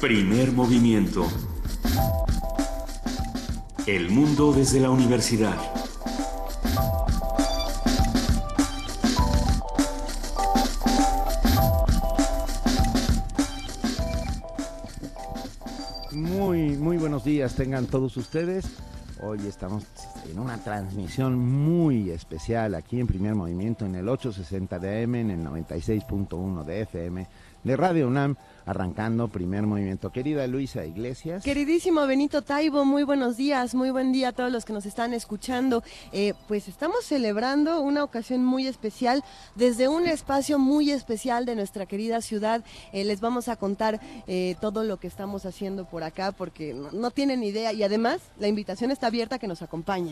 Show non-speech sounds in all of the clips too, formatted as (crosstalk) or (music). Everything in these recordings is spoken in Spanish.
Primer movimiento. El mundo desde la universidad. Muy, muy buenos días tengan todos ustedes. Hoy estamos en una transmisión muy especial aquí en Primer Movimiento en el 860 de AM, en el 96.1 de FM de Radio UNAM, arrancando primer movimiento. Querida Luisa Iglesias. Queridísimo Benito Taibo, muy buenos días, muy buen día a todos los que nos están escuchando. Eh, pues estamos celebrando una ocasión muy especial desde un espacio muy especial de nuestra querida ciudad. Eh, les vamos a contar eh, todo lo que estamos haciendo por acá porque no, tienen idea y además la invitación está abierta a que nos acompañen.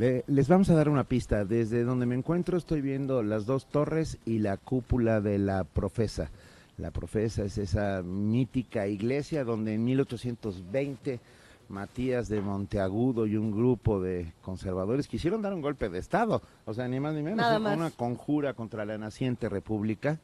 Le- les vamos a dar una pista. Desde donde me encuentro estoy viendo las dos torres y la cúpula de la profesa. La profesa es esa mítica iglesia donde en 1820 Matías de Monteagudo y un grupo de conservadores quisieron dar un golpe de Estado. O sea, ni más ni menos. Nada una- más. Una conjura contra la naciente república.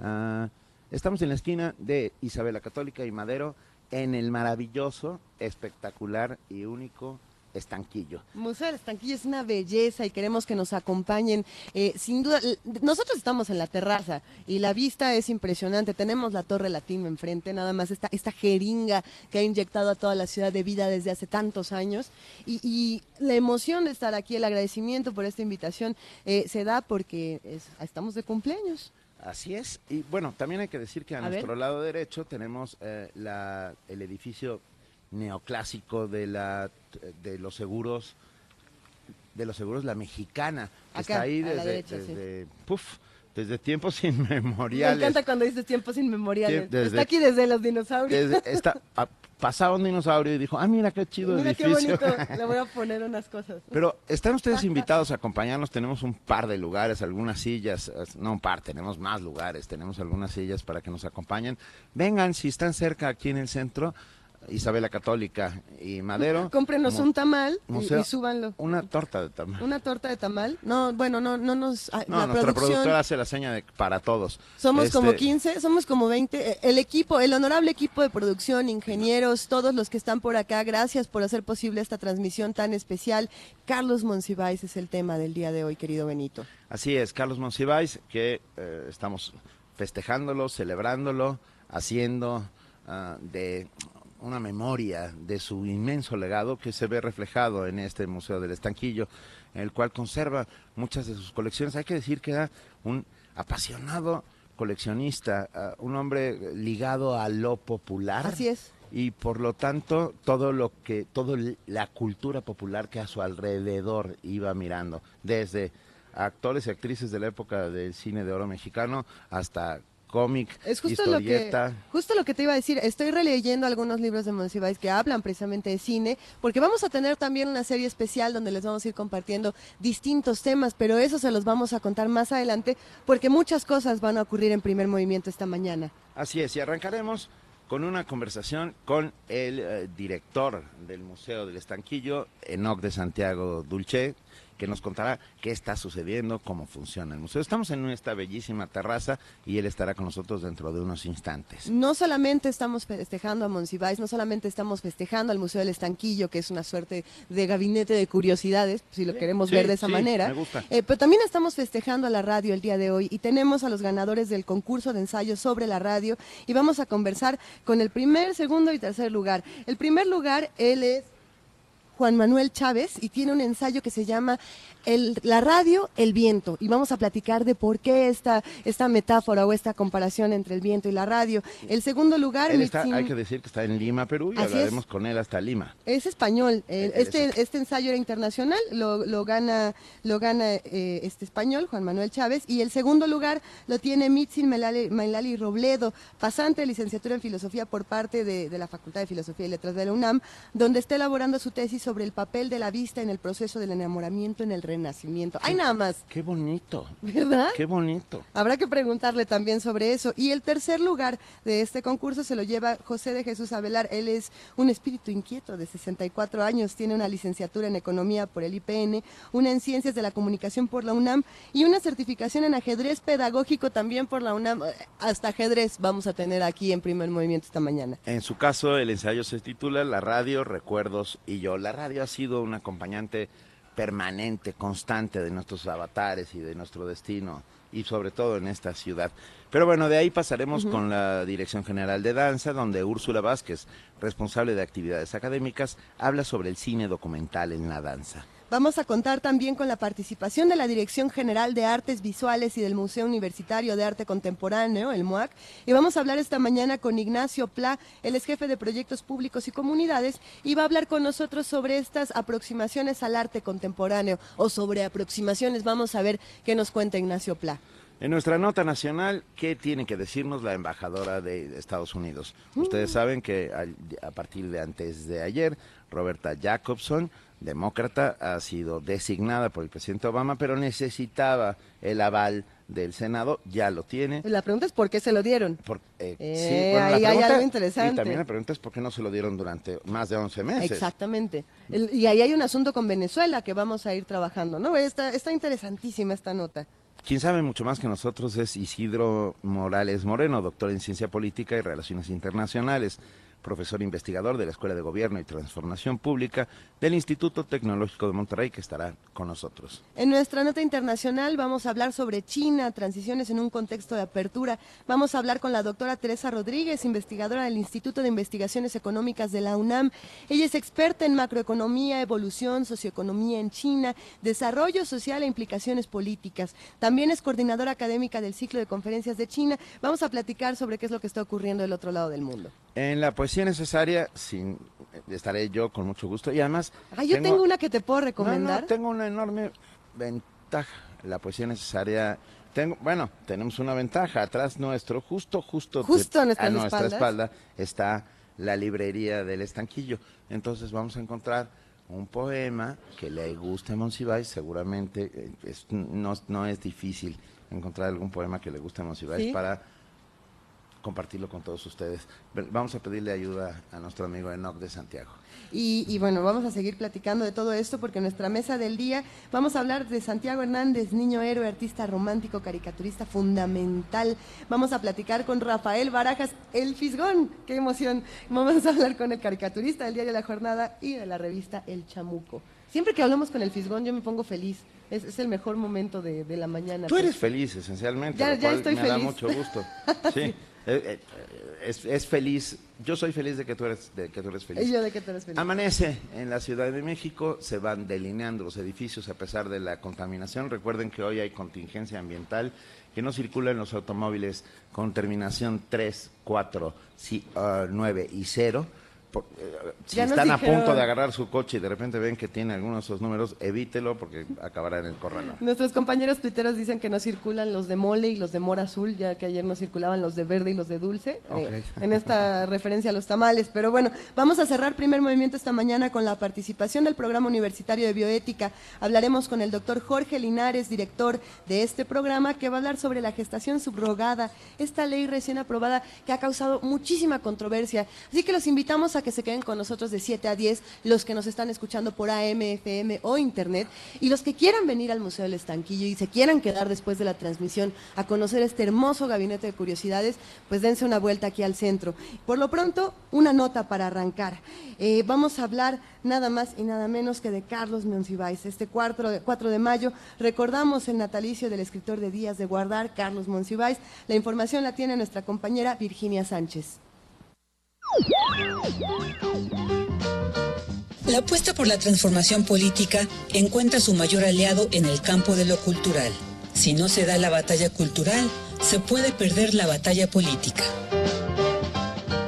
Ah, estamos en la esquina de Isabel la Católica y Madero en el maravilloso, espectacular y único estanquillo. Museo del Estanquillo es una belleza y queremos que nos acompañen. Eh, sin duda, nosotros estamos en la terraza y la vista es impresionante. Tenemos la Torre Latino enfrente, nada más esta, esta jeringa que ha inyectado a toda la ciudad de vida desde hace tantos años. Y, y la emoción de estar aquí, el agradecimiento por esta invitación, eh, se da porque es- estamos de cumpleaños. Así es. Y bueno, también hay que decir que a, A nuestro ver. lado derecho tenemos eh, la, el edificio neoclásico de la de los seguros de los seguros la mexicana que Acá, está ahí desde derecha, sí. desde desde tiempos (laughs) Me inmemoriales. encanta cuando dices tiempos inmemoriales. Sí, desde- Está aquí desde los dinosaurios. Desde- pasaba un dinosaurio y dijo, ah, mira qué chido Mira qué edificio. bonito. (laughs) Le voy a poner unas cosas. Pero están ustedes invitados a acompañarnos. Tenemos un par de lugares, algunas sillas, no un par, tenemos más lugares, tenemos algunas sillas para que nos acompañen. Vengan, si están cerca aquí en el centro, Isabela Católica y Madero. (laughs) Cómprenos un tamal y- y, súbanlo. Una torta de tamal. ¿Una torta de tamal? No, bueno, no, no nos... No, la nuestra productora hace la seña de para todos. somos Este, como 15, somos como 20. eh, El equipo, el honorable equipo de producción, ingenieros, todos los que están por acá, gracias por hacer posible esta transmisión tan especial. Carlos Monsiváis es el tema del día de hoy, querido Benito. Así es, Carlos Monsiváis, que eh, estamos festejándolo, celebrándolo, haciendo ah, de una memoria de su inmenso legado que se ve reflejado en este Museo del Estanquillo, el cual conserva muchas de sus colecciones. Hay que decir que era un apasionado coleccionista, ah, un hombre ligado a lo popular Así es. y por lo tanto todo lo que toda la cultura popular que a su alrededor iba mirando desde actores y actrices de la época del cine de oro mexicano hasta cómic Es justo lo, que, historieta justo lo que te iba a decir. Estoy releyendo algunos libros de Monsiváis que hablan precisamente de cine, porque vamos a tener también una serie especial donde les vamos a ir compartiendo distintos temas, pero eso se los vamos a contar más adelante, porque muchas cosas van a ocurrir en primer movimiento esta mañana. así es y arrancaremos con una conversación con el eh, director del Museo del Estanquillo Enoc de Santiago Dulce que nos contará qué está sucediendo, cómo funciona el museo. Estamos en esta bellísima terraza y él estará con nosotros dentro de unos instantes. No solamente estamos festejando a Monsiváis, no solamente estamos festejando al Museo del Estanquillo, que es una suerte de gabinete de curiosidades, si lo queremos Sí, ver de esa sí, manera, me gusta. Eh, pero también estamos festejando a la radio el día de hoy y tenemos a los ganadores del concurso de ensayo sobre la radio y vamos a conversar con el primer, segundo y tercer lugar. El primer lugar, él es Juan Manuel Chávez y tiene un ensayo que se llama el, La radio, el viento. Y vamos a platicar de por qué esta, esta metáfora o esta comparación entre el viento y la radio. El segundo lugar, Él está, Mitzin- hay que decir que está en Lima, Perú, y Así es. hablaremos con él hasta Lima. es español. Eh, este, es- este ensayo era internacional, lo, lo gana, lo gana eh, este español, Juan Manuel Chávez, y el segundo lugar lo tiene Mitzin Melali, Melali Robledo, pasante de licenciatura en filosofía por parte de, de la Facultad de Filosofía y Letras de la UNAM, donde está elaborando su tesis sobre el papel de la vista en el proceso del enamoramiento en el renacimiento. ¡Ay, nada más! Qué bonito. ¿Verdad? Qué bonito. Habrá que preguntarle también sobre eso. Y el tercer lugar de este concurso se lo lleva José de Jesús Avelar. Él es un espíritu inquieto de 64 años, tiene una licenciatura en Economía por el IPN, una en Ciencias de la Comunicación por la UNAM y una certificación en ajedrez pedagógico también por la UNAM. Hasta ajedrez vamos a tener aquí en primer movimiento esta mañana. En su caso, el ensayo se titula La radio, recuerdos y yo. La radio ha sido un acompañante permanente, constante de nuestros avatares y de nuestro destino y sobre todo en esta ciudad. Pero bueno, de ahí pasaremos con la Dirección General de Danza, donde Úrsula Vázquez, responsable de actividades académicas, habla sobre el cine documental en la danza. Vamos a contar también con la participación de la Dirección General de Artes Visuales y del Museo Universitario de Arte Contemporáneo, el MUAC, y vamos a hablar esta mañana con Ignacio Pla, él es jefe de proyectos públicos y comunidades, y va a hablar con nosotros sobre estas aproximaciones al arte contemporáneo o sobre aproximaciones. Vamos a ver qué nos cuenta Ignacio Pla. En nuestra nota nacional, ¿qué tiene que decirnos la embajadora de Estados Unidos? Ustedes saben que a partir de antes de ayer, Roberta Jacobson demócrata, ha sido designada por el presidente Obama, pero necesitaba el aval del Senado, ya lo tiene. La pregunta es por qué se lo dieron. Eh, sí, bueno, ahí hay algo interesante. Y también la pregunta es por qué no se lo dieron durante más de 11 meses. Exactamente. y ahí hay un asunto con Venezuela que vamos a ir trabajando, ¿no? Está, está interesantísima esta nota. Quien sabe mucho más que nosotros es Isidro Morales Moreno, doctor en Ciencia Política y Relaciones Internacionales profesor investigador de la Escuela de Gobierno y Transformación Pública del Instituto Tecnológico de Monterrey, que estará con nosotros. En nuestra nota internacional vamos a hablar sobre China, transiciones en un contexto de apertura. Vamos a hablar con la doctora Teresa Rodríguez, investigadora del Instituto de Investigaciones Económicas de la UNAM. Ella es experta en macroeconomía, evolución, socioeconomía en China, desarrollo social e implicaciones políticas. También es coordinadora académica del ciclo de conferencias de China. Vamos a platicar sobre qué es lo que está ocurriendo del otro lado del mundo. En la poesía necesaria, sin, estaré yo con mucho gusto. Y además... Ah, yo tengo, una que te puedo recomendar. tengo una enorme ventaja. La poesía necesaria... Tengo, bueno, tenemos una ventaja. Atrás nuestro, justo, justo, justo a nuestra, espalda, está la librería del estanquillo. Entonces vamos a encontrar un poema que le guste a Monsiváis. Seguramente eh, no, no, es difícil encontrar algún poema que le guste a Monsiváis para compartirlo con todos ustedes. Vamos a pedirle ayuda a nuestro amigo Enoch de Santiago. Y, bueno, vamos a seguir platicando de todo esto porque en nuestra mesa del día vamos a hablar de Santiago Hernández, niño héroe, artista romántico, caricaturista fundamental. Vamos a platicar con Rafael Barajas, el Fisgón. ¡Qué emoción! Vamos a hablar con el caricaturista del diario La Jornada y de la revista El Chamuco. Siempre que hablamos con el Fisgón yo me pongo feliz. Es, el mejor momento de, la mañana. Tú eres feliz, esencialmente. Ya, ya estoy me da mucho gusto. (laughs) sí. Eh, eh, es, feliz. Yo soy feliz de que tú eres, de que tú eres feliz. yo de que tú eres feliz. Amanece en la Ciudad de México, se van delineando los edificios a pesar de la contaminación. Recuerden que hoy hay contingencia ambiental, que no circulan los automóviles con terminación 3, 4, 9 y 0 eh, si están a punto de agarrar su coche y de repente ven que tiene algunos de esos números, evítelo porque acabará en el corral. Nuestros compañeros tuiteros dicen que no circulan los de mole y los de mora azul, ya que ayer no circulaban los de verde y los de dulce, eh, en esta (laughs) referencia a los tamales. Pero bueno, vamos a cerrar primer movimiento esta mañana con la participación del programa universitario de bioética. Hablaremos con el doctor Jorge Linares, director de este programa, que va a hablar sobre la gestación subrogada, esta ley recién aprobada que ha causado muchísima controversia. Así que los invitamos a que se queden con nosotros de 7 a 10, los que nos están escuchando por AM, FM o Internet, y los que quieran venir al Museo del Estanquillo y se quieran quedar después de la transmisión a conocer este hermoso gabinete de curiosidades, pues dense una vuelta aquí al centro. Por lo pronto, una nota para arrancar. Eh, vamos a hablar nada más y nada menos que de Carlos Monsiváis. Este 4 de, 4 de mayo recordamos el natalicio del escritor de Días de Guardar, Carlos Monsiváis. La información la tiene nuestra compañera Virginia Sánchez. La apuesta por la transformación política encuentra su mayor aliado en el campo de lo cultural. Si no se da la batalla cultural, se puede perder la batalla política.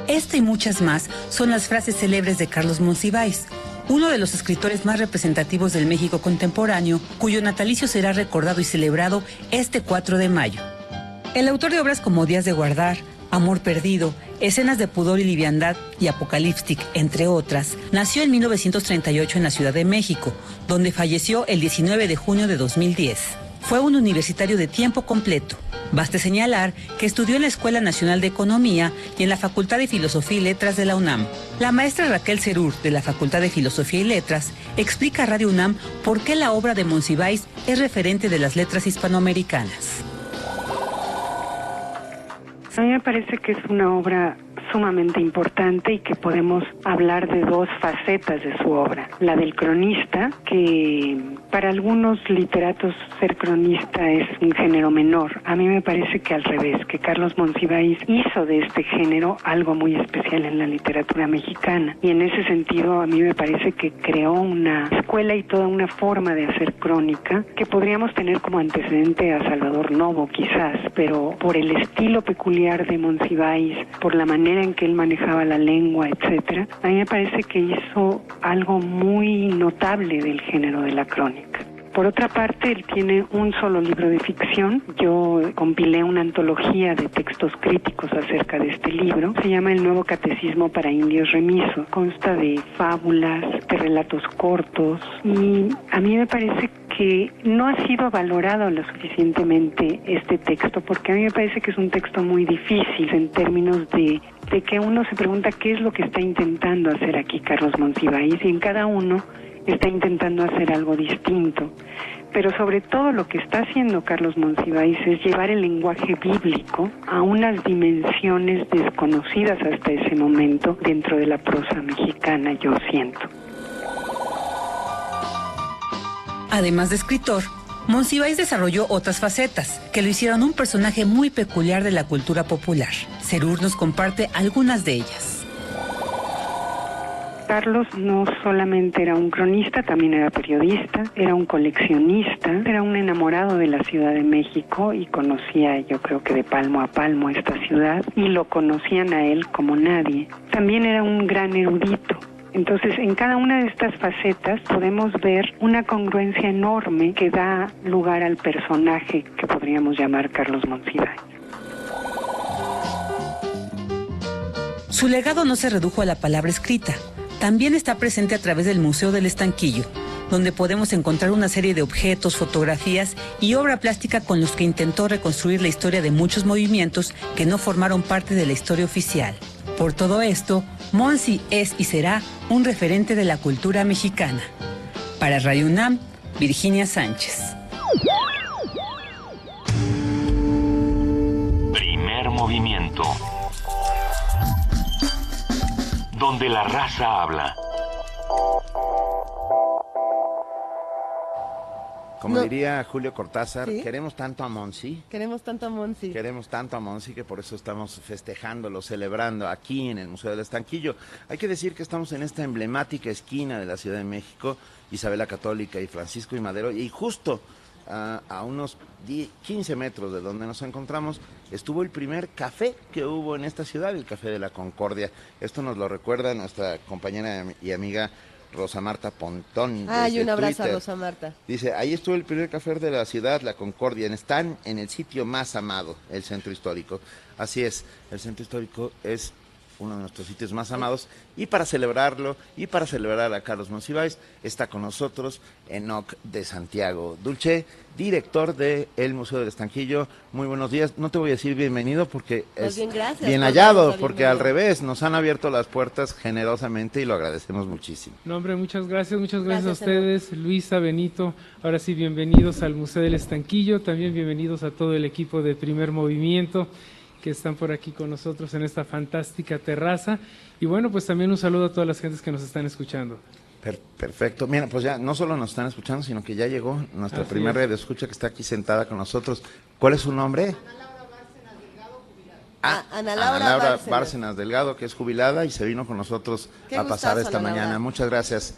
Esta y muchas más son las frases célebres de Carlos Monsiváis, uno de los escritores más representativos del México contemporáneo, cuyo natalicio será recordado y celebrado este 4 de mayo. El autor de obras como Días de Guardar, Amor Perdido Escenas de pudor y liviandad y Apocaliptic, entre otras, nació en 1938 en la Ciudad de México, donde falleció el 19 de junio de 2010. Fue un universitario de tiempo completo. Baste señalar que estudió en la Escuela Nacional de Economía y en la Facultad de Filosofía y Letras de la UNAM. La maestra Raquel Cerur, de la Facultad de Filosofía y Letras, explica a Radio UNAM por qué la obra de Monsiváis es referente de las letras hispanoamericanas. A mí me parece que es una obra sumamente importante y que podemos hablar de dos facetas de su obra. La del cronista, que para algunos literatos ser cronista es un género menor. A mí me parece que al revés, que Carlos Monsiváis hizo de este género algo muy especial en la literatura mexicana. Y en ese sentido a mí me parece que creó una escuela y toda una forma de hacer crónica que podríamos tener como antecedente a Salvador Novo quizás, pero por el estilo peculiar de Monsiváis, por la manera en que él manejaba la lengua, etcétera, a mí me parece que hizo algo muy notable del género de la crónica. Por otra parte, él tiene un solo libro de ficción. Yo compilé una antología de textos críticos acerca de este libro. Se llama El Nuevo Catecismo para Indios Remiso. Consta de fábulas, de relatos cortos y a mí me parece que no ha sido valorado lo suficientemente este texto porque a mí me parece que es un texto muy difícil en términos de, de que uno se pregunta qué es lo que está intentando hacer aquí Carlos Monsiváis y en cada uno está intentando hacer algo distinto. Pero sobre todo lo que está haciendo Carlos Monsiváis es llevar el lenguaje bíblico a unas dimensiones desconocidas hasta ese momento dentro de la prosa mexicana, yo siento. Además de escritor, Monsiváis desarrolló otras facetas que lo hicieron un personaje muy peculiar de la cultura popular. Cerur nos comparte algunas de ellas. Carlos no solamente era un cronista, también era periodista, era un coleccionista, era un enamorado de la Ciudad de México y conocía yo creo que de palmo a palmo esta ciudad y lo conocían a él como nadie. También era un gran erudito, entonces, en cada una de estas facetas podemos ver una congruencia enorme que da lugar al personaje que podríamos llamar Carlos Monsiváis. Su legado no se redujo a la palabra escrita. También está presente a través del Museo del Estanquillo, donde podemos encontrar una serie de objetos, fotografías y obra plástica con los que intentó reconstruir la historia de muchos movimientos que no formaron parte de la historia oficial. Por todo esto, Monsi es y será un referente de la cultura mexicana. Para Radio Virginia Sánchez. Primer movimiento. Donde la raza habla. Como No. diría Julio Cortázar, Sí. queremos tanto a Monsi, Queremos tanto a Monsi. queremos tanto a Monsi que por eso estamos festejándolo, celebrando aquí en el Museo del Estanquillo. Hay que decir que estamos en esta emblemática esquina de la Ciudad de México, Isabela Católica y Francisco y Madero, y justo a unos 10, 15 metros de donde nos encontramos estuvo el primer café que hubo en esta ciudad, el Café de la Concordia. Esto nos lo recuerda nuestra compañera y amiga Rosa Marta Pontón. Ay, un abrazo a. Rosa Marta. Dice, ahí estuvo el primer café de la ciudad, la Concordia. Están en el sitio más amado, el centro histórico. Así es, el centro histórico es uno de nuestros sitios más amados. Y para celebrarlo, y para celebrar a Carlos Monsiváis, está con nosotros Enoc de Santiago. Dulce, director del Museo del Estanquillo. Muy buenos días. No te voy a decir bienvenido porque Más es bien, gracias bien por hallado, porque al revés, nos han abierto las puertas generosamente y lo agradecemos muchísimo. No, hombre, muchas gracias, muchas gracias, Gracias, a ustedes, Luisa, Benito. Ahora sí, bienvenidos al Museo del Estanquillo, también bienvenidos a todo el equipo de Primer Movimiento que están por aquí con nosotros en esta fantástica terraza. Y bueno, pues también un saludo a todas las gentes que nos están escuchando. Per- perfecto. Mira, pues ya no solo nos están escuchando, sino que ya llegó nuestra Así primera es. red de escucha que está aquí sentada con nosotros. ¿Cuál es su nombre? Ah, Ana Laura Bárcenas. Bárcenas Delgado, que es jubilada y se vino con nosotros Qué a pasar gustazo, esta Ana mañana. Laura. Muchas gracias.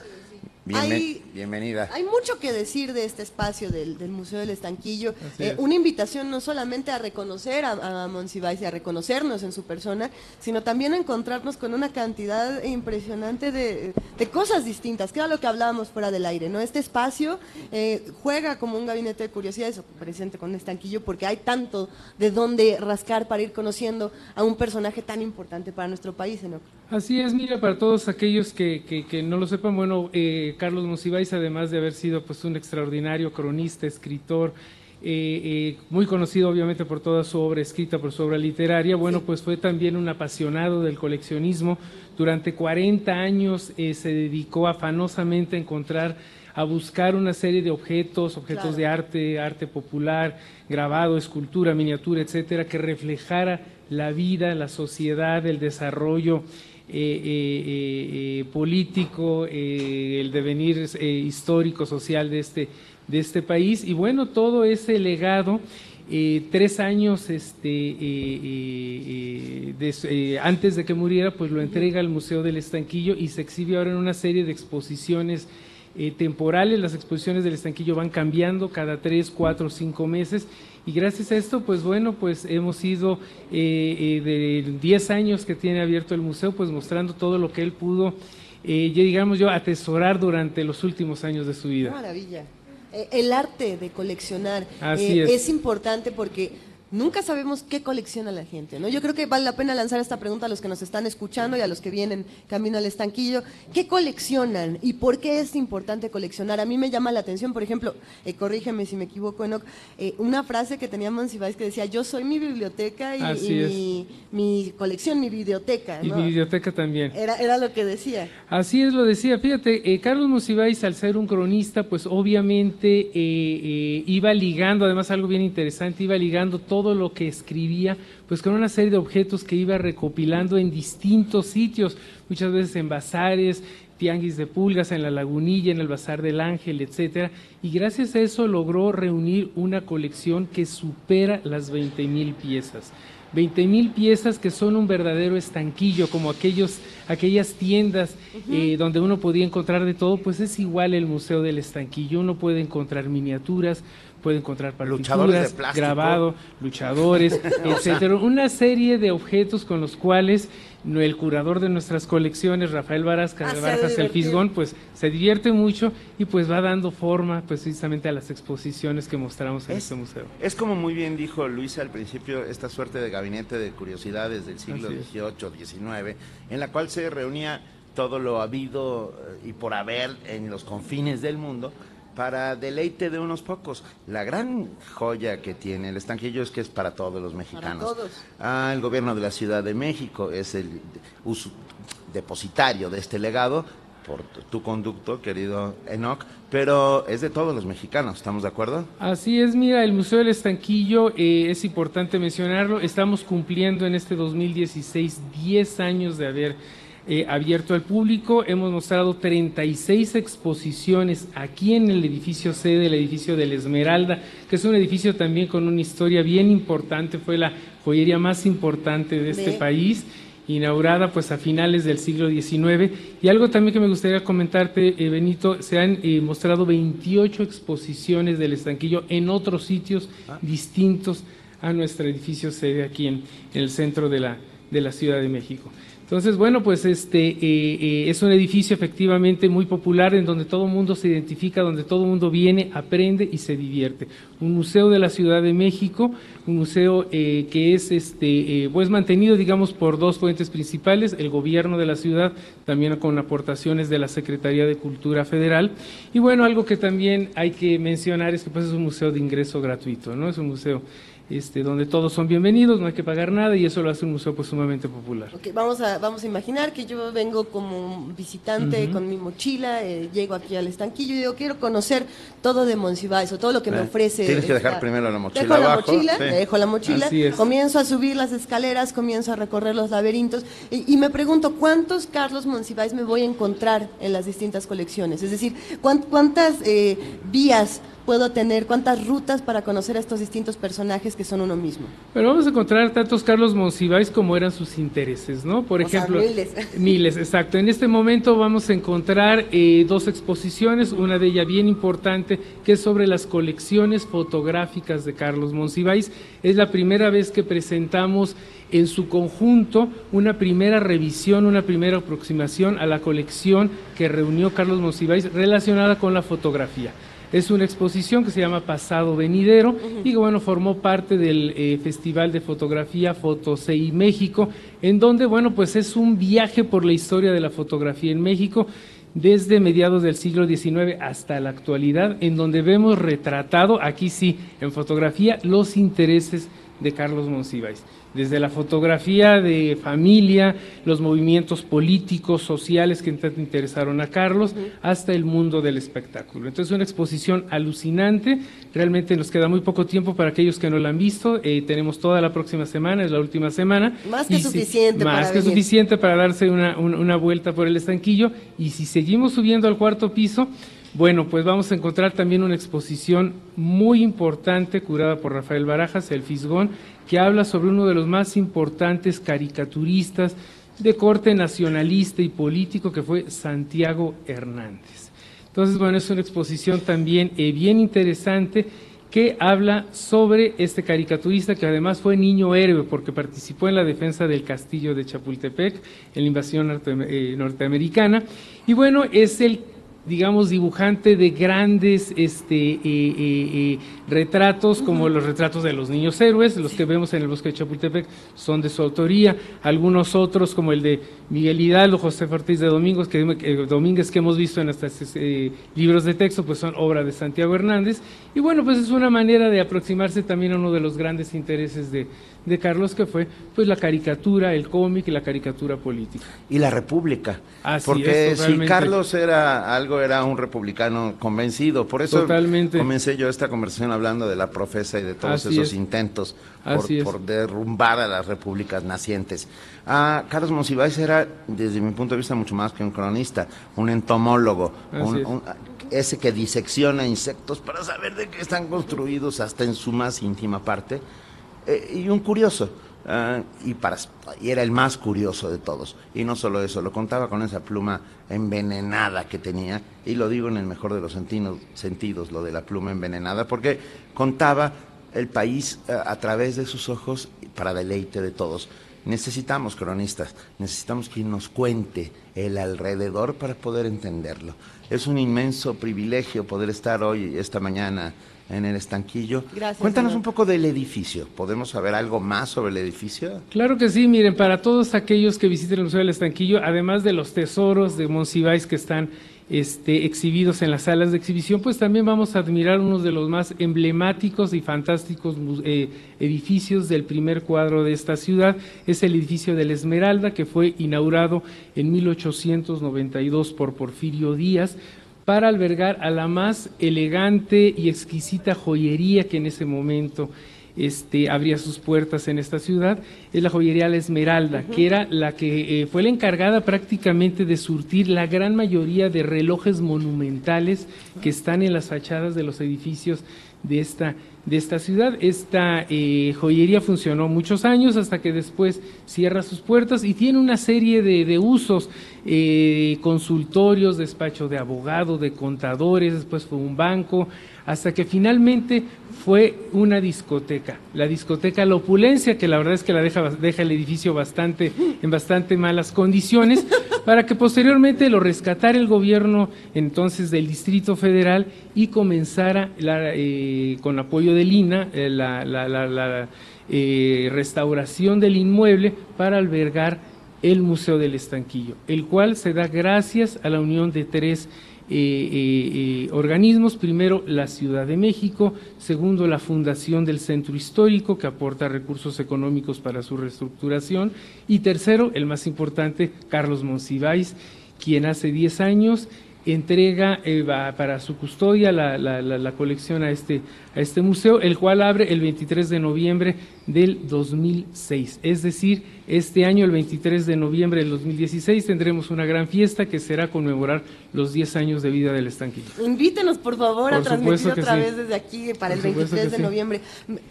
Bienvenida. Hay mucho que decir de este espacio del, Museo del Estanquillo. Eh, una invitación no solamente a reconocer a, a Monsiváis y a reconocernos en su persona, sino también a encontrarnos con una cantidad impresionante de, cosas distintas, que era lo que hablábamos fuera del aire. ¿no? Este espacio eh, juega como un gabinete de curiosidades, presente con Estanquillo, porque hay tanto de dónde rascar para ir conociendo a un personaje tan importante para nuestro país. ¿no? Así es, mira, para todos aquellos que, que, no lo sepan, bueno, eh, Carlos Monsiváis, además de haber sido pues un extraordinario cronista, escritor, eh, eh, muy conocido obviamente por toda su obra escrita, por su obra literaria, bueno, pues fue también un apasionado del coleccionismo. Durante 40 años se dedicó afanosamente a encontrar, a buscar una serie de objetos, objetos de arte, arte popular, grabado, escultura, miniatura, etcétera, que reflejara la vida, la sociedad, el desarrollo eh, eh, eh, político, el devenir histórico, social de este, de este país. Y bueno, todo ese legado, tres años este, antes de que muriera, pues lo entrega al Museo del Estanquillo y se exhibe ahora en una serie de exposiciones temporales. Las exposiciones del Estanquillo van cambiando cada tres, cuatro, cinco meses y gracias a esto, pues bueno, pues hemos ido eh, eh, de 10 años que tiene abierto el museo, pues mostrando todo lo que él pudo, eh, digamos yo, atesorar durante los últimos años de su vida. maravilla. el arte de coleccionar es importante porque nunca sabemos qué colecciona la gente, ¿no? Yo creo que vale la pena lanzar esta pregunta a los que nos están escuchando y a los que vienen camino al estanquillo. ¿Qué coleccionan y por qué es importante coleccionar? A mí me llama la atención, por ejemplo, eh, corrígeme si me equivoco, Enoch, eh, una frase que tenía Monsiváis que decía, yo soy mi biblioteca y, mi, colección, mi biblioteca. Y mi biblioteca también. Era, era lo que decía. Así es, lo decía. Fíjate, eh, Carlos Monsiváis, al ser un cronista, pues obviamente iba ligando, además algo bien interesante, iba ligando todo todo lo que escribía, pues con una serie de objetos que iba recopilando en distintos sitios, muchas veces en bazares, tianguis de pulgas, en la lagunilla, en el bazar del ángel, etcétera, y gracias a eso logró reunir una colección que supera las 20 mil piezas. 20 mil piezas que son un verdadero estanquillo, como aquellos, aquellas tiendas eh, donde uno podía encontrar de todo, pues es igual el Museo del Estanquillo, uno puede encontrar miniaturas, puede encontrar partituras, grabado, luchadores, (laughs) etcétera, una serie de objetos con los cuales el curador de nuestras colecciones, Rafael Barasca de Barajas El Fisgón, pues se divierte mucho y pues va dando forma pues, precisamente a las exposiciones que mostramos en este museo. Es como muy bien dijo Luisa al principio, esta suerte de gabinete de curiosidades del siglo XVIII, XIX, en la cual se reunía todo lo habido eh, y por haber en los confines del mundo para deleite de unos pocos. La gran joya que tiene el estanquillo es que es para todos los mexicanos. Para todos. Ah, el gobierno de la Ciudad de México es el depositario de este legado por tu conducto, querido Enoch, pero es de todos los mexicanos, ¿estamos de acuerdo? Así es, mira, el Museo del Estanquillo, eh, es importante mencionarlo, estamos cumpliendo en este 2016 10 años de haber eh, abierto al público. Hemos mostrado 36 exposiciones aquí en el edificio sede, el edificio de la Esmeralda, que es un edificio también con una historia bien importante, fue la joyería más importante de este país inaugurada pues a finales del siglo XIX. Y algo también que me gustaría comentarte, eh, Benito, se han eh, mostrado 28 exposiciones del estanquillo en otros sitios ah. distintos a nuestro edificio sede aquí en, en el centro de la, de la Ciudad de México. Entonces, bueno, pues este eh, eh, es un edificio efectivamente muy popular en donde todo el mundo se identifica, donde todo el mundo viene, aprende y se divierte. Un museo de la Ciudad de México, un museo eh, que es este pues mantenido, digamos, por dos fuentes principales, el gobierno de la ciudad, también con aportaciones de la Secretaría de Cultura Federal. Y bueno, algo que también hay que mencionar es que pues es un museo de ingreso gratuito, ¿no? Es un museo este, donde todos son bienvenidos, no hay que pagar nada y eso lo hace un museo pues sumamente popular. vamos, a, vamos a imaginar que yo vengo como visitante con mi mochila, eh, llego aquí al estanquillo y digo, quiero conocer todo de Monsiváis o todo lo que me eh, ofrece. Tienes que dejar primero la mochila dejo la mochila, dejo la mochila, comienzo a subir las escaleras, comienzo a recorrer los laberintos y, me pregunto, ¿cuántos Carlos Monsiváis me voy a encontrar en las distintas colecciones? Es decir, ¿cuántas eh, vías puedo tener, cuántas rutas para conocer a estos distintos personajes que son uno mismo? Pero vamos a encontrar tantos Carlos Monsiváis como eran sus intereses, ¿no? Por O sea, ejemplo, miles. (laughs) miles, exacto. En este momento vamos a encontrar eh, dos exposiciones, una de ellas bien importante, que es sobre las colecciones fotográficas de Carlos Monsiváis. Es la primera vez que presentamos en su conjunto una primera revisión, una primera aproximación a la colección que reunió Carlos Monsiváis relacionada con la fotografía. Es una exposición que se llama Pasado Venidero y que bueno, formó parte del eh, Festival de Fotografía Fotosei México, en donde bueno, pues es un viaje por la historia de la fotografía en México desde mediados del siglo XIX hasta la actualidad, en donde vemos retratado, aquí sí, en fotografía, los intereses de Carlos Monsiváis desde la fotografía de familia, los movimientos políticos, sociales que tanto interesaron a Carlos, hasta el mundo del espectáculo. Entonces, una exposición alucinante. Realmente nos queda muy poco tiempo para aquellos que no la han visto. Eh, tenemos toda la próxima semana, es la última semana. Más que Y si- suficiente Más para que suficiente para darse una, un- una vuelta por el estanquillo. Y si seguimos subiendo al cuarto piso, bueno, pues vamos a encontrar también una exposición muy importante curada por Rafael Barajas, El Fisgón, que habla sobre uno de los más importantes caricaturistas de corte nacionalista y político que fue Santiago Hernández. Entonces, bueno, es una exposición también eh, bien interesante que habla sobre este caricaturista que además fue niño héroe porque participó en la defensa del castillo de Chapultepec en la invasión eh, norteamericana. Y bueno, es el digamos, dibujante de grandes este, eh, eh, eh, retratos, como los retratos de los niños héroes, los que vemos en el bosque de Chapultepec son de su autoría, algunos otros como el de Miguel Hidalgo, José Ortiz de Domingos, que, eh, Domínguez que hemos visto en estos eh, libros de texto, pues son obra de Santiago Hernández, y bueno, pues es una manera de aproximarse también a uno de los grandes intereses de, de Carlos, que fue pues la caricatura, el cómic y la caricatura política. y la República. Así Porque es, si. Carlos era algo, era un republicano convencido. Por eso Totalmente. comencé yo esta conversación hablando de la profesa y de todos Así esos es. intentos por, Así es. por derrumbar a las repúblicas nacientes. Ah, Carlos Monsiváis era, desde mi punto de vista, mucho más que un cronista, un entomólogo, un- ese que disecciona insectos para saber de qué están construidos hasta en su más íntima parte. Eh, y un curioso. ah, y, para, y era el más curioso de todos. Y no solo eso, lo contaba con esa pluma envenenada que tenía. Y lo digo en el mejor de los sentidos, sentidos lo de la pluma envenenada, porque contaba el país ah, a través de sus ojos para deleite de todos. Necesitamos cronistas, necesitamos quien nos cuente el alrededor para poder entenderlo. Es un inmenso privilegio poder estar hoy, esta mañana, en el estanquillo. Gracias, Cuéntanos un poco del edificio. ¿Podemos saber algo más sobre el edificio? Claro que sí, miren, para todos aquellos que visiten el Museo del Estanquillo, además de los tesoros de Monsiváis que están este, exhibidos en las salas de exhibición, pues también vamos a admirar uno de los más emblemáticos y fantásticos eh, edificios del primer cuadro de esta ciudad. Es el edificio de la Esmeralda, que fue inaugurado en 1892 por Porfirio Díaz para albergar a la más elegante y exquisita joyería que en ese momento este, abría sus puertas en esta ciudad, es la joyería La Esmeralda, que era la que eh, fue la encargada prácticamente de surtir la gran mayoría de relojes monumentales que están en las fachadas de los edificios de esta, de esta ciudad. Esta eh, joyería funcionó muchos años hasta que después cierra sus puertas y tiene una serie de, de usos, eh, consultorios, despacho de abogado, de contadores, después fue un banco, hasta que finalmente fue una discoteca. La discoteca La Opulencia, que la verdad es que la deja, deja el edificio bastante, en bastante malas condiciones, (laughs) para que posteriormente lo rescatara el gobierno entonces del Distrito Federal y comenzara la, eh, con apoyo del INA eh, la, la- la- la, eh, restauración del inmueble para albergar el Museo del Estanquillo, el cual se da gracias a la unión de tres organismos. Primero, la Ciudad de México. Segundo, la Fundación del Centro Histórico, que aporta recursos económicos para su reestructuración. Y tercero, el más importante, Carlos Monsiváis, quien hace 10 años entrega eh, para su custodia la, la, colección a este, a este museo, el cual abre el 23 de noviembre del 2006. Es decir, este año, el 23 de noviembre del 2016, tendremos una gran fiesta que será conmemorar los 10 años de vida del estanquillo. Invítenos, por favor, a transmitir otra vez desde aquí para el 23 de noviembre.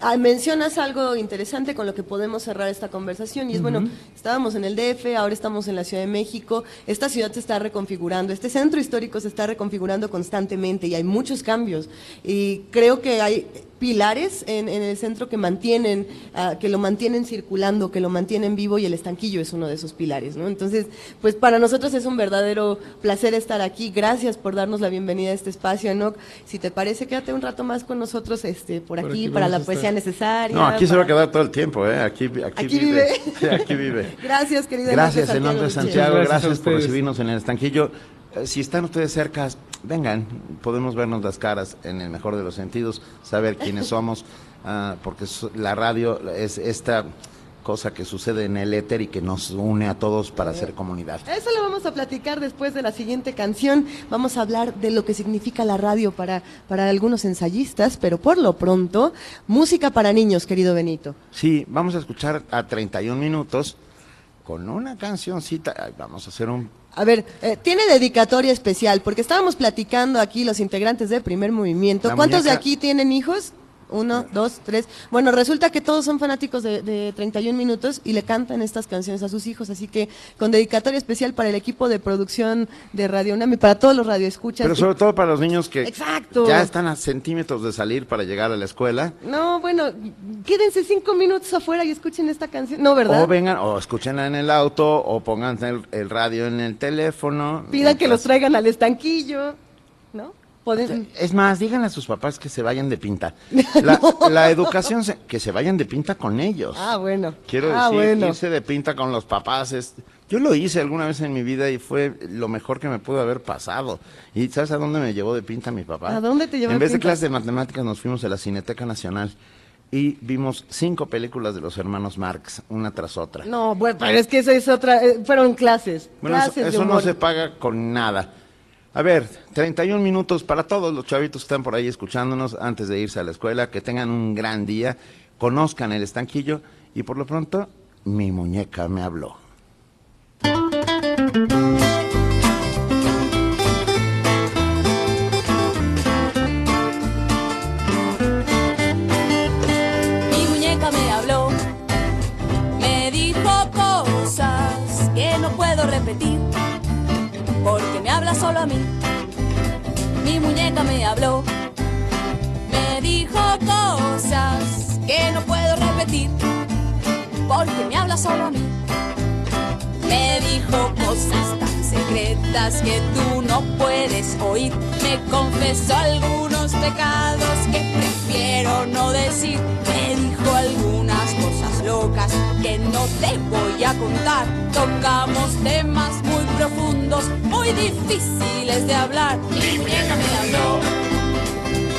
Ah, mencionas algo interesante con lo que podemos cerrar esta conversación y es, bueno, estábamos en el DF, ahora estamos en la Ciudad de México, esta ciudad se está reconfigurando, este centro histórico se está reconfigurando constantemente y hay muchos cambios y creo que hay pilares en, el centro que mantienen, ah, que lo mantienen circulando, que lo mantienen vivo y el estanquillo es uno de esos pilares, ¿no? Entonces, pues para nosotros es un verdadero placer estar aquí. Gracias por darnos la bienvenida a este espacio, Enoch. Si te parece, quédate un rato más con nosotros este, por, aquí, para la poesía necesaria. No, aquí se va a quedar todo el tiempo, ¿eh? Aquí, aquí, vive. (laughs) aquí vive. gracias, querido Gracias, Enoch de Santiago. Gracias, por recibirnos en el estanquillo. Eh, si están ustedes cerca, vengan, podemos vernos las caras en el mejor de los sentidos, saber quiénes (laughs) somos, ah, porque la radio es esta cosa que sucede en el éter y que nos une a todos para hacer comunidad. Eso lo vamos a platicar después de la siguiente canción. Vamos a hablar de lo que significa la radio para, para algunos ensayistas, pero por lo pronto, música para niños, querido Benito. Sí, vamos a escuchar a 31 minutos con una cancioncita. Vamos a hacer un a ver, eh, tiene dedicatoria especial, porque estábamos platicando aquí los integrantes del primer movimiento. ¿Cuántos de aquí tienen hijos? Uno, dos, tres. Bueno, resulta que todos son fanáticos de, de 31 minutos y le cantan estas canciones a sus hijos, así que con dedicatoria especial para el equipo de producción de Radio UNAM y para todos los radioescuchas. Pero sobre todo para los niños que ya están a centímetros de salir para llegar a la escuela. No, bueno, quédense cinco minutos afuera y escuchen esta canción. No, ¿verdad? O vengan, o escúchenla en el auto, o pongan el, radio en el teléfono. Pidan que los traigan al estanquillo, ¿no? Es más, díganle a sus papás que se vayan de pinta. (laughs) La, educación, que se vayan de pinta con ellos. Ah, bueno. Quiero ah, decir, irse de pinta con los papás. Es, yo lo hice alguna vez en mi vida y fue lo mejor que me pudo haber pasado. ¿Y sabes a dónde me llevó de pinta mi papá? ¿A dónde te llevó En vez de clase de matemáticas nos fuimos a la Cineteca Nacional y vimos cinco películas de los hermanos Marx, una tras otra. No, bueno, pero es que eso es otra, eh, fueron clases. Bueno, eso no se paga con nada. A ver, 31 minutos para todos los chavitos que están por ahí escuchándonos antes de irse a la escuela, que tengan un gran día, conozcan el estanquillo y por lo pronto mi muñeca me habló. Repetir porque me habla solo a mí. Mi muñeca me habló, me dijo cosas que no puedo repetir, porque me habla solo a mí. Me dijo cosas tan secretas que tú no puedes oír. Me confesó algunos pecados que prefiero no decir. Me dijo algunas cosas locas que no te voy a contar. Tocamos temas muy profundos, muy difíciles de hablar. Mi muñeca me habló,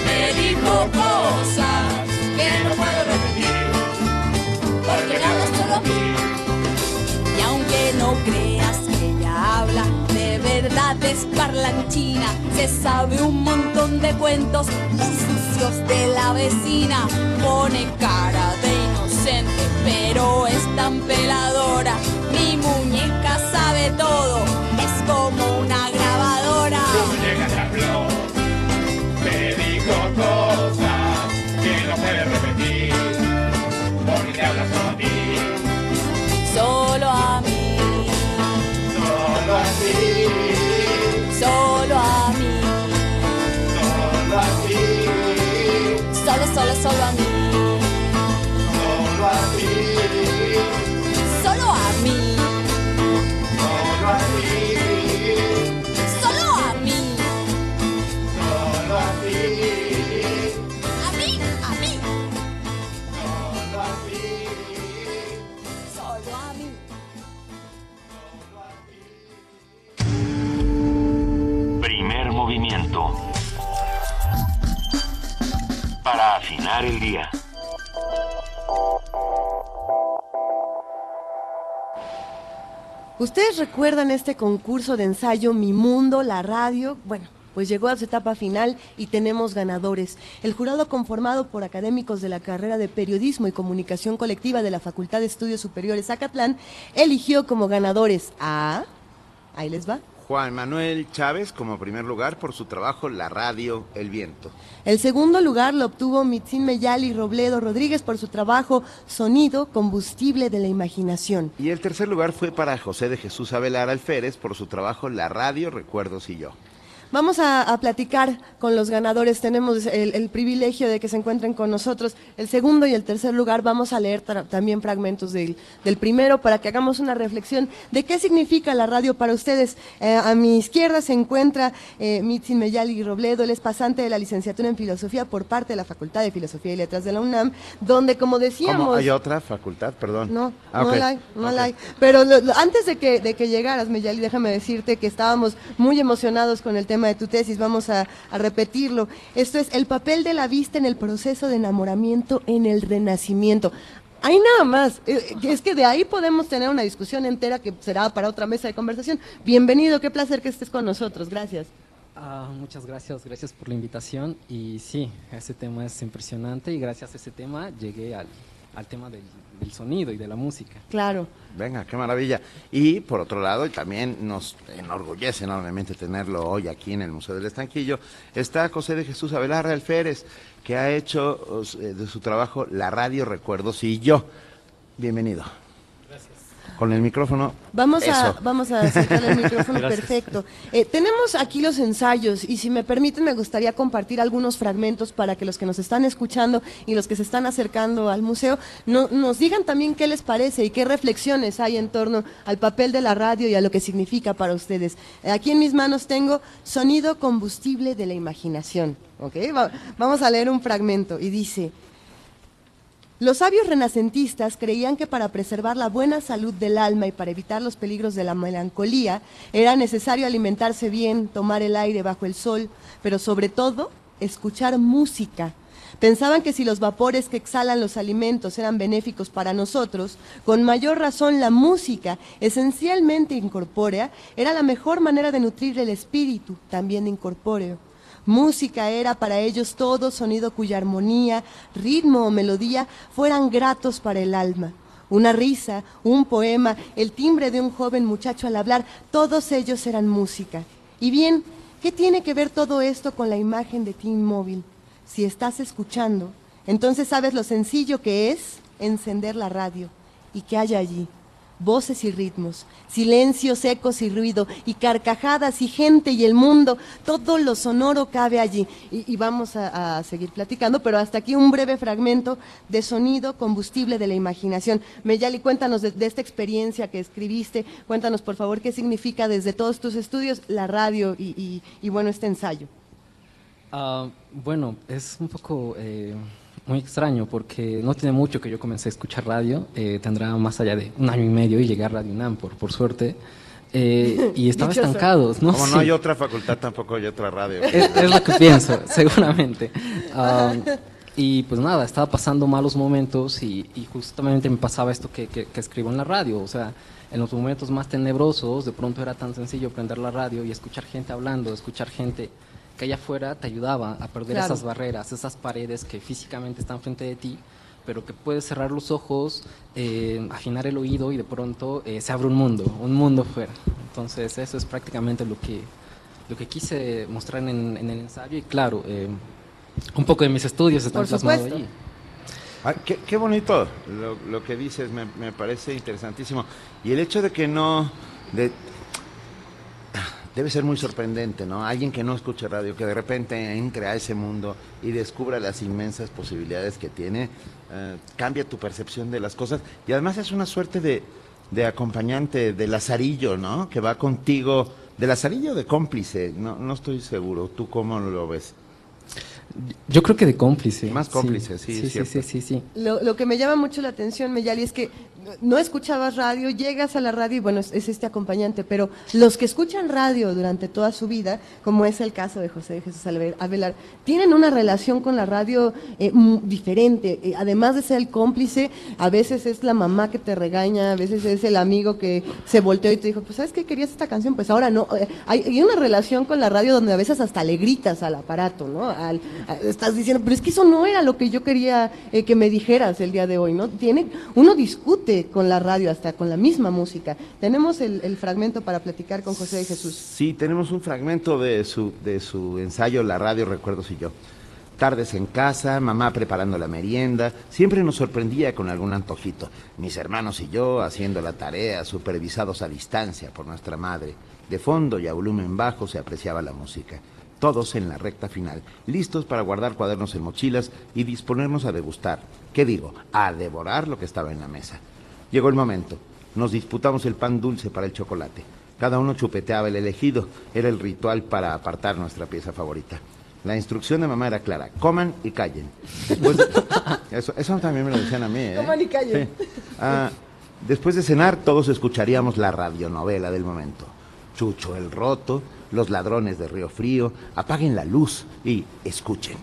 me dijo cosas que no puedo repetir, porque me hablas solo a mí. Y aunque no creas que ella habla, de verdad es parlanchina, se sabe un montón de cuentos sucios de la vecina, pone cara de pero es tan peladora mi muñeca sabe todo, es como una grabadora. El día. ¿Ustedes recuerdan este concurso de ensayo Mi Mundo, la radio? Bueno, pues llegó a su etapa final y tenemos ganadores. El jurado conformado por académicos de la carrera de Periodismo y Comunicación Colectiva de la Facultad de Estudios Superiores Acatlán eligió como ganadores a... Ahí les va. Juan Manuel Chávez como primer lugar por su trabajo La Radio, El Viento. El segundo lugar lo obtuvo Mitzin Meyali Robledo Rodríguez por su trabajo Sonido, Combustible de la Imaginación. Y el tercer lugar fue para José de Jesús Abelar Alférez por su trabajo La Radio, Recuerdos y Yo. Vamos a, a platicar con los ganadores. Tenemos el, el privilegio de que se encuentren con nosotros. El segundo y el tercer lugar vamos a leer también fragmentos del, del primero para que hagamos una reflexión de qué significa la radio para ustedes. Eh, a mi izquierda se encuentra eh, Mitzin Meyali Robledo, él es pasante de la licenciatura en Filosofía por parte de la Facultad de Filosofía y Letras de la UNAM, donde como decíamos... ¿Cómo? ¿Hay otra facultad? Perdón. No, Ah, no la hay, no la hay. Pero lo- lo- antes de que, de que llegaras, Meyali, déjame decirte que estábamos muy emocionados con el tema de tu tesis. Vamos a, repetirlo. Esto es el papel de la vista en el proceso de enamoramiento en el renacimiento. Hay nada más. Eh, Es que de ahí podemos tener una discusión entera que será para otra mesa de conversación. Bienvenido, qué placer que estés con nosotros. Gracias. Ah, muchas gracias, gracias por la invitación. Y sí, ese tema es impresionante y gracias a ese tema llegué al, al tema del, del sonido y de la música. Claro. Venga, qué maravilla. Y por otro lado, y también nos enorgullece enormemente tenerlo hoy aquí en el Museo del Estanquillo, está José de Jesús Abelarra Alférez, que ha hecho eh, de su trabajo La Radio Recuerdos y yo. Bienvenido. Con el micrófono. Vamos a, vamos a acercarle el (laughs) micrófono perfecto. Eh, tenemos aquí los ensayos y si me permiten me gustaría compartir algunos fragmentos para que los que nos están escuchando y los que se están acercando al museo no- nos digan también qué les parece y qué reflexiones hay en torno al papel de la radio y a lo que significa para ustedes. Eh, aquí en mis manos tengo Sonido Combustible de la Imaginación. ¿ok? Va- vamos a leer un fragmento y dice... Los sabios renacentistas creían que para preservar la buena salud del alma y para evitar los peligros de la melancolía era necesario alimentarse bien, tomar el aire bajo el sol, pero sobre todo escuchar música. Pensaban que si los vapores que exhalan los alimentos eran benéficos para nosotros, con mayor razón la música, esencialmente incorpórea, era la mejor manera de nutrir el espíritu, también incorpóreo. Música era para ellos todo sonido cuya armonía, ritmo o melodía fueran gratos para el alma. Una risa, un poema, el timbre de un joven muchacho al hablar, todos ellos eran música. Y bien, ¿qué tiene que ver todo esto con la imagen de T-Mobile? Si estás escuchando, entonces sabes lo sencillo que es encender la radio y que haya allí voces y ritmos, silencios, ecos y ruido, y carcajadas y gente y el mundo, todo lo sonoro cabe allí. Y, vamos a, seguir platicando, pero hasta aquí un breve fragmento de sonido combustible de la imaginación. Meyali, cuéntanos de, de esta experiencia que escribiste, cuéntanos por favor qué significa desde todos tus estudios la radio y, bueno, este ensayo. Ah, bueno, es un poco eh, muy extraño porque no tiene mucho que yo comencé a escuchar radio. eh, tendrá más allá de un año y medio y llegué a Radio UNAM, por, por suerte. eh, (laughs) y estaba Dichoso. estancado. No Como no hay otra facultad, tampoco hay otra radio. (laughs) es, es lo que pienso, (laughs) seguramente. Ah, y pues nada, estaba pasando malos momentos y, y justamente me pasaba esto que, que- que escribo en la radio. O sea, en los momentos más tenebrosos, de pronto era tan sencillo prender la radio y escuchar gente hablando, escuchar gente que allá afuera te ayudaba a perder Claro. esas barreras, esas paredes que físicamente están frente de ti, pero que puedes cerrar los ojos, eh, afinar el oído y de pronto eh, se abre un mundo, un mundo fuera. Entonces eso es prácticamente lo que, lo que quise mostrar en, en el ensayo y claro, eh, un poco de mis estudios están plasmados allí. Ah, qué, qué bonito lo, lo que dices, me, me parece interesantísimo. Y el hecho de que no... de- debe ser muy sorprendente, ¿no? Alguien que no escuche radio, que de repente entre a ese mundo y descubra las inmensas posibilidades que tiene, eh, cambia tu percepción de las cosas. Y además es una suerte de, de acompañante, de lazarillo, ¿no? Que va contigo, de lazarillo o de cómplice, no, no estoy seguro. ¿Tú cómo lo ves? Yo creo que de cómplice. Más cómplice, sí, sí, sí, sí, sí, sí. Lo, lo que me llama mucho la atención, Meyali, es que no escuchabas radio, llegas a la radio y bueno, es, es este acompañante, pero los que escuchan radio durante toda su vida, como es el caso de José Jesús Alve- Avelar, tienen una relación con la radio eh, diferente. Eh, además de ser el cómplice, a veces es la mamá que te regaña, a veces es el amigo que se volteó y te dijo, pues ¿sabes qué querías esta canción? Pues ahora no. Eh, hay, una relación con la radio donde a veces hasta le gritas al aparato, ¿no? Al- estás diciendo, pero es que eso no era lo que yo quería eh, que me dijeras el día de hoy, ¿no? Tiene, uno discute con la radio, hasta con la misma música. Tenemos el, el fragmento para platicar con José de Jesús. Sí, tenemos un fragmento de su, de su ensayo La radio, recuerdos y yo. Tardes en casa, mamá preparando la merienda, siempre nos sorprendía con algún antojito. Mis hermanos y yo haciendo la tarea, supervisados a distancia por nuestra madre. De fondo y a volumen bajo se apreciaba la música. Todos en la recta final, listos para guardar cuadernos en mochilas y disponernos a degustar. ¿Qué digo? A devorar lo que estaba en la mesa. Llegó el momento. Nos disputamos el pan dulce para el chocolate. Cada uno chupeteaba el elegido. Era el ritual para apartar nuestra pieza favorita. La instrucción de mamá era clara. Coman y callen. Después de- (laughs) eso, eso también me lo decían a mí. ¿eh? Coman y callen. Sí. Ah, después de cenar, todos escucharíamos la radionovela del momento. Chucho el Roto, Los Ladrones de Río Frío, Apaguen la Luz y Escuchen.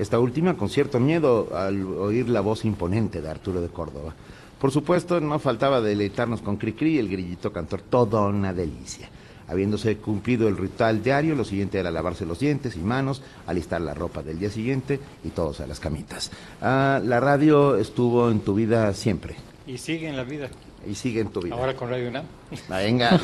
Esta última con cierto miedo al oír la voz imponente de Arturo de Córdoba. Por supuesto, no faltaba deleitarnos con Cricri y el grillito cantor, toda una delicia. Habiéndose cumplido el ritual diario, lo siguiente era lavarse los dientes y manos, alistar la ropa del día siguiente y todos a las camitas. Ah, la radio estuvo en tu vida siempre Y sigue en la vida. y sigue en tu vida. Ahora con Radio UNAM. Venga,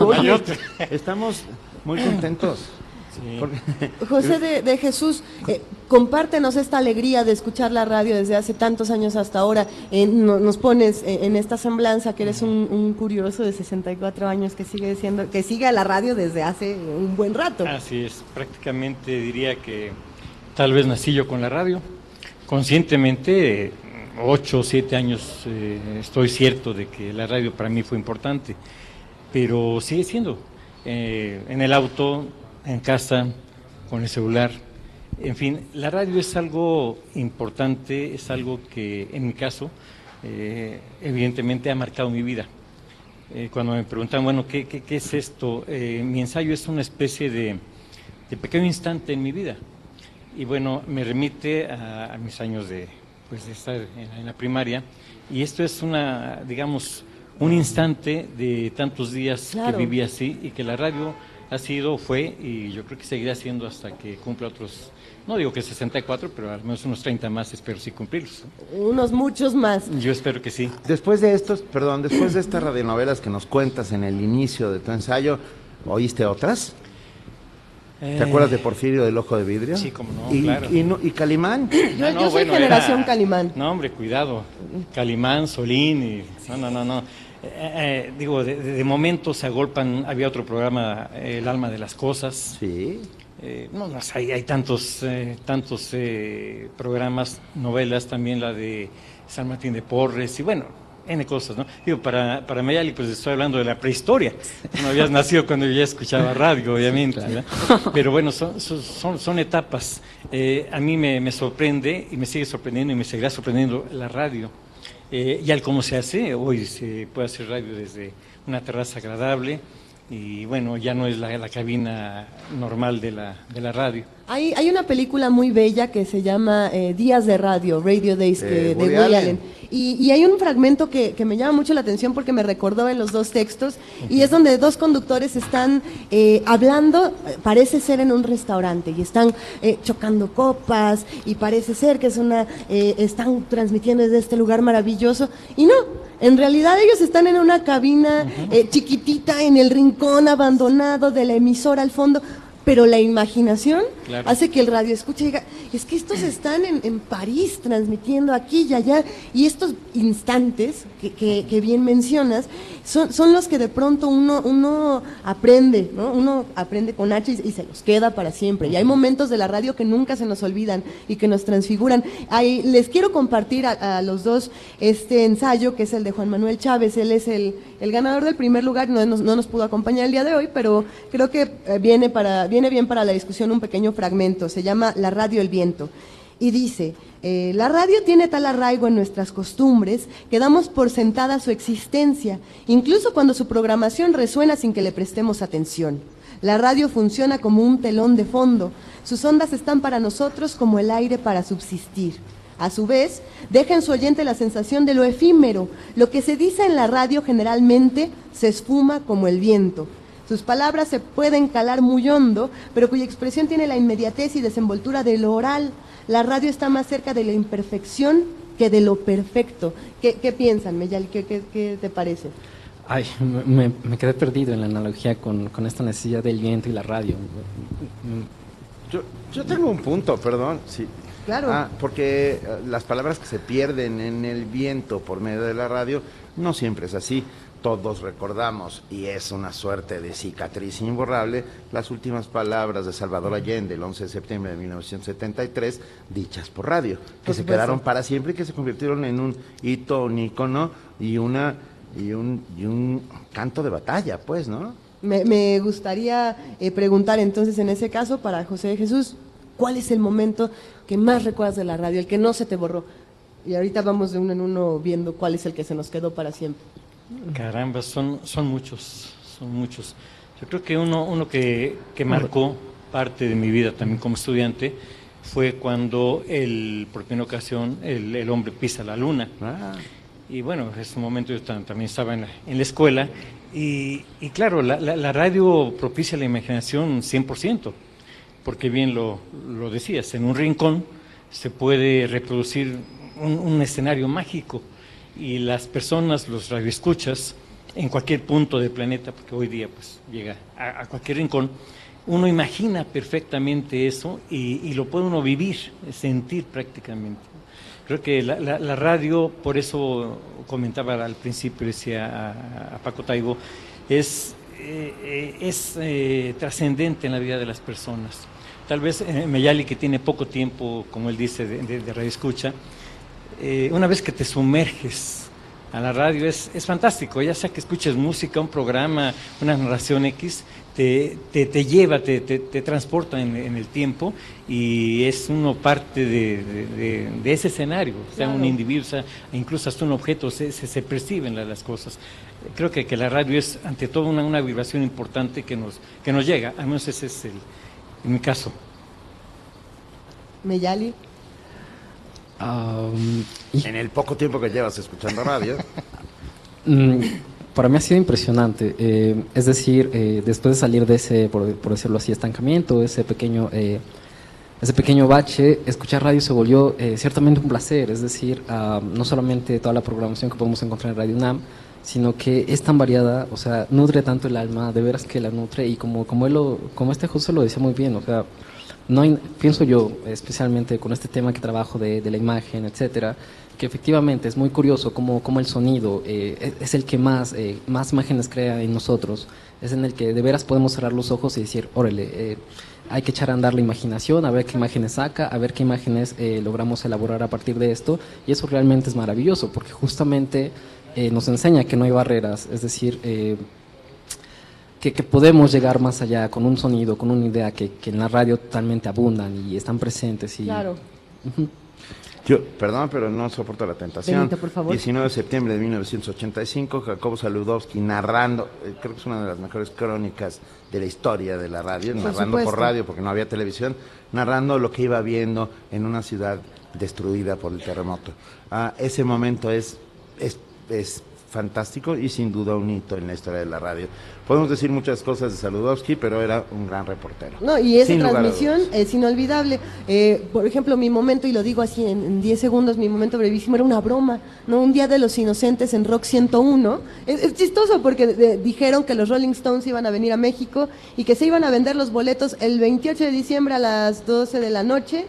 (laughs) estamos muy contentos. Sí. (laughs) José de, de Jesús, eh, compártenos esta alegría de escuchar la radio desde hace tantos años hasta ahora. Eh, no- nos pones eh, en esta semblanza que eres un, un curioso de 64 años que sigue siendo, que sigue a la radio desde hace un buen rato. Así es, prácticamente diría que tal vez nací yo con la radio. Conscientemente, eh, ocho o siete años eh, estoy cierto de que la radio para mí fue importante, pero sigue siendo. Eh, en el auto, en casa, con el celular. En fin, la radio es algo importante, es algo que en mi caso, eh, evidentemente ha marcado mi vida. Eh, cuando me preguntan, bueno, ¿qué, qué, qué es esto? Eh, mi ensayo es una especie de, de pequeño instante en mi vida. Y bueno, me remite a, a mis años de, pues, de estar en, la- en la primaria. Y esto es una, digamos, un instante de tantos días Claro. que viví así y que la radio ha sido, fue y yo creo que seguirá siendo hasta que cumpla otros, no digo que 64, pero al menos unos 30 más espero sí cumplirlos. Unos muchos más. Yo espero que sí. Después de estos, perdón, después de estas radionovelas que nos cuentas en el inicio de tu ensayo, ¿oíste otras? ¿Te acuerdas de Porfirio del Ojo de Vidrio? Eh, Sí, cómo no, ¿Y, claro. y, no- y Calimán? Yo, Ah, yo soy bueno, generación era- Calimán. No, hombre, cuidado. Calimán, Solín, y, no, no, no, no. Eh, eh, digo, de, de- momento se agolpan, había otro programa, El alma de las cosas. Sí. Eh, no, no, hay, hay tantos, eh, tantos eh, programas, novelas, también la de San Martín de Porres, y bueno, N cosas, ¿no? Digo, para, para Mayali, pues estoy hablando de la prehistoria. No habías nacido cuando yo ya escuchaba radio, obviamente, ¿verdad? Pero bueno, son, son, son- son etapas. Eh, a mí me, me sorprende y me sigue sorprendiendo y me seguirá sorprendiendo la radio. Eh, y al cómo se hace, hoy se puede hacer radio desde una terraza agradable y bueno, ya no es la, la cabina normal de la, de la radio. Hay, hay una película muy bella que se llama eh, Días de Radio, Radio Days, que- de Woody Allen. Allen. Y, y hay un fragmento que, que me llama mucho la atención porque me recordó en los dos textos, y es donde dos conductores están eh, hablando, eh, parece ser en un restaurante, y están eh, chocando copas, y parece ser que es una, eh, están transmitiendo desde este lugar maravilloso, y no, en realidad ellos están en una cabina eh, chiquitita en el rincón abandonado de la emisora al fondo, pero la imaginación Claro. hace que el radio escuche y diga, es que estos están en, en París transmitiendo aquí y allá, y estos instantes que, que- que bien mencionas, son, son los que de pronto uno, uno aprende, ¿no? Uno aprende con H y, y se los queda para siempre. Y hay momentos de la radio que nunca se nos olvidan y que nos transfiguran. Hay- les quiero compartir a, a los dos este ensayo, que es el de Juan Manuel Chávez. Él es el, el ganador del primer lugar, no nos, no nos pudo acompañar el día de hoy, pero creo que eh, viene, para, viene bien para la discusión un pequeño fragmento. Se llama La radio, el viento. Y dice, eh, la radio tiene tal arraigo en nuestras costumbres que damos por sentada su existencia, incluso cuando su programación resuena sin que le prestemos atención. La radio funciona como un telón de fondo, sus ondas están para nosotros como el aire para subsistir. A su vez, deja en su oyente la sensación de lo efímero. Lo que se dice en la radio generalmente se esfuma como el viento. Sus palabras se pueden calar muy hondo, pero cuya expresión tiene la inmediatez y desenvoltura de lo oral. La radio está más cerca de la imperfección que de lo perfecto. ¿Qué, qué piensan, Meyal? ¿Qué, qué, qué te parece? Ay, me, me, quedé perdido en la analogía con, con, esta necesidad del viento y la radio. Yo, yo tengo un punto, perdón. Sí. Claro. Ah, porque eh, las palabras que se pierden en el viento por medio de la radio no siempre es así. Todos recordamos, y es una suerte de cicatriz imborrable, las últimas palabras de Salvador Allende el 11 de septiembre de 1973, dichas por radio, que Por se quedaron para siempre y que se convirtieron en un hito, un ícono y, una, y, un, y un canto de batalla, pues, ¿no? Me, me gustaría eh, preguntar entonces en ese caso para José de Jesús, ¿cuál es el momento que más recuerdas de la radio, el que no se te borró? Y ahorita vamos de uno en uno viendo cuál es el que se nos quedó para siempre. Caramba, son, son muchos, son muchos. Yo creo que uno, uno que, que marcó parte de mi vida también como estudiante fue cuando el, por primera ocasión el, el hombre pisa la luna. Ah, Y bueno, en ese momento yo tam- también estaba en la, en la escuela y, y claro, la, la- la radio propicia la imaginación 100%, porque bien lo, lo decías, en un rincón se puede reproducir un, un escenario mágico y las personas, los radioescuchas, en cualquier punto del planeta, porque hoy día pues llega a, a cualquier rincón, uno imagina perfectamente eso y, y lo puede uno vivir, sentir prácticamente. Creo que la, la- la radio, por eso comentaba al principio, decía a, a Paco Taibo, es, eh, eh, es eh, trascendente en la vida de las personas. Tal vez eh, Meyali, que tiene poco tiempo, como él dice, de, de, de radio escucha, eh, una vez que te sumerges a la radio es, es fantástico, ya sea que escuches música, un programa, una narración X, te, te, te lleva, te, te, te transporta en, en el tiempo y es uno parte de, de- de- de ese escenario, sea un individuo, sea incluso hasta un objeto, se, se, se perciben la- las cosas. Creo que, que la radio es ante todo una, una vibración importante que nos, que nos llega, al menos ese es el, en mi caso. Meyali. Y- en el poco tiempo que llevas escuchando radio, (laughs) Mm, para mí ha sido impresionante. eh, es decir, eh, después de salir de ese, por, por decirlo así, estancamiento, ese pequeño, eh, ese pequeño bache, escuchar radio se volvió eh, ciertamente un placer. Es decir, ah, no solamente toda la programación que podemos encontrar en Radio UNAM, sino que es tan variada, o sea, nutre tanto el alma, de veras que la nutre, y como, como, él lo, como este José lo decía muy bien, o sea, no hay- pienso yo, especialmente con este tema que trabajo de, de la imagen, etcétera, que efectivamente es muy curioso cómo, cómo el sonido eh, es, el que más, eh, más imágenes crea en nosotros, es en el que de veras podemos cerrar los ojos y decir, órale, eh, hay que echar a andar la imaginación, a ver qué imágenes saca, a ver qué imágenes eh, logramos elaborar a partir de esto, y eso realmente es maravilloso, porque justamente eh, nos enseña que no hay barreras, es decir, eh, que, que podemos llegar más allá con un sonido, con una idea que, que en la radio totalmente abundan y están presentes. Y, Claro. Yo, perdón, pero no soporto la tentación. Benito, por favor. 19 de septiembre de 1985, Jacobo Saludowski narrando, eh, creo que es una de las mejores crónicas de la historia de la radio, Por narrando por supuesto. radio porque no había televisión, narrando lo que iba viendo en una ciudad destruida por el terremoto. Ah, ese momento es, es, es fantástico y sin duda un hito en la historia de la radio. Podemos decir muchas cosas de Saludowski, pero era un gran reportero. No, y esa Sin transmisión es inolvidable. Eh, por ejemplo, mi momento, y lo digo así en, en 10 segundos, mi momento brevísimo era una broma, ¿no? Un día de los inocentes en Rock 101. Es, es chistoso porque dijeron que los Rolling Stones iban a venir a México y que se iban a vender los boletos el 28 de diciembre a las 12 de la noche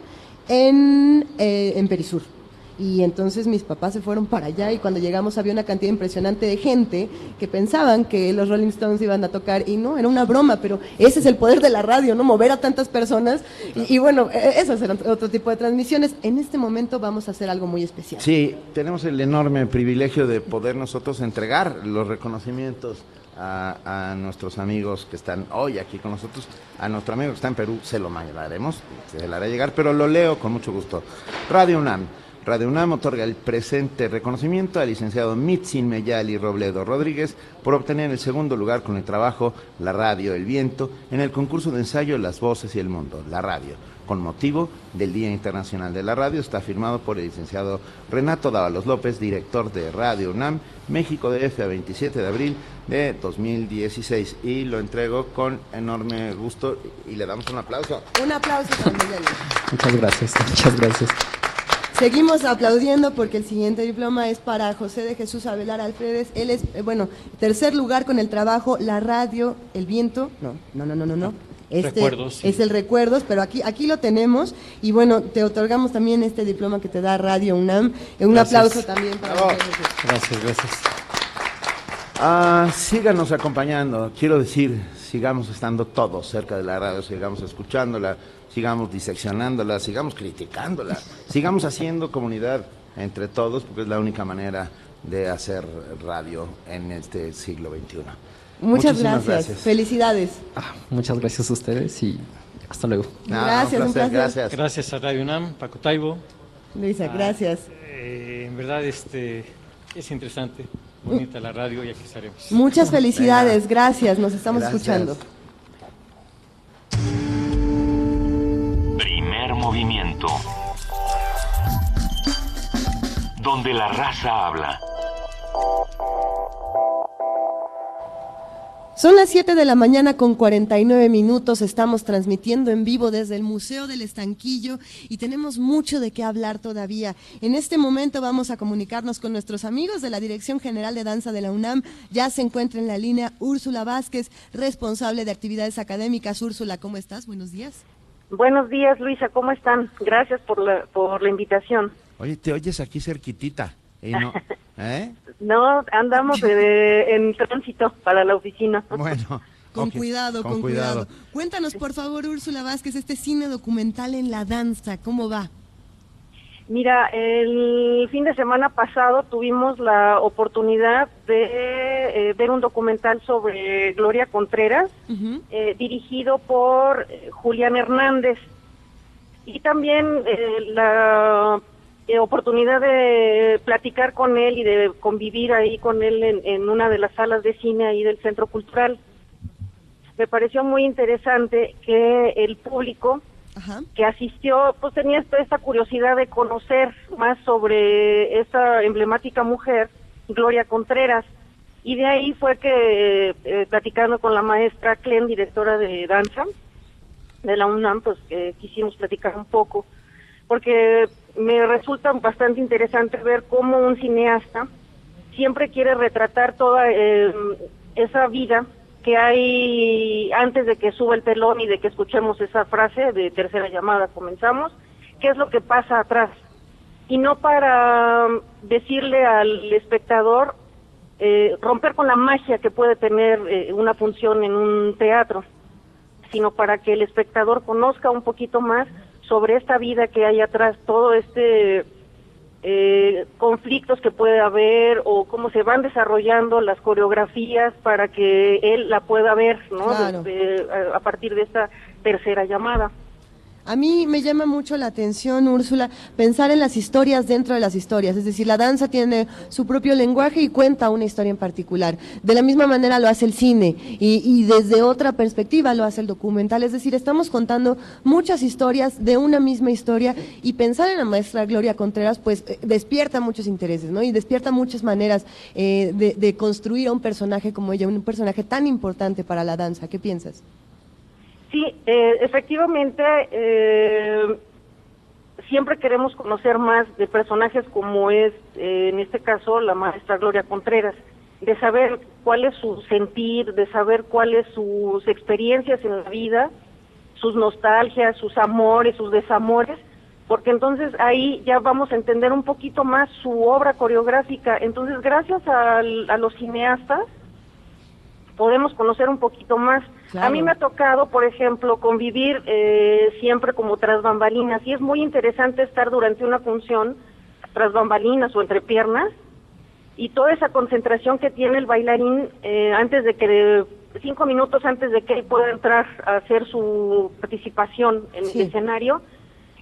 en, eh, en Perisur. Y entonces mis papás se fueron para allá y cuando llegamos había una cantidad impresionante de gente que pensaban que los Rolling Stones iban a tocar y no, era una broma, pero ese es el poder de la radio, ¿no? Mover a tantas personas y, y bueno, e- esas eran otro tipo de transmisiones. En este momento vamos a hacer algo muy especial. Sí, tenemos el enorme privilegio de poder nosotros entregar los reconocimientos a, a nuestros amigos que están hoy aquí con nosotros. A nuestro amigo que está en Perú se lo mandaremos, se le hará llegar, pero lo leo con mucho gusto. Radio UNAM. Radio UNAM otorga el presente reconocimiento al licenciado Mitzin Meyali Robledo Rodríguez por obtener el segundo lugar con el trabajo La Radio, el viento en el concurso de ensayo Las Voces y el Mundo, la radio. Con motivo del Día Internacional de la Radio, está firmado por el licenciado Renato Dávalos López, director de Radio UNAM, México DF, a 27 de abril de 2016. Y lo entrego con enorme gusto y le damos un aplauso. Un aplauso para Meyali. Muchas gracias, muchas gracias. Seguimos aplaudiendo porque el siguiente diploma es para José de Jesús Avelar Alfredes. Él es, eh, bueno, tercer lugar con el trabajo La Radio, El Viento. No, no, no, no, no. no. Este Recuerdos, sí. Es el Recuerdos, pero aquí, aquí lo tenemos. Y bueno, te otorgamos también este diploma que te da Radio UNAM. Eh, Un Gracias. aplauso también para Bravo. José de Jesús. Gracias, gracias. Ah, síganos acompañando. Quiero decir, sigamos estando todos cerca de la radio, sigamos escuchándola, sigamos diseccionándola, sigamos criticándola, sigamos haciendo comunidad entre todos, porque es la única manera de hacer radio en este siglo XXI. Muchas Muchísimas gracias. Felicidades. Ah, muchas gracias a ustedes y hasta luego. No, Gracias, un placer. gracias. Gracias a Radio UNAM, Paco Taibo. Luisa, gracias. Eh, en verdad este, es interesante, bonita la radio y aquí estaremos. Muchas felicidades. Gracias. Nos estamos Gracias. escuchando. Donde la raza habla. Son las 7 de la mañana con 49 minutos. Estamos transmitiendo en vivo desde el Museo del Estanquillo y tenemos mucho de qué hablar todavía. En este momento vamos a comunicarnos con nuestros amigos de la Dirección General de Danza de la UNAM. Ya se encuentra en la línea Úrsula Vázquez, responsable de actividades académicas. Úrsula, ¿cómo estás? Buenos días. Buenos días, Luisa, ¿cómo están? Gracias por la, por la invitación. Oye, te oyes aquí cerquitita. y no- (laughs) ¿eh? No, andamos eh, en tránsito para la oficina. Bueno. Con cuidado, con, cuidado. Cuéntanos, por favor, Úrsula Vázquez, este cine documental en la danza, ¿cómo va? Mira, el fin de semana pasado tuvimos la oportunidad de eh, ver un documental sobre Gloria Contreras, eh, dirigido por eh, Julián Hernández. Y también eh, la eh, oportunidad de platicar con él y de convivir ahí con él en, en una de las salas de cine ahí del Centro Cultural. Me pareció muy interesante que el público Que asistió, pues tenía esta, curiosidad de conocer más sobre esta emblemática mujer, Gloria Contreras. Y de ahí fue que, eh, platicando con la maestra Clen, directora de danza de la UNAM, pues que quisimos platicar un poco, porque me resulta bastante interesante ver cómo un cineasta siempre quiere retratar toda eh, esa vida que hay antes de que suba el telón y de que escuchemos esa frase de tercera llamada, comenzamos, qué es lo que pasa atrás. Y no para um, decirle al espectador, eh, romper con la magia que puede tener eh, una función en un teatro, sino para que el espectador conozca un poquito más sobre esta vida que hay atrás, todo este eh, conflictos que puede haber o cómo se van desarrollando las coreografías para que él la pueda ver, ¿no? Claro. Desde- a, a partir de esta tercera llamada. A mí me llama mucho la atención, Úrsula, pensar en las historias dentro de las historias. Es decir, la danza tiene su propio lenguaje y cuenta una historia en particular. De la misma manera lo hace el cine y, desde otra perspectiva lo hace el documental. Es decir, estamos contando muchas historias de una misma historia y pensar en la maestra Gloria Contreras pues eh, despierta muchos intereses, ¿no? Y despierta muchas maneras eh, de, de construir a un personaje como ella, un personaje tan importante para la danza. ¿Qué piensas? Sí, eh, efectivamente, eh, siempre queremos conocer más de personajes como es, eh, en este caso, la maestra Gloria Contreras, de saber cuál es su sentir, de saber cuáles sus experiencias en la vida, sus nostalgias, sus amores, sus desamores, porque entonces ahí ya vamos a entender un poquito más su obra coreográfica. Entonces, gracias al- a los cineastas, podemos conocer un poquito más. Claro. A mí me ha tocado, por ejemplo, convivir eh, siempre como tras bambalinas y es muy interesante estar durante una función tras bambalinas o entre piernas y toda esa concentración que tiene el bailarín eh, antes de que cinco minutos antes de que él pueda entrar a hacer su participación en Sí. el escenario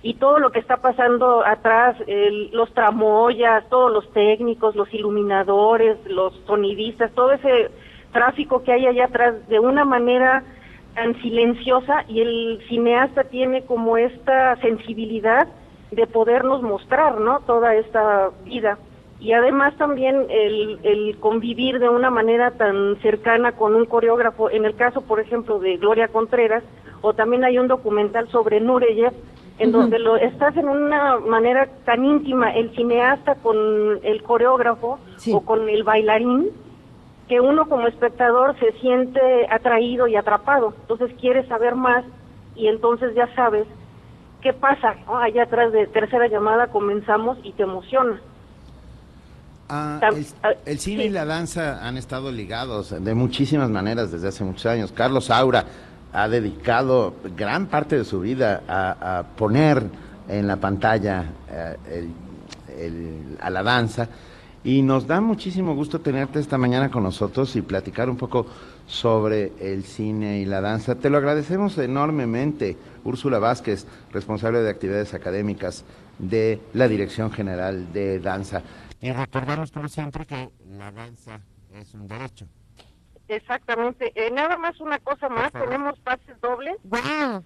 y todo lo que está pasando atrás, el- los tramoyas, todos los técnicos, los iluminadores, los sonidistas, todo ese tráfico que hay allá atrás de una manera tan silenciosa y el cineasta tiene como esta sensibilidad de podernos mostrar, ¿no? Toda esta vida. Y además también el, el convivir de una manera tan cercana con un coreógrafo, en el caso, por ejemplo, de Gloria Contreras, o también hay un documental sobre Nureyev, en donde lo estás en una manera tan íntima, el cineasta con el coreógrafo Sí. o con el bailarín, que uno como espectador se siente atraído y atrapado. Entonces quieres saber más y entonces ya sabes qué pasa. ¿no? Allá atrás de tercera llamada comenzamos y te emociona. Ah, el, ah, el cine sí. y la danza han estado ligados de muchísimas maneras desde hace muchos años. Carlos Saura ha dedicado gran parte de su vida a, a poner en la pantalla eh, el- el- a la danza y nos da muchísimo gusto tenerte esta mañana con nosotros y platicar un poco sobre el cine y la danza. Te lo agradecemos enormemente, Úrsula Vázquez, responsable de actividades académicas de la Dirección General de Danza. Y recordaros como siempre que la danza es un derecho. Exactamente. Eh, nada más una cosa más, tenemos pases dobles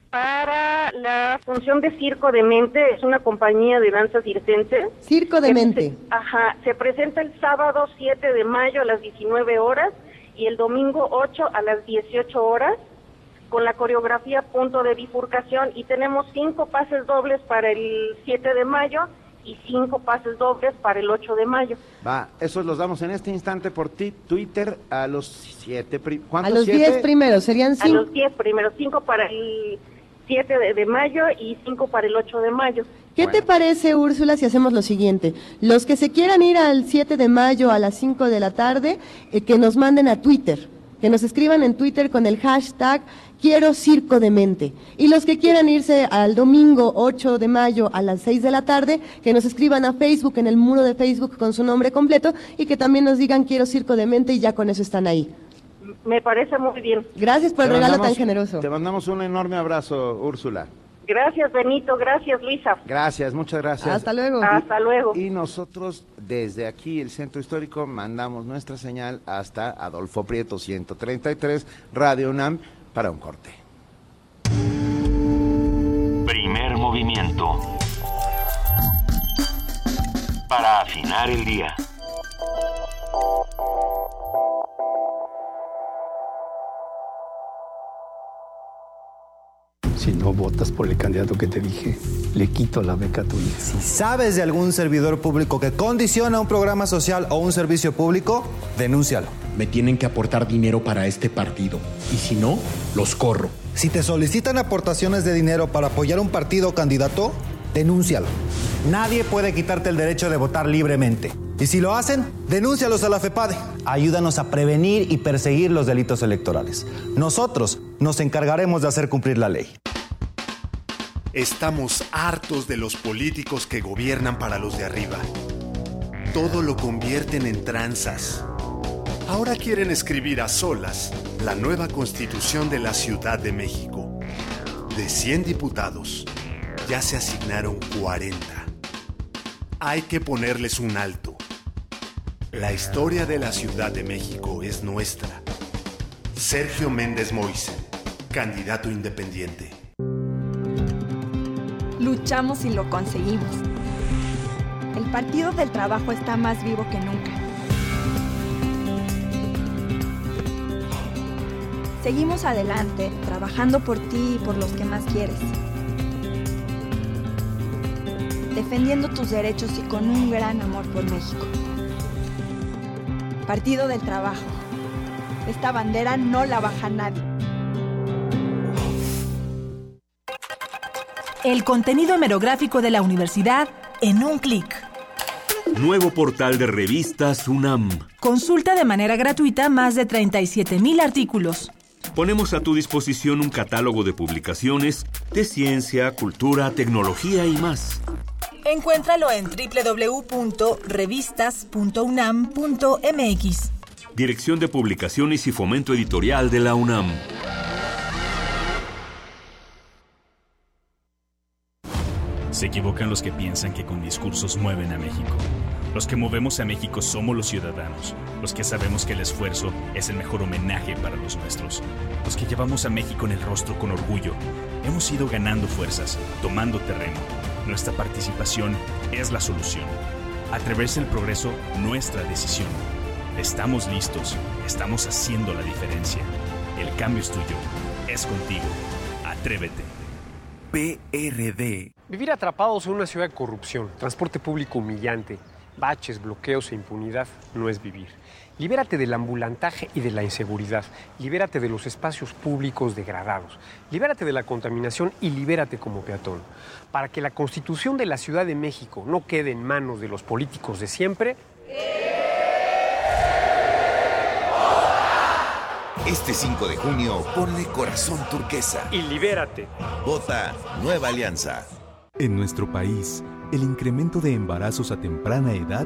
para la función de Circo de Mente, es una compañía de danza circense. Circo de mente. se- ajá, se presenta el sábado 7 de mayo a las 19 horas y el domingo 8 a las 18 horas con la coreografía Punto de Bifurcación y tenemos cinco pases dobles para el 7 de mayo y cinco pases dobles para el 8 de mayo. Va, esos los damos en este instante por ti, Twitter a los siete. pri- A ¿Cuántos los siete? 10 primeros, serían A 5. los 10 primero, cinco para el 7 de, de mayo y cinco para el 8 de mayo. ¿Qué te parece, Úrsula, si hacemos lo siguiente? Los que se quieran ir al 7 de mayo a las 5 de la tarde, eh, que nos manden a Twitter, que nos escriban en Twitter con el hashtag Quiero Circo de Mente. Y los que quieran irse al domingo 8 de mayo a las 6 de la tarde, que nos escriban a Facebook, en el muro de Facebook con su nombre completo, y que también nos digan Quiero Circo de Mente y ya con eso están ahí. Me parece muy bien. Gracias por el regalo tan generoso. Te mandamos un enorme abrazo, Úrsula. Gracias, Benito. Gracias, Luisa. Gracias, muchas gracias. Hasta luego. Hasta luego. Y nosotros desde aquí, el Centro Histórico, mandamos nuestra señal hasta Adolfo Prieto 133, Radio UNAM, para un corte. Primer movimiento. Para afinar el día. Si no votas por el candidato que te dije, le quito la beca a tu hija. Si sabes de algún servidor público que condiciona un programa social o un servicio público, denúncialo. Me tienen que aportar dinero para este partido. Y si no, los corro. Si te solicitan aportaciones de dinero para apoyar un partido o candidato, denúncialo. Nadie puede quitarte el derecho de votar libremente. Y si lo hacen, denúncialos a la FEPADE. Ayúdanos a prevenir y perseguir los delitos electorales. Nosotros nos encargaremos de hacer cumplir la ley. Estamos hartos de los políticos que gobiernan para los de arriba. Todo lo convierten en tranzas. Ahora quieren escribir a solas la nueva constitución de la Ciudad de México. De 100 diputados, ya se asignaron 40. Hay que ponerles un alto. La historia de la Ciudad de México es nuestra. Sergio Méndez Moise, candidato independiente. Luchamos y lo conseguimos. El Partido del Trabajo está más vivo que nunca. Seguimos adelante, trabajando por ti y por los que más quieres. Defendiendo tus derechos y con un gran amor por México. Partido del Trabajo. Esta bandera no la baja nadie. El contenido hemerográfico de la universidad en un clic. Nuevo portal de revistas UNAM. Consulta de manera gratuita más de 37.000 artículos. Ponemos a tu disposición un catálogo de publicaciones de ciencia, cultura, tecnología y más. Encuéntralo en www.revistas.unam.mx. Dirección de Publicaciones y Fomento Editorial de la UNAM. Se equivocan los que piensan que con discursos mueven a México. Los que movemos a México somos los ciudadanos, los que sabemos que el esfuerzo es el mejor homenaje para los nuestros, los que llevamos a México en el rostro con orgullo. Hemos ido ganando fuerzas, tomando terreno. Nuestra participación es la solución. Atreverse el progreso, nuestra decisión. Estamos listos, estamos haciendo la diferencia. El cambio es tuyo, es contigo. Atrévete. PRD. Vivir atrapados en una ciudad de corrupción, transporte público humillante, baches, bloqueos e impunidad no es vivir. Libérate del ambulantaje y de la inseguridad. Libérate de los espacios públicos degradados. Libérate de la contaminación y libérate como peatón. Para que la constitución de la Ciudad de México no quede en manos de los políticos de siempre. Este 5 de junio, ponle corazón turquesa. Y libérate. Vota Nueva Alianza. En nuestro país, el incremento de embarazos a temprana edad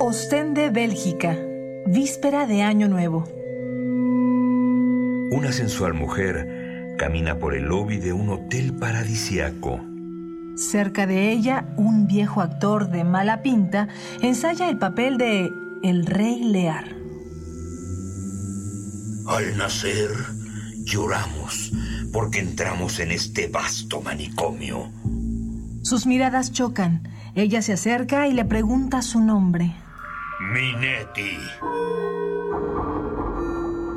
Ostende, Bélgica. Víspera de Año Nuevo. Una sensual mujer camina por el lobby de un hotel paradisiaco. Cerca de ella, un viejo actor de mala pinta ensaya el papel de El Rey Lear. Al nacer, lloramos porque entramos en este vasto manicomio. Sus miradas chocan. Ella se acerca y le pregunta su nombre. Minetti.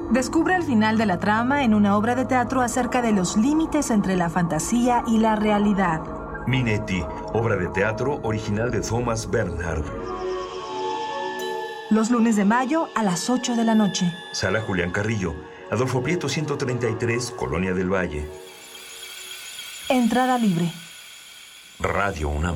Descubre el final de la trama en una obra de teatro acerca de los límites entre la fantasía y la realidad. Minetti, obra de teatro original de Thomas Bernhard. Los lunes de mayo a las 8 de la noche. Sala Julián Carrillo, Adolfo Prieto 133, Colonia del Valle. Entrada libre. Radio UNAM.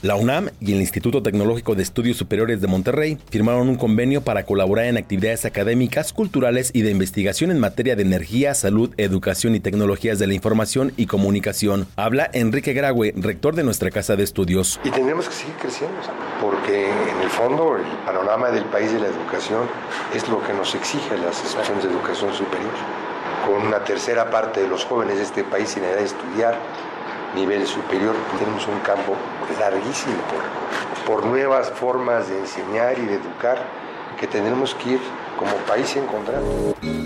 La UNAM y el Instituto Tecnológico de Estudios Superiores de Monterrey firmaron un convenio para colaborar en actividades académicas, culturales y de investigación en materia de energía, salud, educación y tecnologías de la información y comunicación. Habla Enrique Graue, rector de nuestra casa de estudios. Y tendremos que seguir creciendo, porque en el fondo el panorama del país de la educación es lo que nos exige las instituciones de educación superior. Con una tercera parte de los jóvenes de este país sin edad de estudiar, nivel superior, tenemos un campo larguísimo por, por nuevas formas de enseñar y de educar que tendremos que ir como país.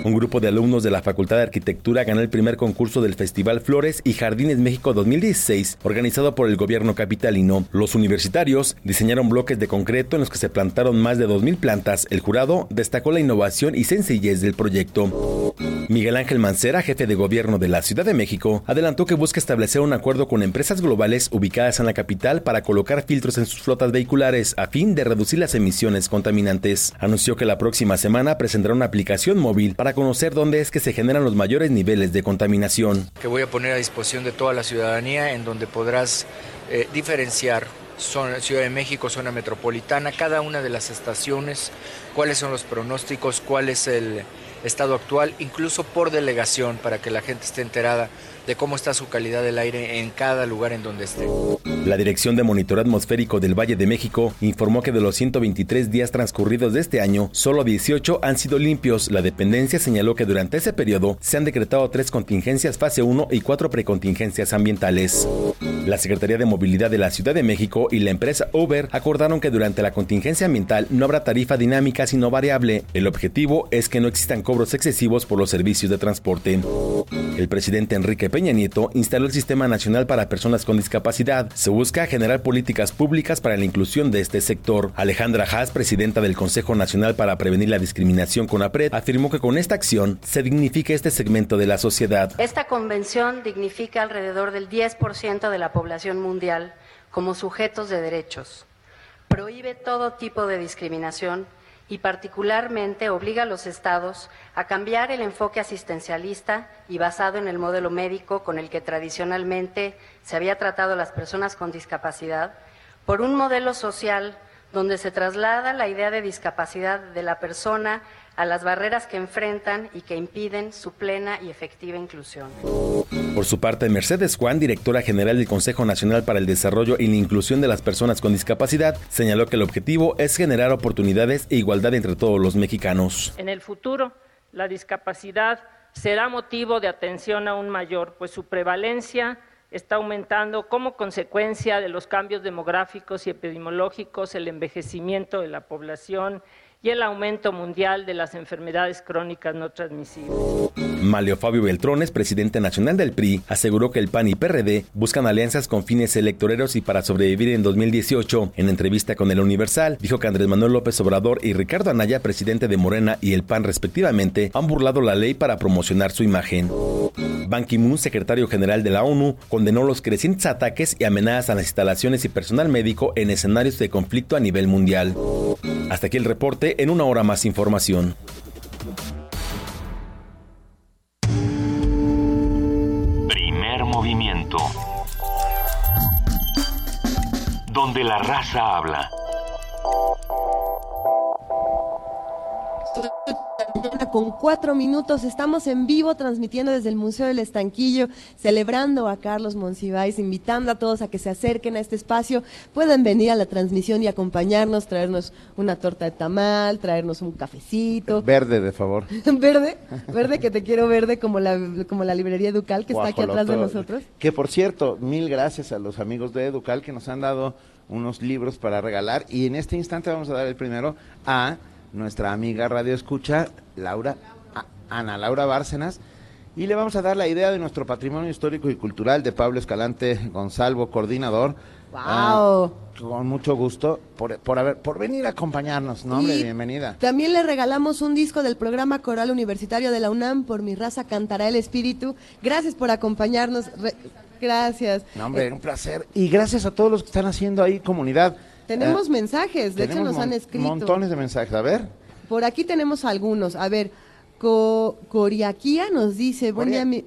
Un grupo de alumnos de la Facultad de Arquitectura ganó el primer concurso del Festival Flores y Jardines México 2016, organizado por el gobierno capitalino. Los universitarios diseñaron bloques de concreto en los que se plantaron más de 2.000 plantas. El jurado destacó la innovación y sencillez del proyecto. Miguel Ángel Mancera, jefe de gobierno de la Ciudad de México, adelantó que busca establecer un acuerdo con empresas globales ubicadas en la capital para colocar filtros en sus flotas vehiculares a fin de reducir las emisiones contaminantes. Anunció que la próxima semana presentará una aplicación móvil para conocer dónde es que se generan los mayores niveles de contaminación. Que voy a poner a disposición de toda la ciudadanía en donde podrás eh, diferenciar zona, Ciudad de México, zona metropolitana, cada una de las estaciones, cuáles son los pronósticos, cuál es el estado actual, incluso por delegación, para que la gente esté enterada de cómo está su calidad del aire en cada lugar en donde esté. La Dirección de Monitoreo Atmosférico del Valle de México informó que de los 123 días transcurridos de este año, solo 18 han sido limpios. La dependencia señaló que durante ese periodo se han decretado tres contingencias fase 1 y cuatro precontingencias ambientales. La Secretaría de Movilidad de la Ciudad de México y la empresa Uber acordaron que durante la contingencia ambiental no habrá tarifa dinámica sino variable. El objetivo es que no existan cobros excesivos por los servicios de transporte. El presidente Enrique Peña Nieto instaló el Sistema Nacional para Personas con Discapacidad. Se busca generar políticas públicas para la inclusión de este sector. Alejandra Haas, presidenta del Consejo Nacional para Prevenir la Discriminación con APRED, afirmó que con esta acción se dignifica este segmento de la sociedad. Esta convención dignifica alrededor del 10% de la población mundial como sujetos de derechos. Prohíbe todo tipo de discriminación y particularmente obliga a los estados a cambiar el enfoque asistencialista y basado en el modelo médico con el que tradicionalmente se había tratado a las personas con discapacidad por un modelo social donde se traslada la idea de discapacidad de la persona a las barreras que enfrentan y que impiden su plena y efectiva inclusión. Por su parte, Mercedes Juan, directora general del Consejo Nacional para el Desarrollo y la Inclusión de las Personas con Discapacidad, señaló que el objetivo es generar oportunidades e igualdad entre todos los mexicanos. En el futuro, la discapacidad será motivo de atención aún mayor, pues su prevalencia está aumentando como consecuencia de los cambios demográficos y epidemiológicos, el envejecimiento de la población y el aumento mundial de las enfermedades crónicas no transmisibles. Malio Fabio Beltrones, presidente nacional del PRI, aseguró que el PAN y PRD buscan alianzas con fines electoreros y para sobrevivir en 2018. En entrevista con el Universal, dijo que Andrés Manuel López Obrador y Ricardo Anaya, presidente de Morena y el PAN respectivamente, han burlado la ley para promocionar su imagen. Ban Ki-moon, secretario general de la ONU, condenó los crecientes ataques y amenazas a las instalaciones y personal médico en escenarios de conflicto a nivel mundial. Hasta aquí el reporte, en una hora más información. Primer movimiento. Donde la raza habla. Con cuatro minutos estamos en vivo transmitiendo desde el Museo del Estanquillo, celebrando a Carlos Monsiváis, invitando a todos a que se acerquen a este espacio, pueden venir a la transmisión y acompañarnos, traernos una torta de tamal, traernos un cafecito. Verde, de favor. (laughs) verde, verde que te quiero verde como la, como la librería Educal que está aquí atrás de nosotros. Que por cierto, mil gracias a los amigos de Educal que nos han dado unos libros para regalar y en este instante vamos a dar el primero a nuestra amiga Radio Escucha, Laura, Ana Laura Bárcenas, y le vamos a dar la idea de nuestro patrimonio histórico y cultural de Pablo Escalante Gonzalvo, coordinador. ¡Wow! con mucho gusto por, por, haber, por venir a acompañarnos, ¿no? Hombre, bienvenida. También le regalamos un disco del programa Coral Universitario de la UNAM, Por mi raza cantará el espíritu. Gracias por acompañarnos. gracias. No, hombre, eh, un placer. Y gracias a todos los que están haciendo ahí comunidad. Tenemos eh, mensajes, de hecho nos han escrito. Montones de mensajes, a ver. Por aquí tenemos algunos. A ver, Co Coriaquía nos dice, buen día, mi,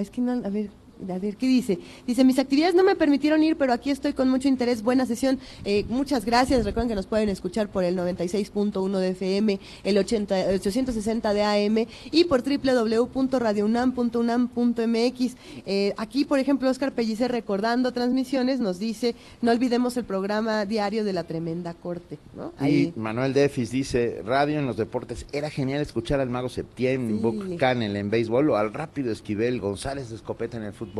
es que no, a ver, a ver, ¿qué dice? Dice, mis actividades no me permitieron ir, pero aquí estoy con mucho interés. Buena sesión. Eh, muchas gracias. Recuerden que nos pueden escuchar por el 96.1 de FM, el 80, 860 de AM y por www.radiounam.unam.mx. Eh, aquí, por ejemplo, Oscar Pellicer, recordando transmisiones, nos dice, no olvidemos el programa diario de la tremenda corte. ¿no? Y Manuel Defis dice, radio en los deportes, era genial escuchar al mago Septién, sí. Canel en béisbol o al rápido Esquivel, González de Escopeta en el fútbol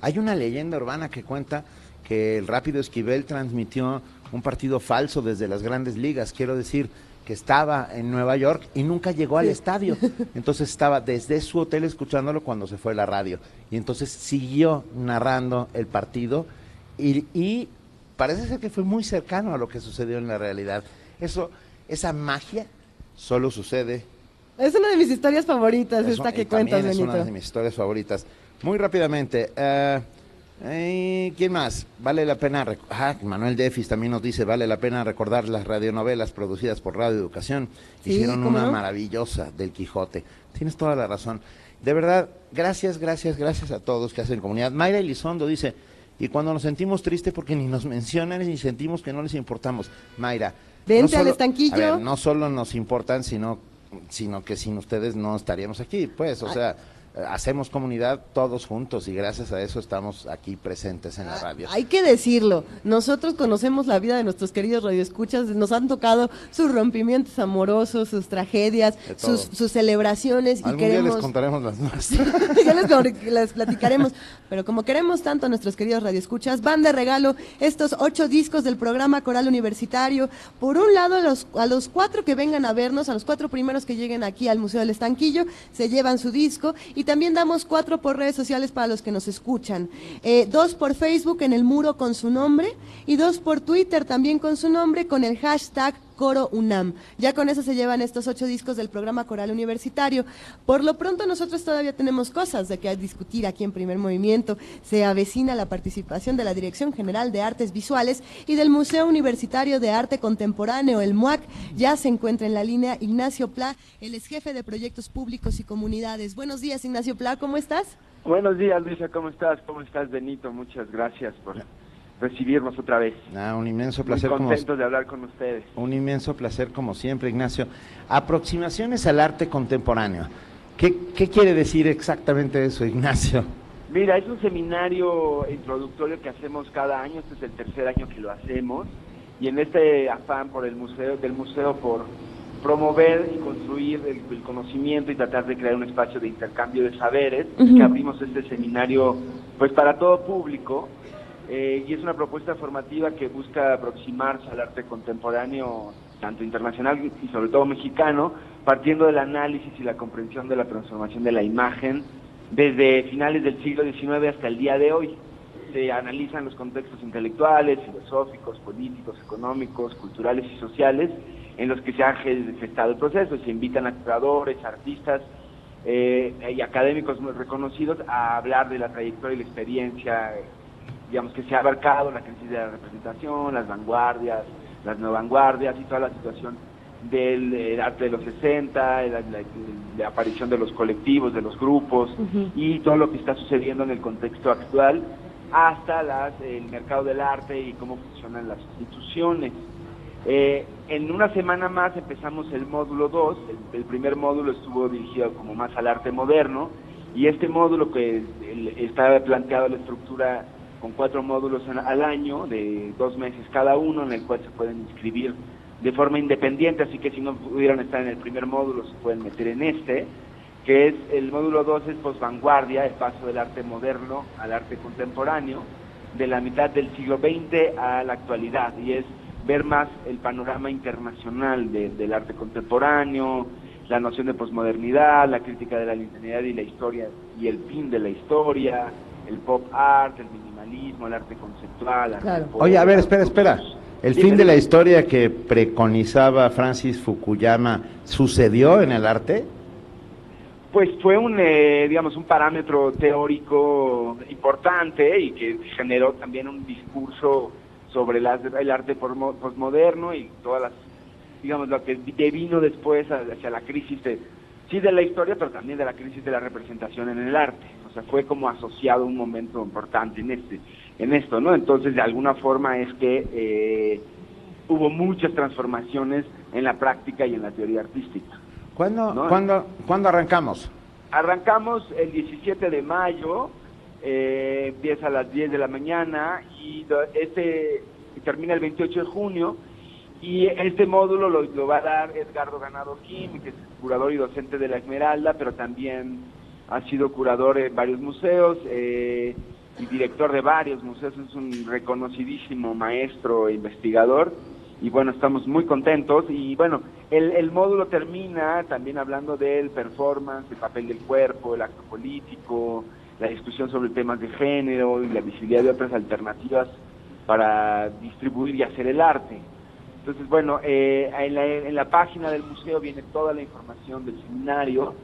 hay una leyenda urbana que cuenta que el Rápido Esquivel transmitió un partido falso desde las grandes ligas, quiero decir que estaba en Nueva York y nunca llegó al estadio. (laughs) Entonces estaba desde su hotel escuchándolo cuando se fue la radio. Y entonces siguió narrando el partido y, y parece ser que fue muy cercano a lo que sucedió en la realidad. Eso, esa magia solo sucede. Es una de mis historias favoritas, esta que cuentas, Es una de mis historias favoritas. Muy rápidamente, eh, ¿quién más? Vale la pena, ah, Manuel Defis también nos dice, vale la pena recordar las radionovelas producidas por Radio Educación. Hicieron una maravillosa del Quijote. Tienes toda la razón. De verdad, gracias, gracias, gracias a todos que hacen comunidad. Mayra Elizondo dice, y cuando nos sentimos tristes porque ni nos mencionan ni sentimos que no les importamos. Mayra. Vente al estanquillo. no solo nos importan, sino, sino que sin ustedes no estaríamos aquí, pues, o sea hacemos comunidad todos juntos y gracias a eso estamos aquí presentes en la radio. Hay que decirlo, nosotros conocemos la vida de nuestros queridos radioescuchas, nos han tocado sus rompimientos amorosos, sus tragedias, sus, celebraciones y queremos... Día les contaremos las nuestras. (laughs) ya les, les, platicaremos, pero como queremos tanto a nuestros queridos radioescuchas, van de regalo estos ocho discos del programa Coral Universitario. Por un lado, a los, a los cuatro que vengan a vernos, a los cuatro primeros que lleguen aquí al Museo del Estanquillo, se llevan su disco y Y también damos cuatro por redes sociales para los que nos escuchan. Eh, dos por Facebook en el muro con su nombre y dos por Twitter también con su nombre con el hashtag Coro UNAM. Ya con eso se llevan estos ocho discos del programa Coral Universitario. Por lo pronto nosotros todavía tenemos cosas de que discutir aquí en Primer Movimiento. Se avecina la participación de la Dirección General de Artes Visuales y del Museo Universitario de Arte Contemporáneo, el MUAC. Ya se encuentra en la línea Ignacio Pla, el ex jefe de proyectos públicos y comunidades. Buenos días, Ignacio Pla, ¿cómo estás? Buenos días, Luisa, ¿cómo estás? ¿Cómo estás, Benito? Muchas gracias por recibirnos otra vez. Ah, un inmenso placer. Muy contentos de hablar con ustedes. Un inmenso placer como siempre, Ignacio. Aproximaciones al arte contemporáneo. ¿Qué, qué quiere decir exactamente eso, Ignacio? Mira, es un seminario introductorio que hacemos cada año, este es el tercer año que lo hacemos, y en este afán por el museo, del museo por promover y construir el, conocimiento y tratar de crear un espacio de intercambio de saberes, que abrimos este seminario pues para todo público, eh, y es una propuesta formativa que busca aproximarse al arte contemporáneo, tanto internacional y sobre todo mexicano, partiendo del análisis y la comprensión de la transformación de la imagen desde finales del siglo XIX hasta el día de hoy. Se analizan los contextos intelectuales, filosóficos, políticos, económicos, culturales y sociales en los que se ha gestado el proceso. Se invitan a creadores, artistas eh, y académicos reconocidos a hablar de la trayectoria y la experiencia digamos, que se ha abarcado la crisis de la representación, las vanguardias, las no vanguardias y toda la situación del eh, arte de los 60, la, aparición de los colectivos, de los grupos y todo lo que está sucediendo en el contexto actual, hasta las, el mercado del arte y cómo funcionan las instituciones. Eh, en una semana más empezamos el módulo 2, el, primer módulo estuvo dirigido como más al arte moderno y este módulo que está planteado la estructura con cuatro módulos al año de dos meses cada uno, en el cual se pueden inscribir de forma independiente, así que si no pudieron estar en el primer módulo se pueden meter en este, que es el módulo 2 es posvanguardia, el paso del arte moderno al arte contemporáneo, de la mitad del siglo XX a la actualidad, y es ver más el panorama internacional del arte contemporáneo, la noción de posmodernidad, la crítica de la linealidad y la historia y el fin de la historia, el pop art, el minimalismo, el arte conceptual. Oye, a ver, espera, espera. ¿El fin de la historia que preconizaba Francis Fukuyama sucedió en el arte? Pues fue un, eh, digamos, un parámetro teórico importante y que generó también un discurso sobre el arte postmoderno y todas las, digamos, lo que vino después hacia la crisis de, sí de la historia, pero también de la crisis de la representación en el arte. O sea, fue como asociado un momento importante en este, en esto, ¿no? Entonces, de alguna forma es que eh, hubo muchas transformaciones en la práctica y en la teoría artística. ¿Cuándo, ¿cuándo, arrancamos? Arrancamos el 17 de mayo, eh, empieza a las 10 de la mañana y este termina el 28 de junio y este módulo lo, va a dar Edgardo Ganado Kim, que es curador y docente de la Esmeralda, pero también ha sido curador en varios museos eh, y director de varios museos, es un reconocidísimo maestro e investigador. Y bueno, estamos muy contentos. Y bueno, el, el módulo termina también hablando del performance, el papel del cuerpo, el acto político, la discusión sobre temas de género y la visibilidad de otras alternativas para distribuir y hacer el arte. Entonces, bueno, eh, en, la, página del museo viene toda la información del seminario,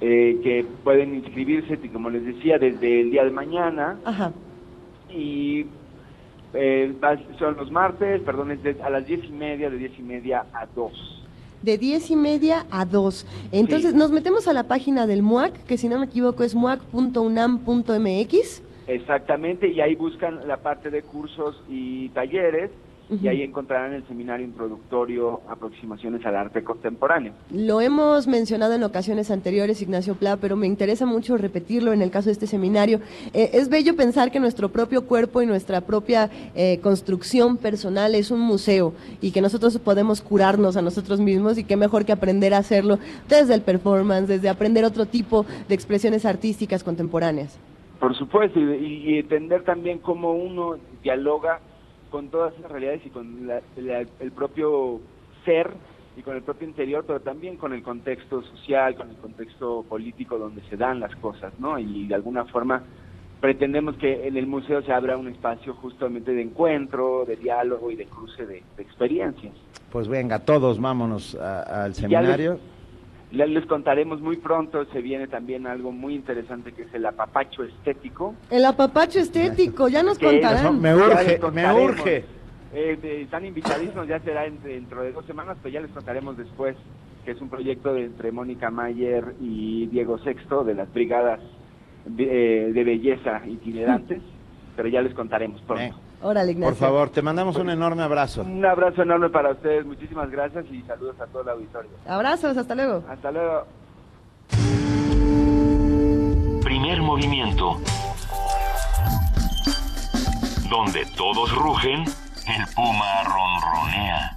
eh, que pueden inscribirse, como les decía, desde el día de mañana. Ajá. Y eh, son los martes, perdón, a las diez y media, de diez y media a dos. De diez y media a dos. Entonces, nos metemos a la página del MUAC, que si no me equivoco es muac.unam.mx. Exactamente, y ahí buscan la parte de cursos y talleres y ahí encontrarán el seminario introductorio Aproximaciones al Arte Contemporáneo. Lo hemos mencionado en ocasiones anteriores, Ignacio Pla, pero me interesa mucho repetirlo en el caso de este seminario. Eh, es bello pensar que nuestro propio cuerpo y nuestra propia eh, construcción personal es un museo y que nosotros podemos curarnos a nosotros mismos y qué mejor que aprender a hacerlo desde el performance, desde aprender otro tipo de expresiones artísticas contemporáneas. Por supuesto, y, y entender también cómo uno dialoga con todas esas realidades y con el propio ser y con el propio interior, pero también con el contexto social, con el contexto político donde se dan las cosas, ¿no? Y de alguna forma pretendemos que en el museo se abra un espacio justamente de encuentro, de diálogo y de cruce de, experiencias. Pues venga, todos vámonos al seminario. Les, les, contaremos muy pronto, se viene también algo muy interesante que es el apapacho estético. El apapacho estético, ya nos contarán. me urge, me urge. Eh, están invitadísimos, ya será dentro de dos semanas, pero ya les contaremos después, que es un proyecto de, entre Mónica Mayer y Diego Sexto de las brigadas de, eh, belleza itinerantes, (laughs) pero ya les contaremos pronto. Órale, Por favor, te mandamos un enorme abrazo. Un abrazo enorme para ustedes, muchísimas gracias y saludos a todo el auditorio. Abrazos, hasta luego. Hasta luego. Primer movimiento. Donde todos rugen el puma ronronea.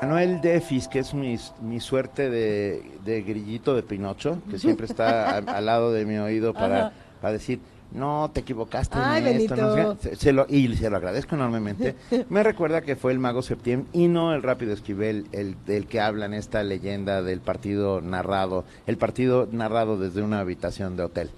Manuel Defis, que es mi, mi suerte de, grillito de Pinocho, que siempre está (laughs) al, lado de mi oído para, para decir, no, te equivocaste en esto. se, lo, y se lo agradezco enormemente. (laughs) Me recuerda que fue el mago Septiembre y no el rápido Esquivel, el del que hablan esta leyenda del partido narrado, el partido narrado desde una habitación de hotel.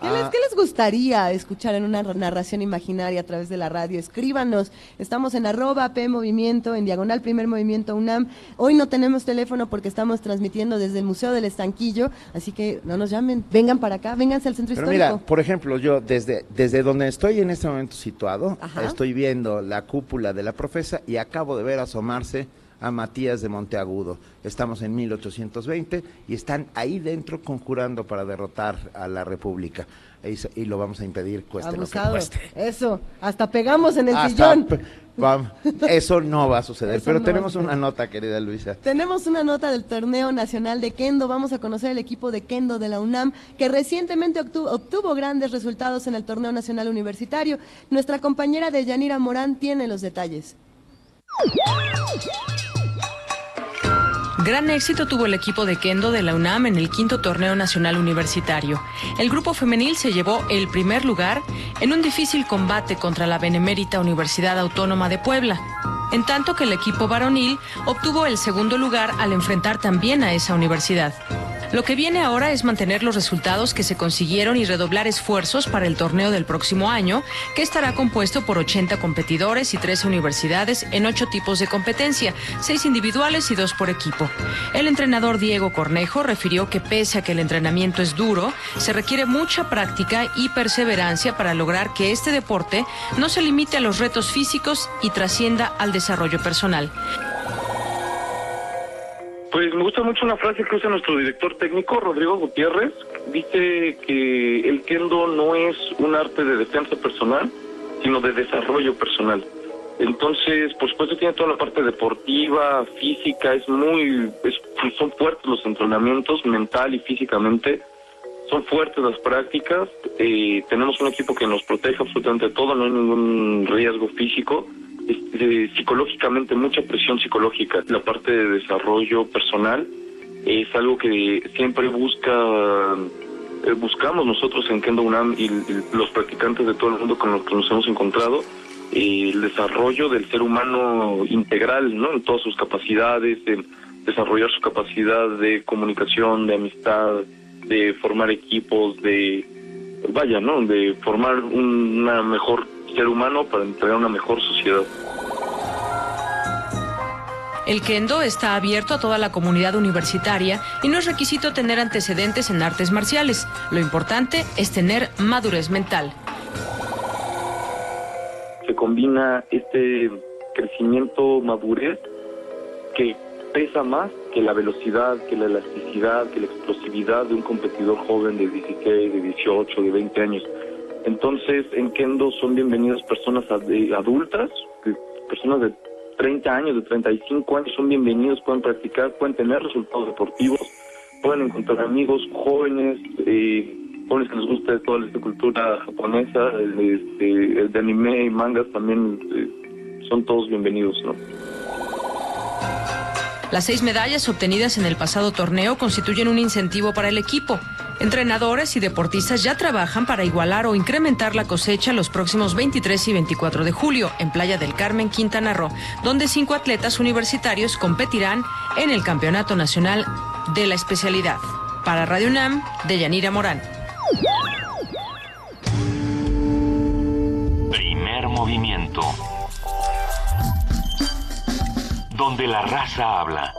¿Qué, les, ¿Qué, les, gustaría escuchar en una narración imaginaria a través de la radio? Escríbanos. Estamos en arroba P Movimiento, en diagonal Primer Movimiento UNAM. Hoy no tenemos teléfono porque estamos transmitiendo desde el Museo del Estanquillo, así que no nos llamen. Vengan para acá, vénganse al centro Pero histórico. Mira, por ejemplo, yo desde, desde donde estoy en este momento situado, estoy viendo la cúpula de la profesa y acabo de ver asomarse a Matías de Monteagudo. Estamos en 1820 y están ahí dentro conjurando para derrotar a la República. Y, lo vamos a impedir, cueste lo que cueste. Eso, hasta pegamos en el sillón. eso no va a suceder, (laughs) pero tenemos una nota, querida Luisa. Tenemos una nota del Torneo Nacional de Kendo. Vamos a conocer el equipo de Kendo de la UNAM, que recientemente obtuvo, obtuvo grandes resultados en el Torneo Nacional Universitario. Nuestra compañera de Yanira Morán tiene los detalles. Gran éxito tuvo el equipo de Kendo de la UNAM en el quinto torneo nacional universitario. El grupo femenil se llevó el primer lugar en un difícil combate contra la Benemérita Universidad Autónoma de Puebla, en tanto que el equipo varonil obtuvo el segundo lugar al enfrentar también a esa universidad. Lo que viene ahora es mantener los resultados que se consiguieron y redoblar esfuerzos para el torneo del próximo año, que estará compuesto por 80 competidores y 13 universidades en ocho tipos de competencia, seis individuales y dos por equipo. El entrenador Diego Cornejo refirió que pese a que el entrenamiento es duro, se requiere mucha práctica y perseverancia para lograr que este deporte no se limite a los retos físicos y trascienda al desarrollo personal. Pues me gusta mucho una frase que usa nuestro director técnico, Rodrigo Gutiérrez. Dice que el kendo no es un arte de defensa personal, sino de desarrollo personal. Entonces, por supuesto, tiene toda la parte deportiva, física, es muy, son fuertes los entrenamientos, mental y físicamente. Son fuertes las prácticas. Eh, tenemos un equipo que nos protege absolutamente todo, no hay ningún riesgo físico este, psicológicamente mucha presión psicológica. La parte de desarrollo personal es algo que siempre busca eh, buscamos nosotros en Kendo UNAM y, los practicantes de todo el mundo con los que nos hemos encontrado el desarrollo del ser humano integral, ¿no? En todas sus capacidades, desarrollar su capacidad de comunicación, de amistad, de formar equipos, de vaya, ¿no? De formar una mejor ser humano para entregar una mejor sociedad. El kendo está abierto a toda la comunidad universitaria y no es requisito tener antecedentes en artes marciales. Lo importante es tener madurez mental. Se combina este crecimiento madurez que pesa más que la velocidad, que la elasticidad, que la explosividad de un competidor joven de 16, de 18, de 20 años. Entonces, en Kendo son bienvenidas personas adultas, personas de 30 años, de 35 años, son bienvenidos, pueden practicar, pueden tener resultados deportivos, pueden encontrar amigos jóvenes, eh, jóvenes que les guste toda la cultura japonesa, este, de anime y mangas también, eh, son todos bienvenidos, ¿no? Las seis medallas obtenidas en el pasado torneo constituyen un incentivo para el equipo. Entrenadores y deportistas ya trabajan para igualar o incrementar la cosecha los próximos 23 y 24 de julio en Playa del Carmen, Quintana Roo, donde cinco atletas universitarios competirán en el Campeonato Nacional de la especialidad. Para Radio UNAM, de Yanira Morán. Primer movimiento. Donde la raza habla.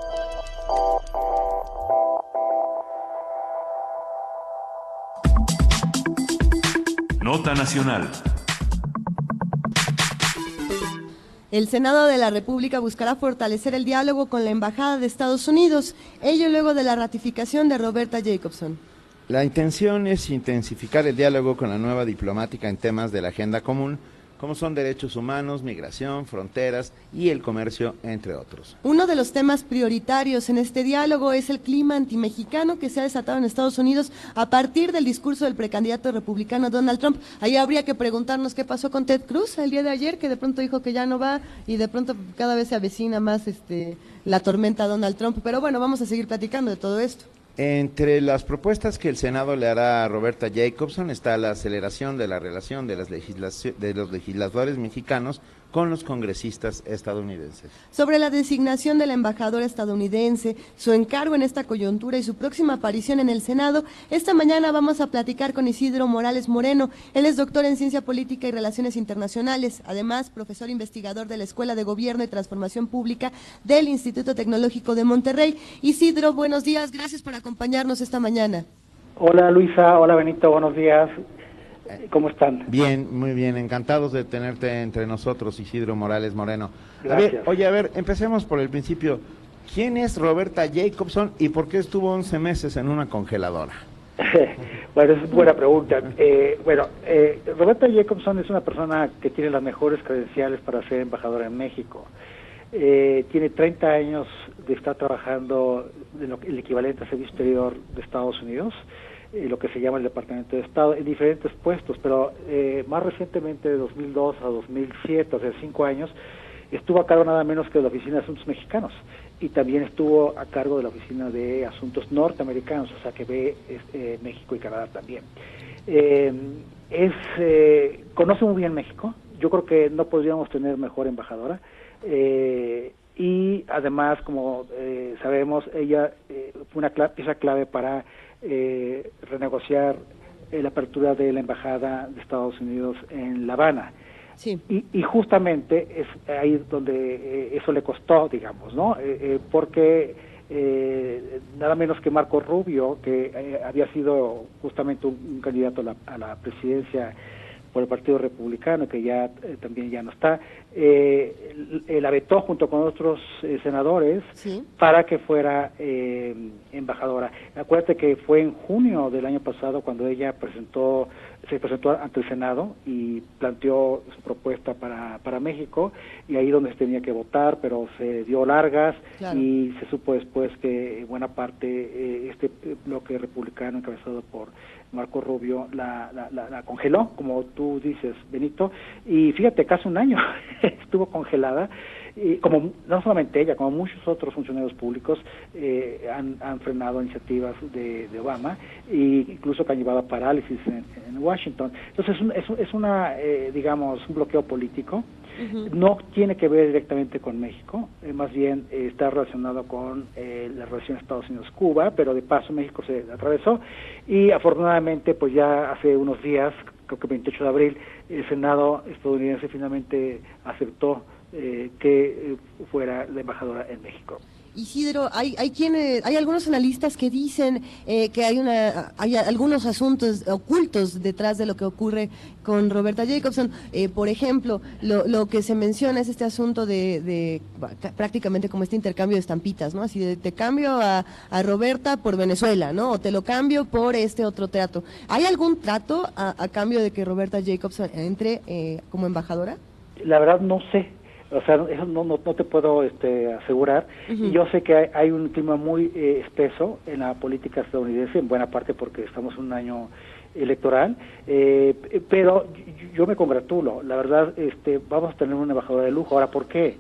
Nota Nacional. El Senado de la República buscará fortalecer el diálogo con la Embajada de Estados Unidos, ello luego de la ratificación de Roberta Jacobson. La intención es intensificar el diálogo con la nueva diplomática en temas de la agenda común como son derechos humanos, migración, fronteras y el comercio, entre otros. Uno de los temas prioritarios en este diálogo es el clima antimexicano que se ha desatado en Estados Unidos a partir del discurso del precandidato republicano Donald Trump. Ahí habría que preguntarnos qué pasó con Ted Cruz el día de ayer, que de pronto dijo que ya no va y de pronto cada vez se avecina más este, la tormenta Donald Trump. Pero bueno, vamos a seguir platicando de todo esto. Entre las propuestas que el Senado le hará a Roberta Jacobson está la aceleración de la relación de, las de los legisladores mexicanos con los congresistas estadounidenses. Sobre la designación de la embajadora estadounidense, su encargo en esta coyuntura y su próxima aparición en el Senado, esta mañana vamos a platicar con Isidro Morales Moreno. Él es doctor en Ciencia Política y Relaciones Internacionales, además profesor investigador de la Escuela de Gobierno y Transformación Pública del Instituto Tecnológico de Monterrey. Isidro, buenos días, gracias por acompañarnos esta mañana. Hola Luisa, hola Benito, buenos días. ¿Cómo están? Bien, muy bien, encantados de tenerte entre nosotros, Isidro Morales Moreno. A ver, oye, a ver, empecemos por el principio. ¿Quién es Roberta Jacobson y por qué estuvo 11 meses en una congeladora? (laughs) bueno, es buena pregunta. Eh, bueno, eh, Roberta Jacobson es una persona que tiene las mejores credenciales para ser embajadora en México. Eh, tiene 30 años de estar trabajando en lo, el equivalente a servicio exterior de Estados Unidos. Eh, lo que se llama el Departamento de Estado, en diferentes puestos, pero eh, más recientemente, de 2002 a 2007, o sea, cinco años, estuvo a cargo nada menos que de la Oficina de Asuntos Mexicanos y también estuvo a cargo de la Oficina de Asuntos Norteamericanos, o sea, que ve eh, México y Canadá también. es Conoce muy bien México, yo creo que no podríamos tener mejor embajadora. y además, como sabemos, ella fue una pieza clave para eh, renegociar eh, la apertura de la embajada de Estados Unidos en La Habana. Y, justamente es ahí donde eh, eso le costó, digamos, ¿no? Eh, porque nada menos que Marco Rubio, que había sido justamente un, candidato a la, a la presidencia por el Partido Republicano, que ya también ya no está, eh, la vetó junto con otros eh, senadores para que fuera eh, embajadora. Acuérdate que fue en junio del año pasado cuando ella presentó se presentó ante el Senado y planteó su propuesta para, para México y ahí donde se tenía que votar, pero se dio largas y se supo después que buena parte eh, este bloque republicano encabezado por Marco Rubio la, la, congeló, como tú dices, Benito, y fíjate, casi un año (laughs) estuvo congelada, y como no solamente ella, como muchos otros funcionarios públicos eh, han, frenado iniciativas de, Obama e incluso que han llevado a parálisis en, Washington. Entonces es, es, una, eh, digamos, un bloqueo político no tiene que ver directamente con México, eh, más bien eh, está relacionado con eh, la relación Estados Unidos-Cuba, pero de paso México se atravesó y afortunadamente pues ya hace unos días, creo que 28 de abril, el Senado estadounidense finalmente aceptó que fuera la embajadora en México. Isidro, hay, hay quienes, hay algunos analistas que dicen eh, que hay una, hay algunos asuntos ocultos detrás de lo que ocurre con Roberta Jacobson. Eh, por ejemplo, lo, lo, que se menciona es este asunto de, prácticamente como este intercambio de estampitas, ¿no? Así de te cambio a, a, Roberta por Venezuela, ¿no? O te lo cambio por este otro trato. ¿Hay algún trato a, cambio de que Roberta Jacobson entre eh, como embajadora? La verdad no sé, o sea, eso no, no, te puedo este, asegurar. Y yo sé que hay, un clima muy eh, espeso en la política estadounidense, en buena parte porque estamos en un año electoral, eh, pero yo me congratulo. La verdad, este, vamos a tener un embajador de lujo. Ahora, ¿por qué?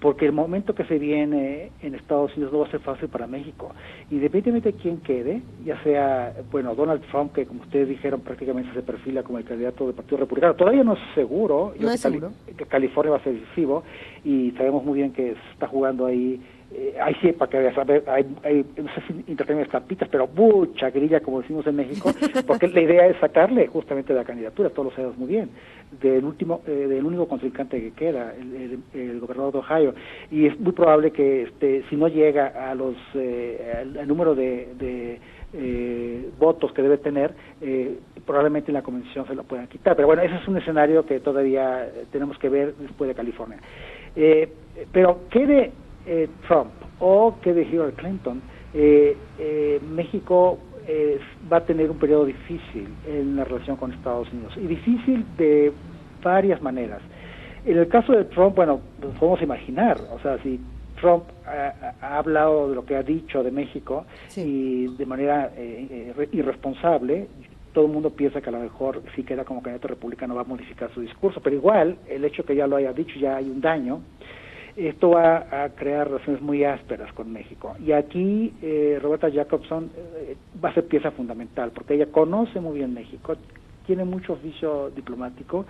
Porque el momento que se viene en Estados Unidos no va a ser fácil para México. Independientemente de quién quede, ya sea, bueno, Donald Trump, que como ustedes dijeron prácticamente se perfila como el candidato del Partido Republicano, todavía no es seguro, no es seguro. que California va a ser decisivo y sabemos muy bien que se está jugando ahí eh, sí, para que veas, hay, hay, no sé si intercambian estampitas, pero mucha grilla, como decimos en México, (laughs) porque la idea es sacarle justamente de la candidatura, todos lo sabemos muy bien, del último, eh, del único contrincante que queda, el, gobernador de Ohio, y es muy probable que este, si no llega a los, eh, al, número de, de eh, votos que debe tener, eh, probablemente en la convención se lo puedan quitar. Pero bueno, ese es un escenario que todavía tenemos que ver después de California. Eh, pero quede eh, Trump o que de Hillary Clinton, eh, eh, México va a tener un periodo difícil en la relación con Estados Unidos y difícil de varias maneras. En el caso de Trump, bueno, pues podemos imaginar, o sea, si Trump ha, hablado de lo que ha dicho de México y de manera irresponsable, todo el mundo piensa que a lo mejor si queda como candidato republicano va a modificar su discurso, pero igual el hecho que ya lo haya dicho ya hay un daño esto va a crear relaciones muy ásperas con México. Y aquí eh, Roberta Jacobson eh, va a ser pieza fundamental, porque ella conoce muy bien México, tiene mucho oficio diplomático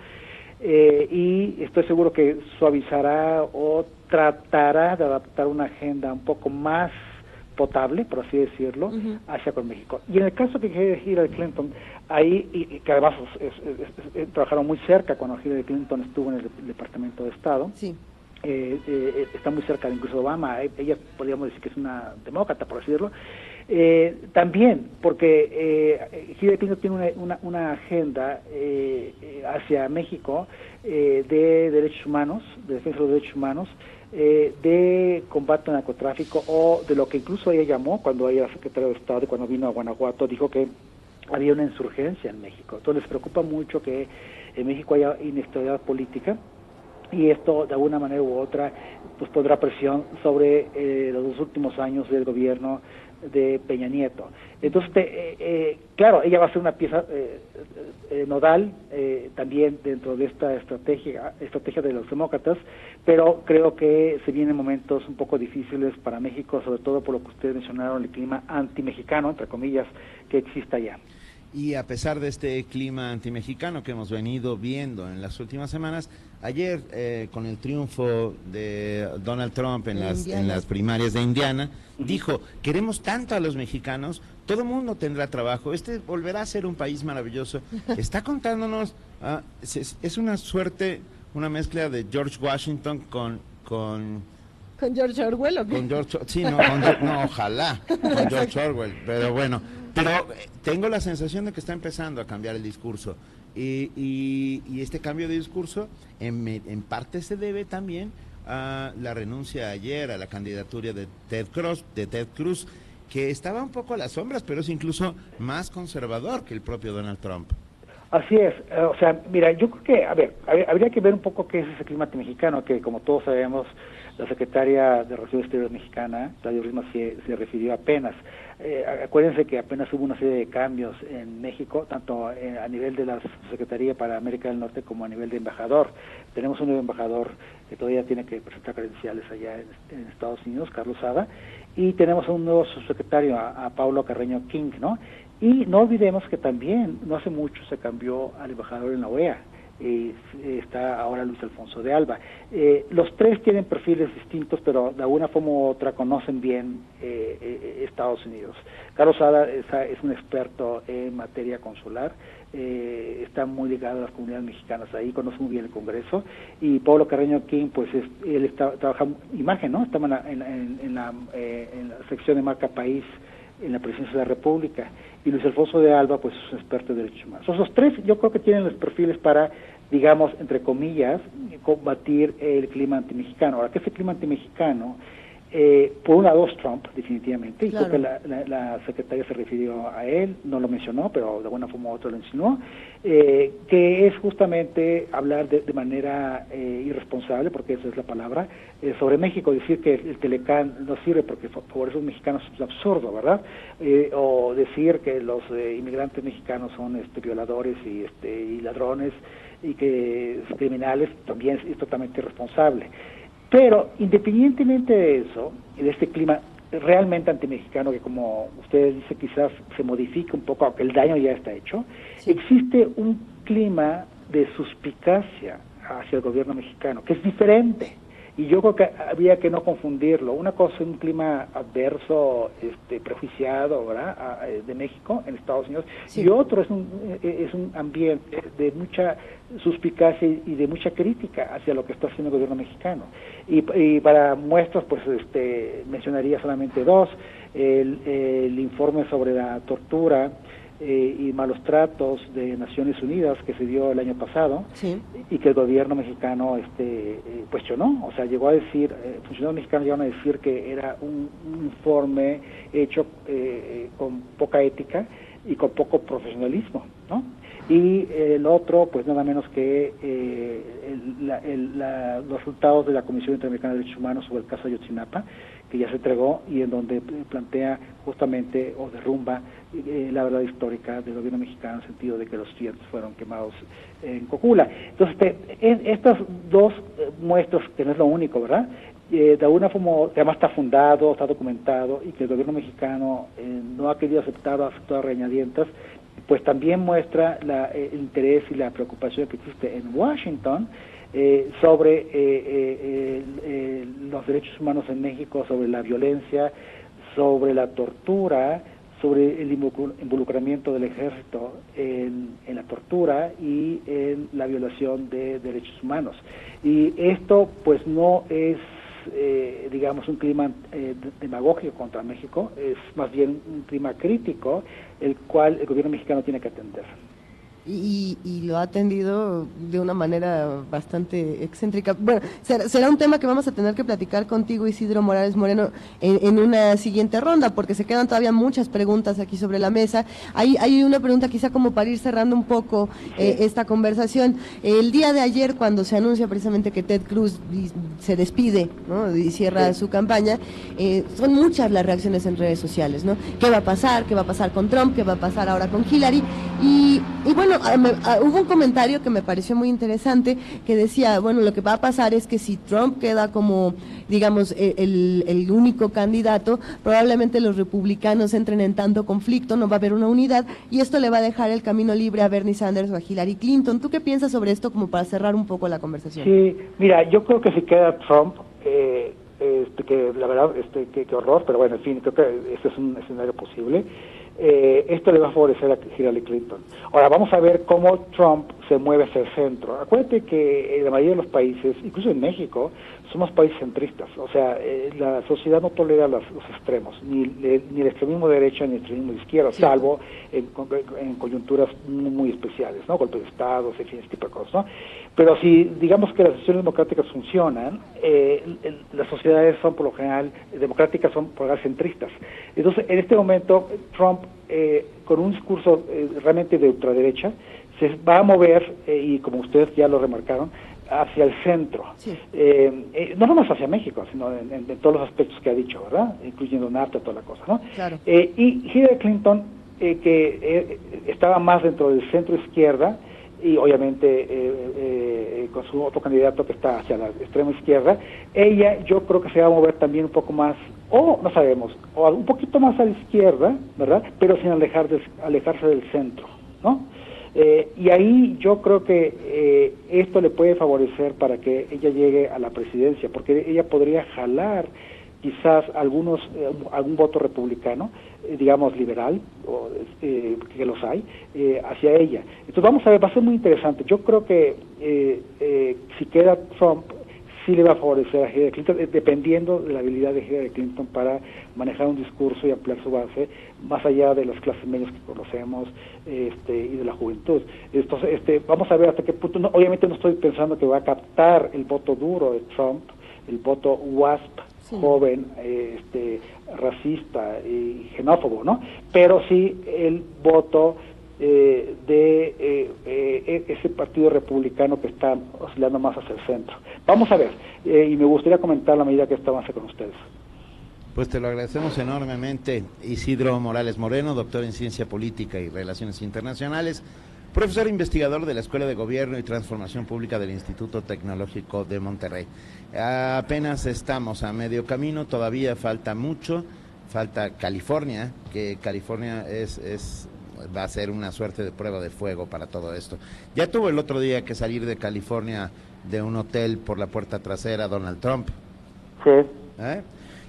eh, y estoy seguro que suavizará o tratará de adaptar una agenda un poco más potable, por así decirlo, hacia con México. Y en el caso que Hillary Clinton, ahí, y, que además trabajaron muy cerca cuando Hillary Clinton estuvo en el Departamento de Estado, sí. Eh, eh, está muy cerca de incluso Obama, eh, ella podríamos decir que es una demócrata, por decirlo, eh, también porque eh, Hillary Clinton tiene una, una, agenda hacia México de derechos humanos, de defensa de los derechos humanos, de combate al narcotráfico o de lo que incluso ella llamó cuando ella era secretaria de Estado y cuando vino a Guanajuato, dijo que había una insurgencia en México. Entonces les preocupa mucho que en México haya inestabilidad política y esto de alguna manera u otra pues pondrá presión sobre eh, los dos últimos años del gobierno de Peña Nieto. Entonces, eh, eh, claro, ella va a ser una pieza nodal también dentro de esta estrategia, estrategia de los demócratas, pero creo que se vienen momentos un poco difíciles para México, sobre todo por lo que ustedes mencionaron, el clima anti-mexicano, entre comillas, que exista allá. Y a pesar de este clima antimexicano que hemos venido viendo en las últimas semanas, ayer eh, con el triunfo de Donald Trump en, las, en las primarias de Indiana, dijo, queremos tanto a los mexicanos, todo mundo tendrá trabajo, este volverá a ser un país maravilloso. (laughs) Está contándonos, ah, es, una suerte, una mezcla de George Washington con... con ¿Con George Orwell o qué? Con George, sí, no, (laughs) no, ojalá, con George Orwell, pero bueno, pero eh, tengo la sensación de que está empezando a cambiar el discurso. Y, y, este cambio de discurso en, en, parte se debe también a la renuncia ayer a la candidatura de Ted Cruz, de Ted Cruz, que estaba un poco a las sombras, pero es incluso más conservador que el propio Donald Trump. Así es, eh, o sea, mira, yo creo que, a ver, habría que ver un poco qué es ese clima mexicano, que como todos sabemos, la secretaria de Relaciones Exteriores mexicana, Claudia Risma, se, se refirió apenas. Eh, acuérdense que apenas hubo una serie de cambios en México, tanto eh, a nivel de la Secretaría para América del Norte como a nivel de embajador. Tenemos un nuevo embajador que todavía tiene que presentar credenciales allá en, Estados Unidos, Carlos Sada, y tenemos un nuevo subsecretario, a, a Paulo Carreño King, ¿no? Y no olvidemos que también, no hace mucho, se cambió al embajador en la OEA eh, está ahora Luis Alfonso de Alba. Eh, los tres tienen perfiles distintos, pero de alguna forma u otra conocen bien eh, eh Estados Unidos. Carlos Ada es, un experto en materia consular, eh, está muy ligado a las comunidades mexicanas ahí, conoce muy bien el Congreso, y Pablo Carreño King, pues él está, trabaja imagen, ¿no? Estaba en la, en, la, en la sección de marca país en la presidencia de la República y Luis Alfonso de Alba pues es un experto de derechos humanos. Esos tres yo creo que tienen los perfiles para, digamos, entre comillas, combatir el clima antimexicano. Ahora, ¿qué es el clima antimexicano? Eh, por una dos Trump, definitivamente, y creo que la, secretaria se refirió a él, no lo mencionó, pero de alguna forma u otra lo insinuó, eh, que es justamente hablar de, manera eh, irresponsable, porque esa es la palabra, eh, sobre México, decir que el Telecán no sirve porque por esos mexicanos es absurdo, ¿verdad? o decir que los inmigrantes mexicanos son este, violadores y, este, y ladrones y que criminales también es totalmente irresponsable Pero independientemente de eso, y de este clima realmente antimexicano que como ustedes dicen quizás se modifique un poco, aunque el daño ya está hecho, existe un clima de suspicacia hacia el gobierno mexicano, que es diferente. Y yo creo que había que no confundirlo. Una cosa es un clima adverso, este, prejuiciado, ¿verdad? De México en Estados Unidos, y otro es un, eh, es un ambiente de mucha suspicacia y de mucha crítica hacia lo que está haciendo el gobierno mexicano. Y, y para muestras, pues este, mencionaría solamente dos. El, el informe sobre la tortura, eh, y malos tratos de Naciones Unidas que se dio el año pasado y que el gobierno mexicano este eh, cuestionó, o sea, llegó a decir, eh, funcionarios mexicanos llegaron a decir que era un, informe hecho eh, con poca ética y con poco profesionalismo, ¿no? Y el otro, pues nada menos que los resultados de la Comisión Interamericana de Derechos Humanos sobre el caso de Ayotzinapa, que ya se entregó y en donde plantea justamente o derrumba eh, la verdad histórica del gobierno mexicano en el sentido de que los ciertos fueron quemados en Cocula. Entonces, este, estas dos eh, muestras, que no es lo único, ¿verdad? Eh, de alguna forma, además está fundado, está documentado y que el gobierno mexicano no ha querido aceptar o aceptar reñadientas, pues también muestra la, el interés y la preocupación que existe en Washington eh, sobre eh, eh, los derechos humanos en México, sobre la violencia, sobre la tortura, sobre el involucramiento del ejército en, la tortura y en la violación de derechos humanos. Y esto pues no es, digamos, un clima demagógico contra México, es más bien un clima crítico, el cual el gobierno mexicano tiene que atender y, lo ha atendido de una manera bastante excéntrica. Bueno, será, un tema que vamos a tener que platicar contigo, Isidro Morales Moreno, en, una siguiente ronda, porque se quedan todavía muchas preguntas aquí sobre la mesa. Hay, hay una pregunta quizá como para ir cerrando un poco eh, esta conversación. El día de ayer, cuando se anuncia precisamente que Ted Cruz se despide y cierra su campaña, eh, son muchas las reacciones en redes sociales, ¿no? ¿Qué va a pasar? ¿Qué va a pasar con Trump? ¿Qué va a pasar ahora con Hillary? Y, y bueno, Ah, ah, hubo un comentario que me pareció muy interesante que decía, bueno, lo que va a pasar es que si Trump queda como, digamos, e, el, único candidato, probablemente los republicanos entren en tanto conflicto, no va a haber una unidad y esto le va a dejar el camino libre a Bernie Sanders o a Hillary Clinton. ¿Tú qué piensas sobre esto como para cerrar un poco la conversación? Sí, mira, yo creo que si queda Trump, eh, este, que la verdad, este, qué horror, pero bueno, en fin, creo que este es un escenario posible. Eh, esto le va a favorecer a Hillary Clinton. Ahora vamos a ver cómo Trump se mueve hacia el centro. Acuérdate que en la mayoría de los países, incluso en México, somos países centristas. O sea, eh, la sociedad no tolera los, extremos, ni, ni, el extremismo de derecha ni el extremismo de izquierda, salvo en, coyunturas muy, especiales, ¿no? Golpes de Estado, ese tipo de cosas, ¿no? Pero si digamos que las decisiones democráticas funcionan, eh, las sociedades son por lo general democráticas, son por lo general centristas. Entonces, en este momento, Trump, eh, con un discurso eh, realmente de ultraderecha, se va a mover, y como ustedes ya lo remarcaron, hacia el centro. no nomás hacia México, sino en, todos los aspectos que ha dicho, ¿verdad? Incluyendo NAFTA, toda la cosa, ¿no? y Hillary Clinton, que estaba más dentro del centro izquierda, y obviamente eh, eh, con su otro candidato que está hacia la extrema izquierda, ella yo creo que se va a mover también un poco más, o no sabemos, o un poquito más a la izquierda, ¿verdad? Pero sin alejar alejarse del centro, ¿no? Eh, y ahí yo creo que esto le puede favorecer para que ella llegue a la presidencia, porque ella podría jalar quizás algunos algún voto republicano eh, digamos, liberal, o, eh, que los hay, eh, hacia ella. Entonces vamos a ver, va a ser muy interesante. Yo creo que si queda Trump, sí le va a favorecer a Hillary Clinton, dependiendo de la habilidad de Hillary Clinton para manejar un discurso y ampliar su base, más allá de las clases medias que conocemos este, y de la juventud. Entonces, este, vamos a ver hasta qué punto, obviamente no estoy pensando que va a captar el voto duro de Trump, el voto WASP, joven, este, racista y xenófobo, ¿no? Pero sí el voto eh, de eh, eh, ese partido republicano que está oscilando más hacia el centro. Vamos a ver, y me gustaría comentar la medida que esto avance con ustedes. Pues te lo agradecemos enormemente, Isidro Morales Moreno, doctor en Ciencia Política y Relaciones Internacionales. profesor investigador de la Escuela de Gobierno y Transformación Pública del Instituto Tecnológico de Monterrey. Apenas estamos a medio camino, todavía falta mucho, falta California, que California es, es va a ser una suerte de prueba de fuego para todo esto. Ya tuvo el otro día que salir de California de un hotel por la puerta trasera Donald Trump. Sí. ¿Eh?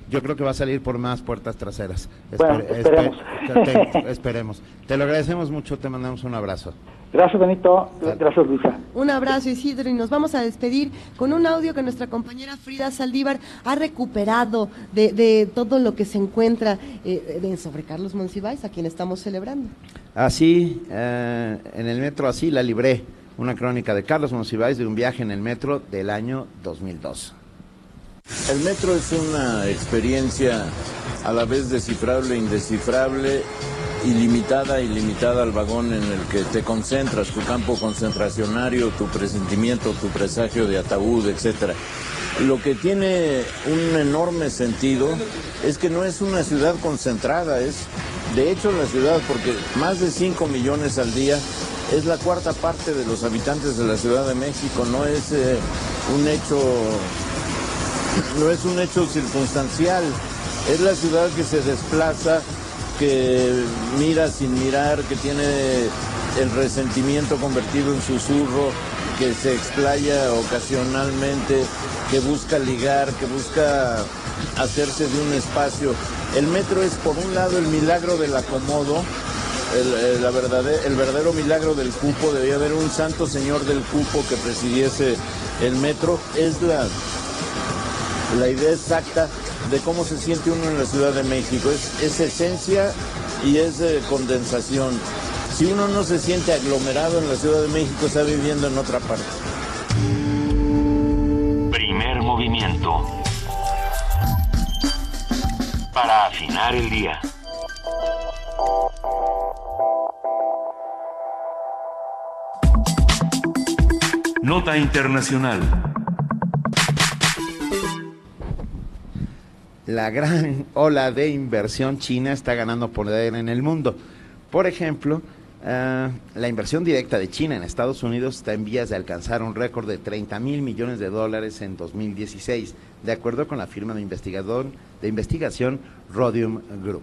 Yo creo que va a salir por más puertas traseras. Bueno, esperemos. (laughs) te- (laughs) esperemos. Te lo agradecemos mucho, te mandamos un abrazo. Gracias, Benito. Gracias, Luisa. Un abrazo Isidro y nos vamos a despedir con un audio que nuestra compañera Frida Saldívar ha recuperado de, de todo lo que se encuentra eh, de- sobre Carlos Monsiváis, a quien estamos celebrando. Así, eh, en el metro, así la libré. Una crónica de Carlos Monsiváis de un viaje en el metro del año 2002. El metro es una experiencia a la vez descifrable e indescifrable, ilimitada, ilimitada al vagón en el que te concentras, tu campo concentracionario, tu presentimiento, tu presagio de ataúd, etcétera. Lo que tiene un enorme sentido es que no es una ciudad concentrada, es de hecho la ciudad, porque más de 5 millones al día es la cuarta parte de los habitantes de la Ciudad de México, no es eh, un hecho no es un hecho circunstancial, es la ciudad que se desplaza, que mira sin mirar, que tiene el resentimiento convertido en susurro, que se explaya ocasionalmente, que busca ligar, que busca hacerse de un espacio. El metro es por un lado el milagro del acomodo, el, el- la verdade- el verdadero milagro del cupo, debía haber un santo señor del cupo que presidiese el metro, es la, la idea exacta de cómo se siente uno en la Ciudad de México. Es, es esencia y es eh, condensación. Si uno no se siente aglomerado en la Ciudad de México, está viviendo en otra parte. Primer movimiento. Para afinar el día. Nota internacional. La gran (laughs) ola de inversión china está ganando poder en el mundo. Por ejemplo, ah, la inversión directa de China en Estados Unidos está en vías de alcanzar un récord de 30 mil millones de dólares en 2016, de acuerdo con la firma de, investigador, de investigación Rhodium Group.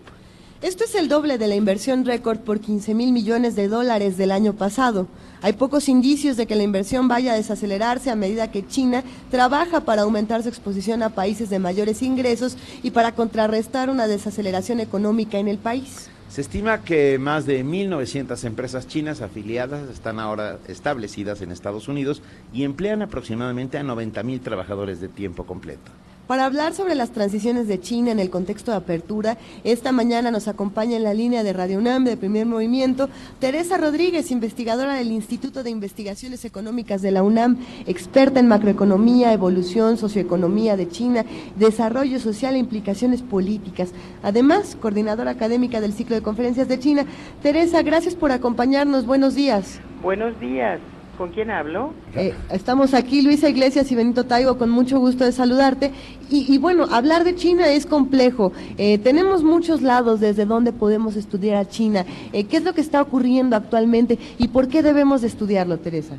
Esto es el doble de la inversión récord por 15 mil millones de dólares del año pasado. Hay pocos indicios de que la inversión vaya a desacelerarse a medida que China trabaja para aumentar su exposición a países de mayores ingresos y para contrarrestar una desaceleración económica en el país. Se estima que más de 1.900 empresas chinas afiliadas están ahora establecidas en Estados Unidos y emplean aproximadamente a 90.000 trabajadores de tiempo completo. Para hablar sobre las transiciones de China en el contexto de apertura, esta mañana nos acompaña en la línea de Radio UNAM de Primer Movimiento Teresa Rodríguez, investigadora del Instituto de Investigaciones Económicas de la UNAM, experta en macroeconomía, evolución, socioeconomía de China, desarrollo social e implicaciones políticas. Además, coordinadora académica del ciclo de conferencias de China. Teresa, gracias por acompañarnos. Buenos días. Buenos días. ¿Con quién hablo? Eh, estamos aquí, Luisa Iglesias y Benito Taigo, con mucho gusto de saludarte. Y, y bueno, hablar de China es complejo. Eh, tenemos muchos lados desde donde podemos estudiar a China. Eh, ¿Qué es lo que está ocurriendo actualmente y por qué debemos de estudiarlo, Teresa?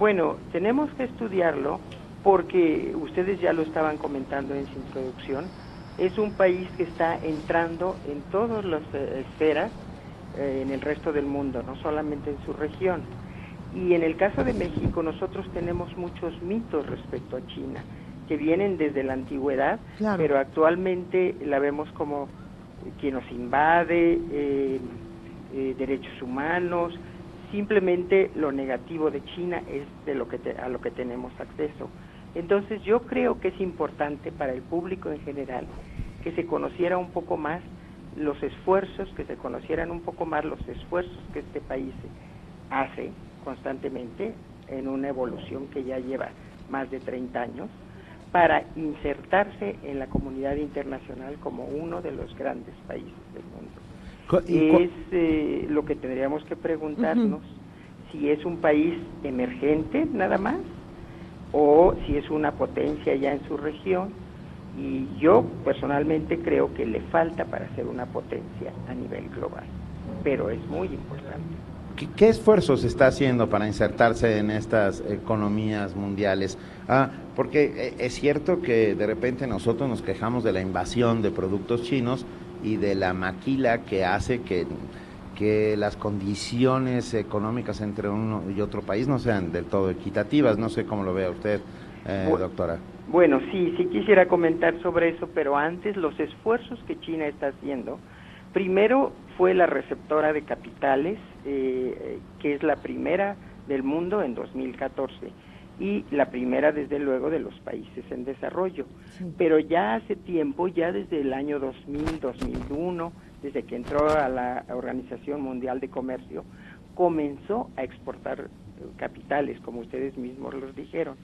Bueno, tenemos que estudiarlo porque ustedes ya lo estaban comentando en su introducción. Es un país que está entrando en todas las eh, esferas eh, en el resto del mundo, no solamente en su región. Y en el caso de México, nosotros tenemos muchos mitos respecto a China, que vienen desde la antigüedad, Claro. pero actualmente la vemos como quien nos invade, eh, eh, derechos humanos, simplemente lo negativo de China es de lo que te- a lo que tenemos acceso. Entonces yo creo que es importante para el público en general que se conociera un poco más los esfuerzos, que se conocieran un poco más los esfuerzos que este país hace constantemente en una evolución que ya lleva más de 30 años para insertarse en la comunidad internacional como uno de los grandes países del mundo. Es eh, lo que tendríamos que preguntarnos si es un país emergente nada más o si es una potencia ya en su región y yo personalmente creo que le falta para ser una potencia a nivel global, pero es muy importante. ¿Qué, qué esfuerzos está haciendo para insertarse en estas economías mundiales? Ah, porque eh, es cierto que de repente nosotros nos quejamos de la invasión de productos chinos y de la maquila que hace que, que las condiciones económicas entre uno y otro país no sean del todo equitativas. No sé cómo lo vea usted, eh, doctora. Bueno, sí, sí quisiera comentar sobre eso, pero antes los esfuerzos que China está haciendo, primero fue la receptora de capitales, eh, que es la primera del mundo en 2014 y la primera desde luego de los países en desarrollo. Pero ya hace tiempo, ya desde el año 2000, 2001, desde que entró a la Organización Mundial de Comercio, comenzó a exportar eh, capitales, como ustedes mismos los dijeron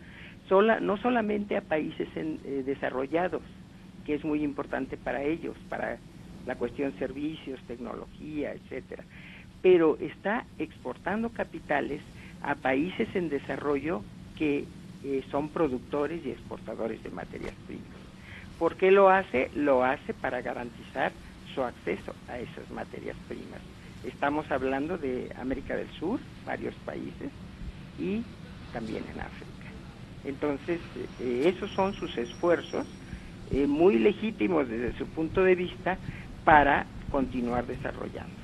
sola, no solamente a países en, eh, desarrollados, que es muy importante para ellos, para la cuestión servicios, tecnología, etcétera, pero está exportando capitales a países en desarrollo que eh, son productores y exportadores de materias primas. ¿Por qué lo hace? Lo hace para garantizar su acceso a esas materias primas. Estamos hablando de América del Sur, varios países, y también en África. Entonces, eh, esos son sus esfuerzos eh, muy legítimos desde su punto de vista para continuar desarrollando.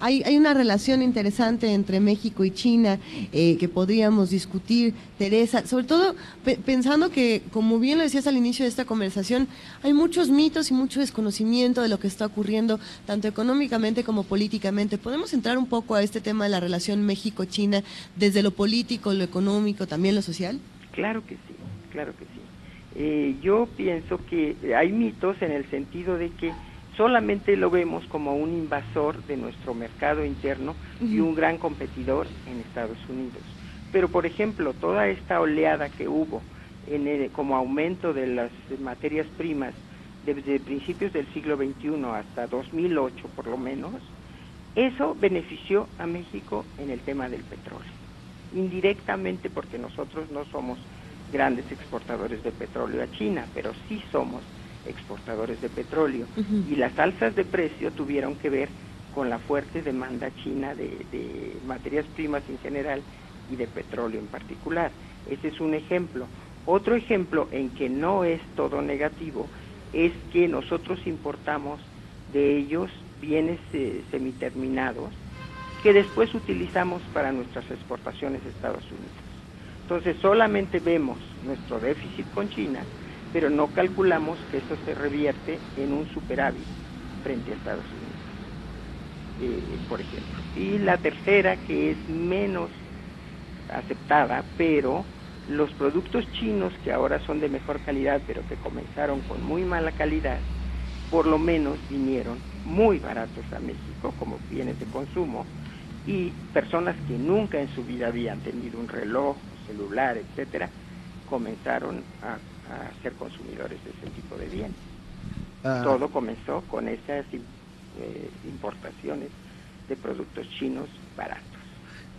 Hay, hay una relación interesante entre México y China eh, que podríamos discutir, Teresa, sobre todo pe- pensando que, como bien lo decías al inicio de esta conversación, hay muchos mitos y mucho desconocimiento de lo que está ocurriendo, tanto económicamente como políticamente. ¿Podemos entrar un poco a este tema de la relación México-China desde lo político, lo económico, también lo social? Claro que sí, claro que sí. Eh, yo pienso que hay mitos en el sentido de que solamente lo vemos como un invasor de nuestro mercado interno y un gran competidor en Estados Unidos. Pero, por ejemplo, toda esta oleada que hubo en el- como aumento de las materias primas desde principios del siglo XXI hasta 2008 por lo menos, eso benefició a México en el tema del petróleo indirectamente porque nosotros no somos grandes exportadores de petróleo a China, pero sí somos exportadores de petróleo. Y las alzas de precio tuvieron que ver con la fuerte demanda china de, de materias primas en general y de petróleo en particular. Ese es un ejemplo. Otro ejemplo en que no es todo negativo es que nosotros importamos de ellos bienes eh, semiterminados que después utilizamos para nuestras exportaciones a Estados Unidos. Entonces solamente vemos nuestro déficit con China, pero no calculamos que eso se revierte en un superávit frente a Estados Unidos, eh, por ejemplo. Y la tercera, que es menos aceptada, pero los productos chinos que ahora son de mejor calidad, pero que comenzaron con muy mala calidad, por lo menos vinieron muy baratos a México como bienes de consumo y personas que nunca en su vida habían tenido un reloj, celular, etcétera, comenzaron a, a ser consumidores de ese tipo de bienes. Ah. Todo comenzó con esas eh, importaciones de productos chinos baratos.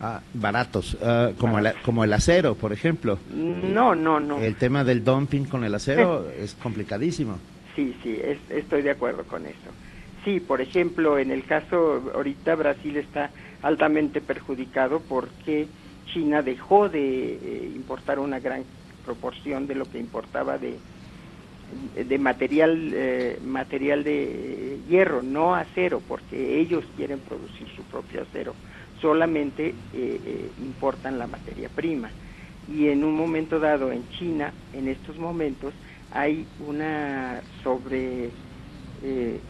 Ah, baratos, ah, como, el, como el acero, por ejemplo. No, no, no. El tema del dumping con el acero (laughs) es complicadísimo. Sí, sí, es- estoy de acuerdo con eso. Sí, por ejemplo, en el caso ahorita Brasil está altamente perjudicado porque China dejó de eh, importar una gran proporción de lo que importaba de de material eh, material de hierro, no acero, porque ellos quieren producir su propio acero. Solamente eh, eh, importan la materia prima. Y en un momento dado en China, en estos momentos, hay una sobre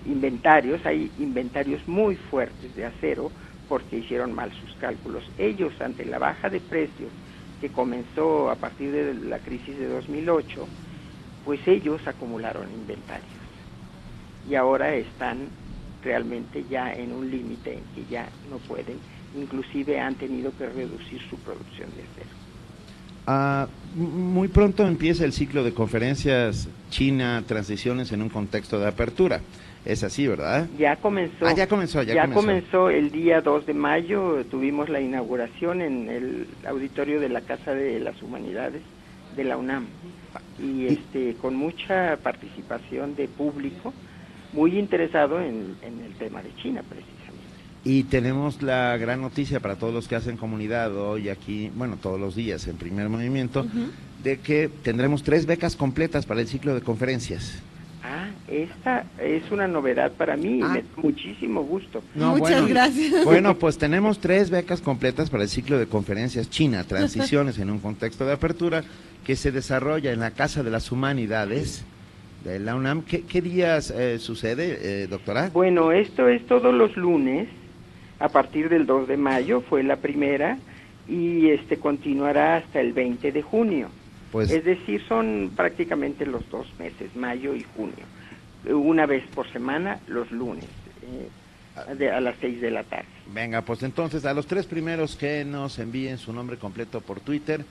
inventarios, hay inventarios muy fuertes de acero porque hicieron mal sus cálculos. Ellos, ante la baja de precios que comenzó a partir de la crisis de 2008, pues ellos acumularon inventarios y ahora están realmente ya en un límite en que ya no pueden, inclusive han tenido que reducir su producción de acero. Ah, muy pronto empieza el ciclo de conferencias China, transiciones en un contexto de apertura. Es así, ¿verdad? Ya comenzó. Ah, ya comenzó, ya comenzó. comenzó el día 2 de mayo, tuvimos la inauguración en el auditorio de la Casa de las Humanidades de la UNAM y este con mucha participación de público muy interesado en, en el tema de China precisamente. Y tenemos la gran noticia para todos los que hacen comunidad hoy aquí, bueno, todos los días en primer movimiento, de que tendremos tres becas completas para el ciclo de conferencias. Ah, esta es una novedad para mí, me da muchísimo gusto. No, Muchas bueno, gracias. Bueno, pues tenemos tres becas completas para el ciclo de conferencias China, Transiciones en un contexto de apertura, que se desarrolla en la Casa de las Humanidades de la UNAM. ¿Qué, qué días eh, sucede, eh, doctora? Bueno, esto es todos los lunes, a partir del 2 de mayo fue la primera y este continuará hasta el 20 de junio. Pues- es decir, son prácticamente los dos meses, mayo y junio. Una vez por semana, los lunes, eh, de- a las 6 de la tarde. Venga, pues entonces a los tres primeros que nos envíen su nombre completo por Twitter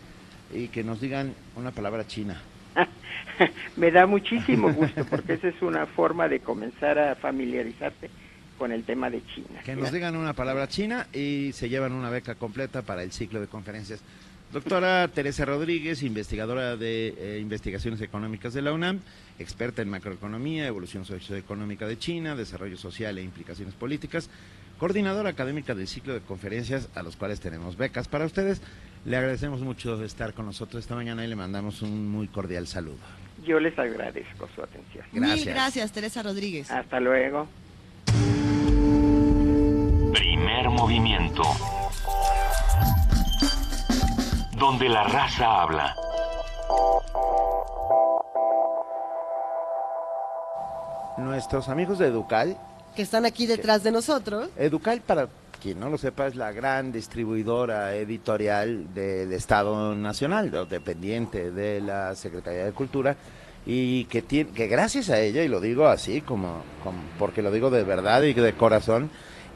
y que nos digan una palabra china. (laughs) Me da muchísimo gusto porque esa es una forma de comenzar a familiarizarte con el tema de China. Que nos digan una palabra china y se llevan una beca completa para el ciclo de conferencias. Doctora Teresa Rodríguez, investigadora de eh, investigaciones económicas de la UNAM, experta en macroeconomía, evolución socioeconómica de China, desarrollo social e implicaciones políticas, coordinadora académica del ciclo de conferencias a los cuales tenemos becas para ustedes. Le agradecemos mucho estar con nosotros esta mañana y le mandamos un muy cordial saludo. Yo les agradezco su atención. Mil gracias, Teresa Rodríguez. Hasta luego. Primer movimiento. Donde la raza habla. Nuestros amigos de Educal Que están aquí detrás de nosotros. Educal, para quien no lo sepa, es la gran distribuidora editorial del Estado Nacional, dependiente de la Secretaría de Cultura, y que, tiene, que gracias a ella, y lo digo así, como, como- porque lo digo de verdad y de corazón,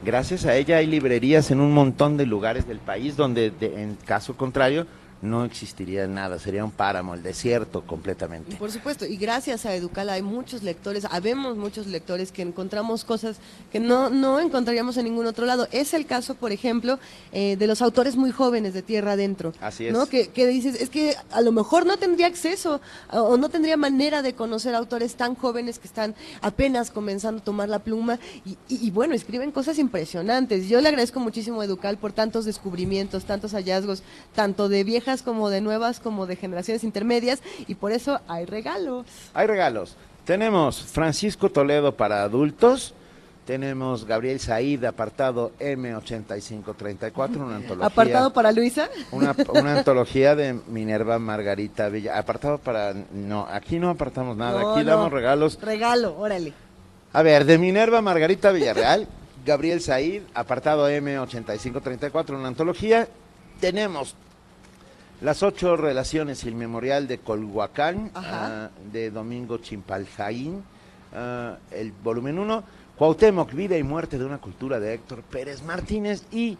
gracias a ella hay librerías en un montón de lugares del país donde, de- en caso contrario, no existiría nada, sería un páramo, el desierto completamente. Por supuesto, y gracias a Educal hay muchos lectores, habemos muchos lectores que encontramos cosas que no, no encontraríamos en ningún otro lado. Es el caso, por ejemplo, eh, de los autores muy jóvenes de Tierra Adentro. Así es. ¿no? Que, que dices, es que a lo mejor no tendría acceso o no tendría manera de conocer autores tan jóvenes que están apenas comenzando a tomar la pluma y, y- y bueno, escriben cosas impresionantes. Yo le agradezco muchísimo a Educal por tantos descubrimientos, tantos hallazgos, tanto de viejas como de nuevas, como de generaciones intermedias y por eso hay regalos. Hay regalos. Tenemos Francisco Toledo para adultos. Tenemos Gabriel Said, apartado M8534, una antología. Apartado para Luisa. Una, una (laughs) antología de Minerva Margarita Villa. Apartado para. No, aquí no apartamos nada. No, aquí no. damos regalos. Regalo, órale. A ver, de Minerva Margarita Villarreal, Gabriel Said, apartado M8534, una antología. Tenemos las ocho relaciones y el memorial de Colhuacán, ah, de Domingo Chimpaljaín, ah, el volumen 1, Cuauhtémoc, vida y muerte de una cultura de Héctor Pérez Martínez y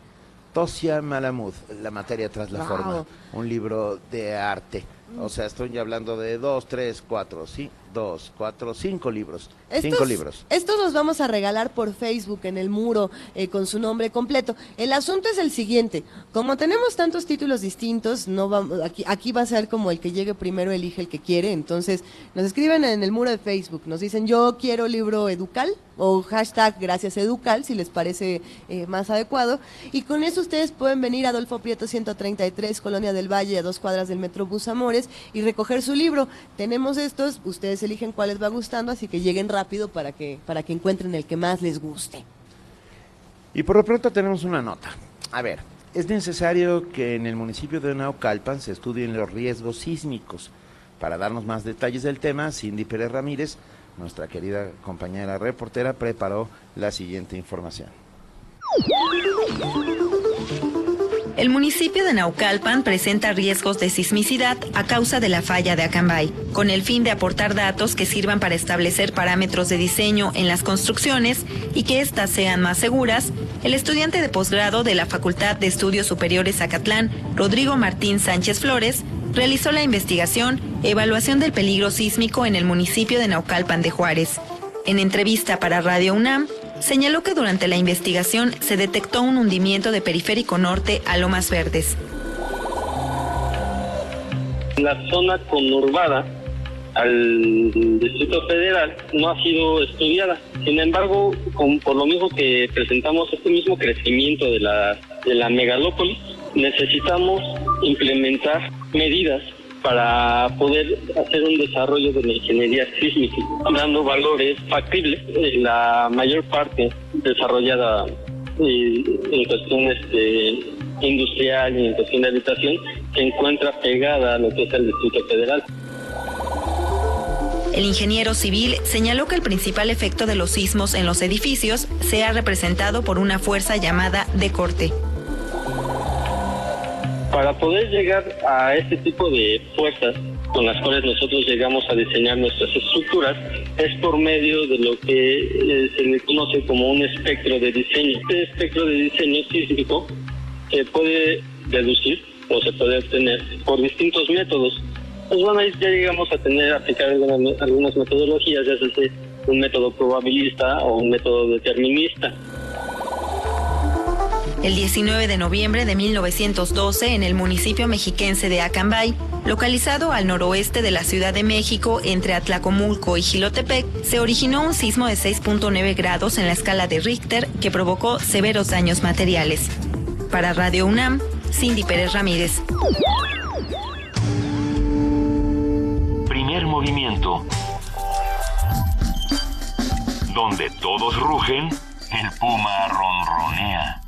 Tosia Malamud, La materia tras la Wow. forma, un libro de arte. O sea, estoy ya hablando de dos, tres, cuatro, sí, dos, cuatro, cinco libros. Cinco Estos- libros. Estos los vamos a regalar por Facebook en el muro eh, con su nombre completo. El asunto es el siguiente: como tenemos tantos títulos distintos, no vamos, aquí, aquí va a ser como el que llegue primero elige el que quiere. Entonces nos escriben en el muro de Facebook, nos dicen yo quiero libro educal o hashtag gracias educal si les parece eh, más adecuado. Y con eso ustedes pueden venir a Adolfo Prieto 133, Colonia del Valle, a dos cuadras del Metrobús Amores y recoger su libro. Tenemos estos, ustedes eligen cuál les va gustando, así que lleguen rápido para que, para que encuentren el que más les guste. Y por lo pronto tenemos una nota. A ver, es necesario que en el municipio de Naucalpan se estudien los riesgos sísmicos. Para darnos más detalles del tema, Cindy Pérez Ramírez, nuestra querida compañera reportera, preparó la siguiente información. El municipio de Naucalpan presenta riesgos de sismicidad a causa de la falla de Acambay, con el fin de aportar datos que sirvan para establecer parámetros de diseño en las construcciones y que éstas sean más seguras. El estudiante de posgrado de la Facultad de Estudios Superiores Acatlán, Rodrigo Martín Sánchez Flores, realizó la investigación Evaluación del peligro sísmico en el municipio de Naucalpan de Juárez. En entrevista para Radio UNAM, señaló que durante la investigación se detectó un hundimiento de Periférico Norte a Lomas Verdes. La zona conurbada al Distrito Federal no ha sido estudiada. Sin embargo, con- por lo mismo que presentamos este mismo crecimiento de la, de la megalópolis, necesitamos implementar medidas para poder hacer un desarrollo de la ingeniería sísmica, dando valores factibles. Eh, La mayor parte desarrollada eh, en cuestiones de industrial y en cuestión de habitación se encuentra pegada a lo que es el Distrito Federal. El ingeniero civil señaló que el principal efecto de los sismos en los edificios se ha representado por una fuerza llamada de corte. Para poder llegar a este tipo de fuerzas con las cuales nosotros llegamos a diseñar nuestras estructuras es por medio de lo que eh, se le conoce como un espectro de diseño. Este espectro de diseño sísmico se puede deducir o se puede obtener por distintos métodos. Pues bueno, ahí ya llegamos a tener, aplicar algunas, algunas metodologías, ya sea un método probabilista o un método determinista. El 19 de noviembre de 1912, en el municipio mexiquense de Acambay, localizado al noroeste de la Ciudad de México, entre Atlacomulco y Jilotepec, se originó un sismo de 6.9 grados en la escala de Richter que provocó severos daños materiales. Para Radio UNAM, Cindy Pérez Ramírez. Primer movimiento. Donde todos rugen, el puma ronronea.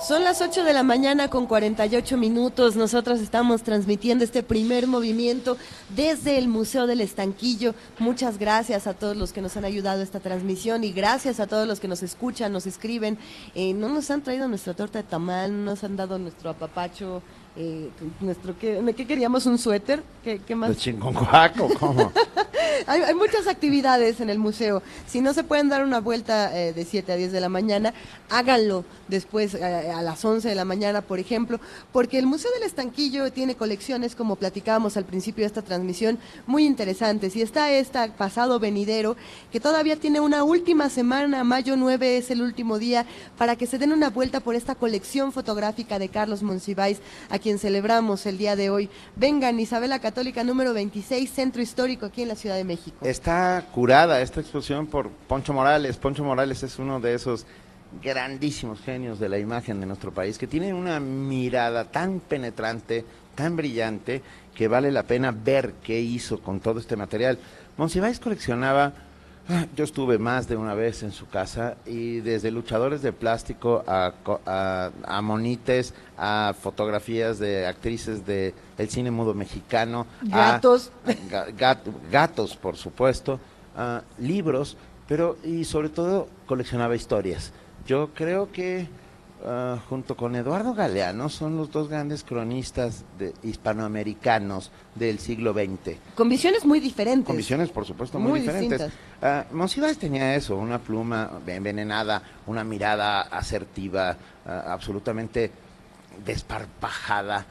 Son las 8 de la mañana con 48 minutos. Nosotros estamos transmitiendo este primer movimiento desde el Museo del Estanquillo. Muchas gracias a todos los que nos han ayudado a esta transmisión y gracias a todos los que nos escuchan, nos escriben. Eh, no nos han traído nuestra torta de tamal, no nos han dado nuestro apapacho. Eh, nuestro ¿qué, ¿Qué queríamos? ¿Un suéter? ¿Qué, qué más? ¿De chingoncuaco? ¿Cómo? (laughs) hay, hay muchas actividades en el museo. Si no se pueden dar una vuelta eh, de 7 a 10 de la mañana, háganlo después eh, a las 11 de la mañana, por ejemplo, porque el Museo del Estanquillo tiene colecciones, como platicábamos al principio de esta transmisión, muy interesantes. Y está esta pasado venidero, que todavía tiene una última semana, mayo 9 es el último día, para que se den una vuelta por esta colección fotográfica de Carlos Monsiváis, a celebramos el día de hoy. Vengan, Isabela Católica número 26, Centro Histórico aquí en la Ciudad de México. Está curada esta exposición por Poncho Morales. Poncho Morales es uno de esos grandísimos genios de la imagen de nuestro país que tiene una mirada tan penetrante, tan brillante, que vale la pena ver qué hizo con todo este material. Monsiváis coleccionaba, (sighs) yo estuve más de una vez en su casa y desde luchadores de plástico a, a- a monites, a fotografías de actrices de el cine mudo mexicano, Gatos. Ga- gat- gatos, por supuesto, libros, pero y sobre todo coleccionaba historias. Yo creo que ah, junto con Eduardo Galeano son los dos grandes cronistas de, hispanoamericanos del siglo XX. Con visiones muy diferentes. Con visiones, por supuesto, muy, Muy diferentes. Monsiváis tenía eso, una pluma envenenada, una mirada asertiva, ah, absolutamente desparpajada,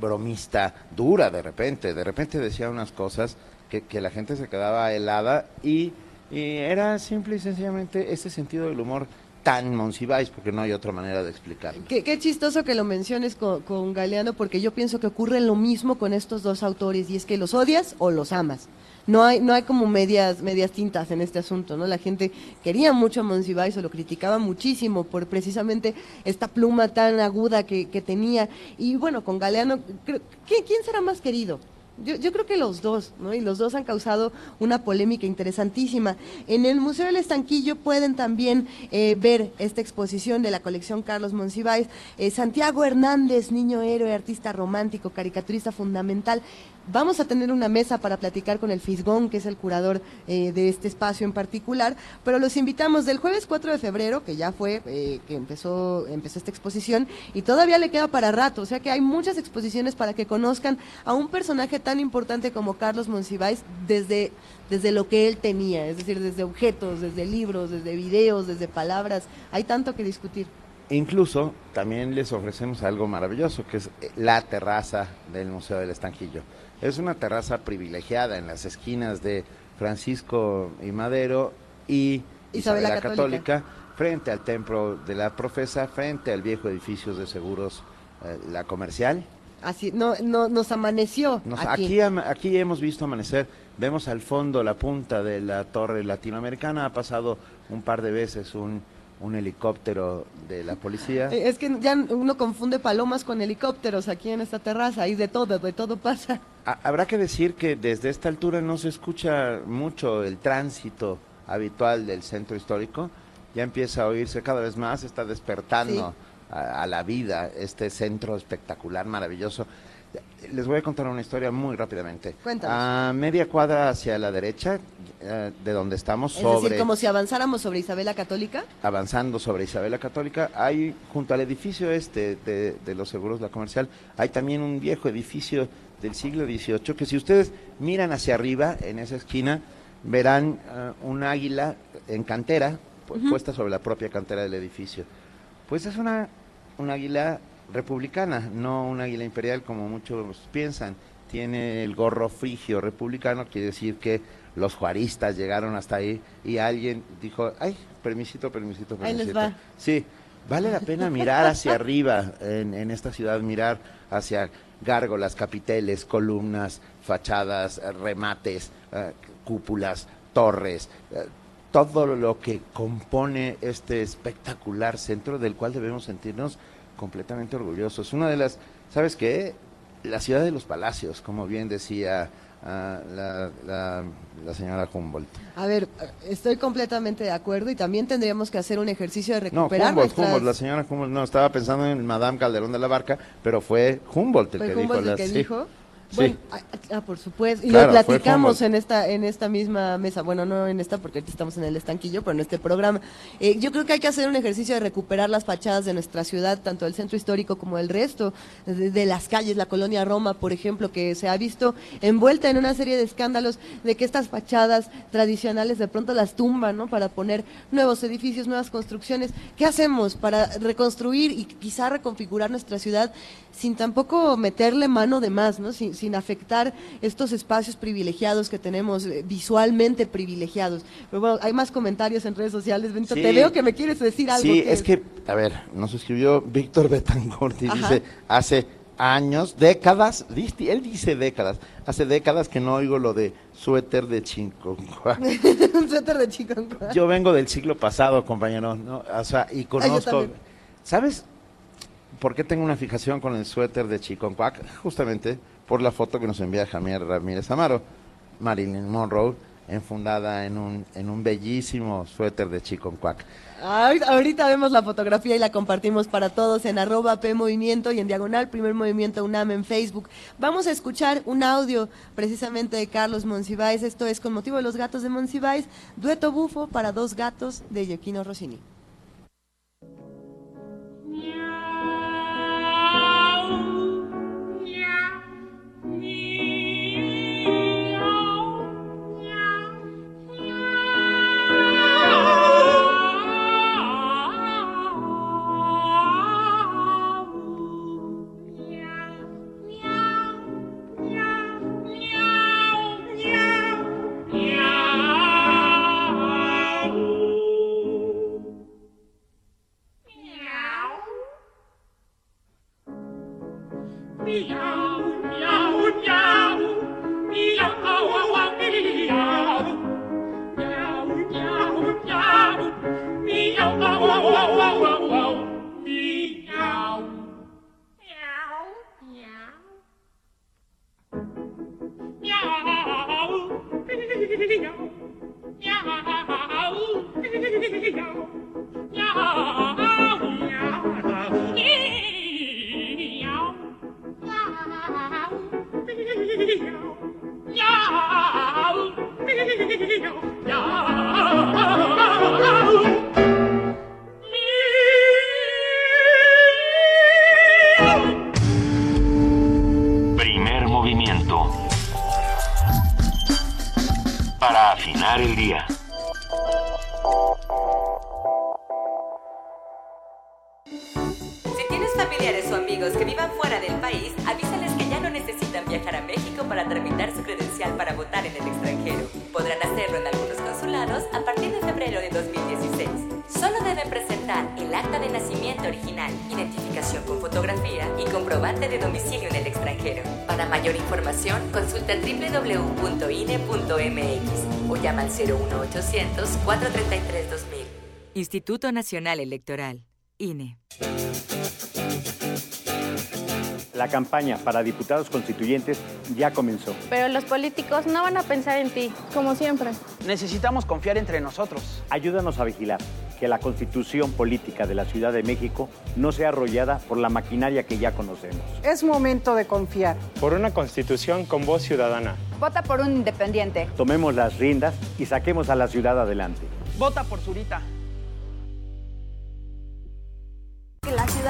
bromista, dura de repente. De repente decía unas cosas que, que la gente se quedaba helada y, y era simple y sencillamente ese sentido del humor tan Monsiváis, porque no hay otra manera de explicarlo. Qué, qué chistoso que lo menciones con, Galeano, porque yo pienso que ocurre lo mismo con estos dos autores, y es que los odias o los amas. No hay, no hay como medias, medias tintas en este asunto, ¿no? La gente quería mucho a Monsiváis o lo criticaba muchísimo por precisamente esta pluma tan aguda que, tenía. Y bueno, con Galeano, ¿quién, quién será más querido? Yo, creo que los dos, ¿no? Y los dos han causado una polémica interesantísima. En el Museo del Estanquillo pueden también eh, ver esta exposición de la colección Carlos Monsiváis. Eh, Santiago Hernández, niño héroe, artista romántico, caricaturista fundamental. Vamos a tener una mesa para platicar con el Fisgón, que es el curador eh, de este espacio en particular, pero los invitamos del jueves 4 de febrero, que ya fue que empezó, empezó esta exposición, y todavía le queda para rato, o sea que hay muchas exposiciones para que conozcan a un personaje tan importante como Carlos Monsiváis desde, desde lo que él tenía, es decir, desde objetos, desde libros, desde videos, desde palabras, hay tanto que discutir. Incluso también les ofrecemos algo maravilloso, que es eh, la terraza del Museo del Estanquillo. Es una terraza privilegiada en las esquinas de Francisco y Madero y Isabel la Isabel la Católica. Católica, frente al templo de la profesa, frente al viejo edificio de seguros, eh, la comercial, Así, no, no, nos amaneció Nos- aquí. aquí, hemos visto amanecer, vemos al fondo la punta de la torre latinoamericana, ha pasado un par de veces un, un helicóptero de la policía. Eh, Es que ya uno confunde palomas con helicópteros aquí en esta terraza, y de todo, de todo pasa. Ha- Habrá que decir que desde esta altura no se escucha mucho el tránsito habitual del centro histórico, ya empieza a oírse cada vez más, está despertando a, a la vida este centro espectacular, maravilloso. Les voy a contar una historia muy rápidamente. Cuéntanos. A media cuadra hacia la derecha, eh, de donde estamos, Es sobre decir, como si avanzáramos sobre Isabela Católica. avanzando sobre Isabela Católica, hay junto al edificio este de, de los seguros, la comercial, hay también un viejo edificio del siglo XVIII que si ustedes miran hacia arriba, en esa esquina, verán eh, un águila en cantera, puesta sobre la propia cantera del edificio. Pues es una, un águila republicana, no un águila imperial como muchos piensan. Tiene el gorro frigio republicano, quiere decir que los juaristas llegaron hasta ahí y alguien dijo, ay, permisito, permisito, Ahí les permisito. va. Sí, vale la pena mirar hacia arriba en, en esta ciudad, mirar hacia gárgolas, capiteles, columnas, fachadas, remates, eh, cúpulas, torres, eh, todo lo que compone este espectacular centro del cual debemos sentirnos completamente orgullosos. Una de las, ¿sabes qué? La ciudad de los palacios, como bien decía ah, la, la- la señora Humboldt. A ver, estoy completamente de acuerdo y también tendríamos que hacer un ejercicio de No, recuperar Humboldt, nuestras- Humboldt, la señora Humboldt, no, estaba pensando en Madame Calderón de la Barca, pero fue Humboldt el ¿Fue que Humboldt dijo el que las- (laughs) sí. dijo? Sí. Bueno, ah, ah, por supuesto. Y Claro, lo platicamos en esta en esta misma mesa. Bueno, no en esta porque estamos en el estanquillo, pero en este programa. Eh, yo creo que hay que hacer un ejercicio de recuperar las fachadas de nuestra ciudad, tanto el centro histórico como el resto de, de las calles, la colonia Roma, por ejemplo, que se ha visto envuelta en una serie de escándalos de que estas fachadas tradicionales de pronto las tumban, ¿no? Para poner nuevos edificios, nuevas construcciones. ¿Qué hacemos para reconstruir y quizá reconfigurar nuestra ciudad sin tampoco meterle mano de más, ¿no? Sin, sin afectar estos espacios privilegiados que tenemos, eh, visualmente privilegiados. Pero bueno, hay más comentarios en redes sociales. Benito, Sí. te veo que me quieres decir algo. Sí, que- es que, a ver, nos escribió Víctor Betancourt y Ajá. dice, hace años, décadas, él dice décadas, hace décadas que no oigo lo de suéter de chinconcuá. (laughs) Un suéter de chico. Yo vengo del siglo pasado, compañero, ¿no? O sea, y conozco... también. ¿Sabes por qué tengo una fijación con el suéter de Chiconcuac? Justamente por la foto que nos envía Javier Ramírez Amaro, Marilyn Monroe, enfundada en un, en un bellísimo suéter de Chiconcuac. Ahorita vemos la fotografía y la compartimos para todos en arroba P Movimiento y en diagonal Primer Movimiento UNAM en Facebook. Vamos a escuchar un audio precisamente de Carlos Monsiváis. Esto es con motivo de los gatos de Monsiváis, dueto bufo para dos gatos de Gioquino Rossini. Instituto Nacional Electoral, INE. La campaña para diputados constituyentes ya comenzó. Pero los políticos no van a pensar en ti, como siempre. Necesitamos confiar entre nosotros. Ayúdanos a vigilar que la constitución política de la Ciudad de México no sea arrollada por la maquinaria que ya conocemos. Es momento de confiar. Por una constitución con voz ciudadana. Vota por un independiente. Tomemos las riendas y saquemos a la ciudad adelante. Vota por Zurita.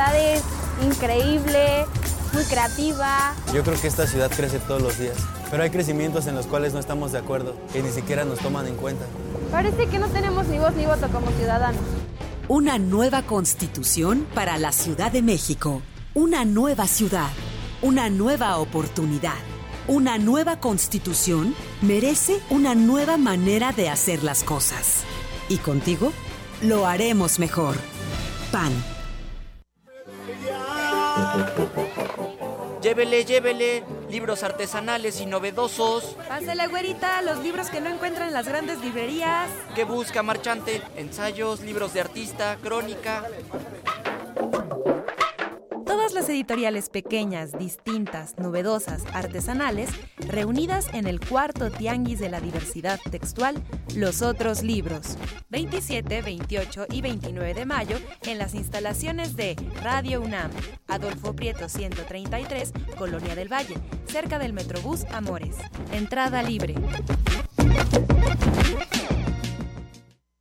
Ciudad es increíble, muy creativa. Yo creo que esta ciudad crece todos los días, pero hay crecimientos en los cuales no estamos de acuerdo, que ni siquiera nos toman en cuenta. Parece que no tenemos ni voz ni voto como ciudadanos. Una nueva constitución para la Ciudad de México. Una nueva ciudad. Una nueva oportunidad. Una nueva constitución merece una nueva manera de hacer las cosas. Y contigo lo haremos mejor. PAN. Llévele, llévele, libros artesanales y novedosos. Pásale, güerita, los libros que no encuentran en las grandes librerías. ¿Qué busca, marchante? Ensayos, libros de artista, crónica. Editoriales pequeñas, distintas, novedosas, artesanales, reunidas en el cuarto tianguis de la diversidad textual, Los Otros Libros, 27, 28 y 29 de mayo, en las instalaciones de Radio UNAM, Adolfo Prieto 133, Colonia del Valle, cerca del Metrobús Amores. Entrada libre.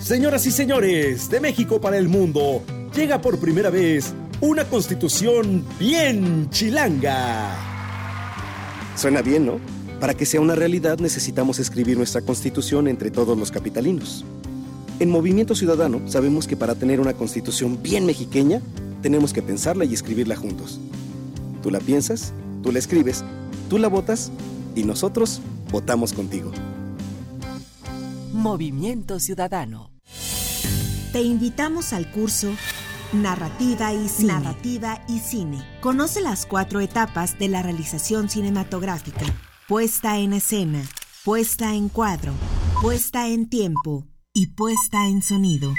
Señoras y señores, de México para el mundo, llega por primera vez una constitución bien chilanga. Suena bien, ¿no? Para que sea una realidad necesitamos escribir nuestra constitución entre todos los capitalinos. En Movimiento Ciudadano sabemos que para tener una constitución bien mexiqueña, tenemos que pensarla y escribirla juntos. Tú la piensas, tú la escribes, tú la votas y nosotros votamos contigo. Movimiento Ciudadano. Te invitamos al curso Narrativa y Cine. Narrativa y Cine. Conoce las cuatro etapas de la realización cinematográfica. Puesta en escena, puesta en cuadro, puesta en tiempo y puesta en sonido.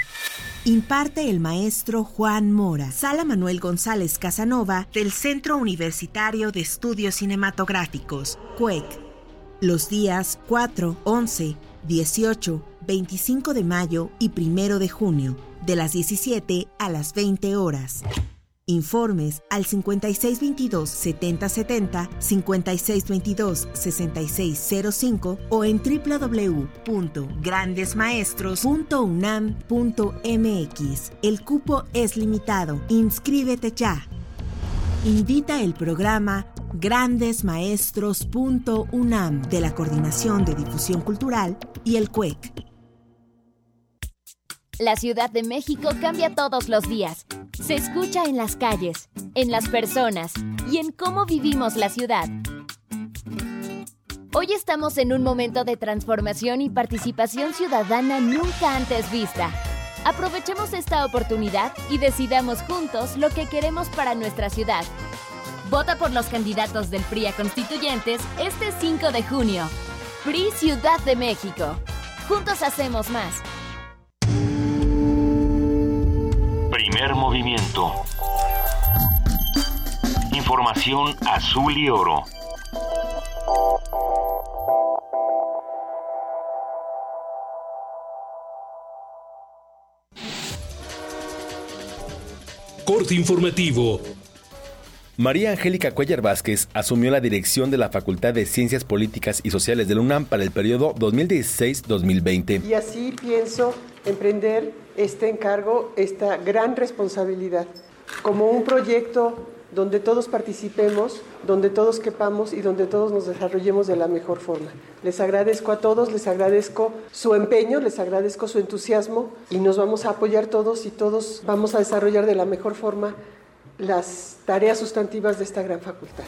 Imparte el maestro Juan Mora, Sala Manuel González Casanova del Centro Universitario de Estudios Cinematográficos, CUEC. Los días 4, 11, 18, 25 de mayo y 1 de junio, de las 17 a las 20 horas. Informes al 5622-7070, 5622-6605 o en www.grandesmaestros.unam.mx. El cupo es limitado. Inscríbete ya. Invita el programa grandesmaestros.unam de la Coordinación de Difusión Cultural y el CUEC. La Ciudad de México cambia todos los días. Se escucha en las calles, en las personas y en cómo vivimos la ciudad. Hoy estamos en un momento de transformación y participación ciudadana nunca antes vista. Aprovechemos esta oportunidad y decidamos juntos lo que queremos para nuestra ciudad. Vota por los candidatos del PRI a constituyentes este 5 de junio. PRI Ciudad de México. Juntos hacemos más. Primer movimiento. Información azul y oro. Corte informativo. María Angélica Cuellar Vázquez asumió la dirección de la Facultad de Ciencias Políticas y Sociales de la UNAM para el periodo 2016-2020. Y así pienso emprender este encargo, esta gran responsabilidad, como un proyecto donde todos participemos, donde todos quepamos y donde todos nos desarrollemos de la mejor forma. Les agradezco a todos, les agradezco su empeño, les agradezco su entusiasmo y nos vamos a apoyar todos y todos vamos a desarrollar de la mejor forma las tareas sustantivas de esta gran facultad.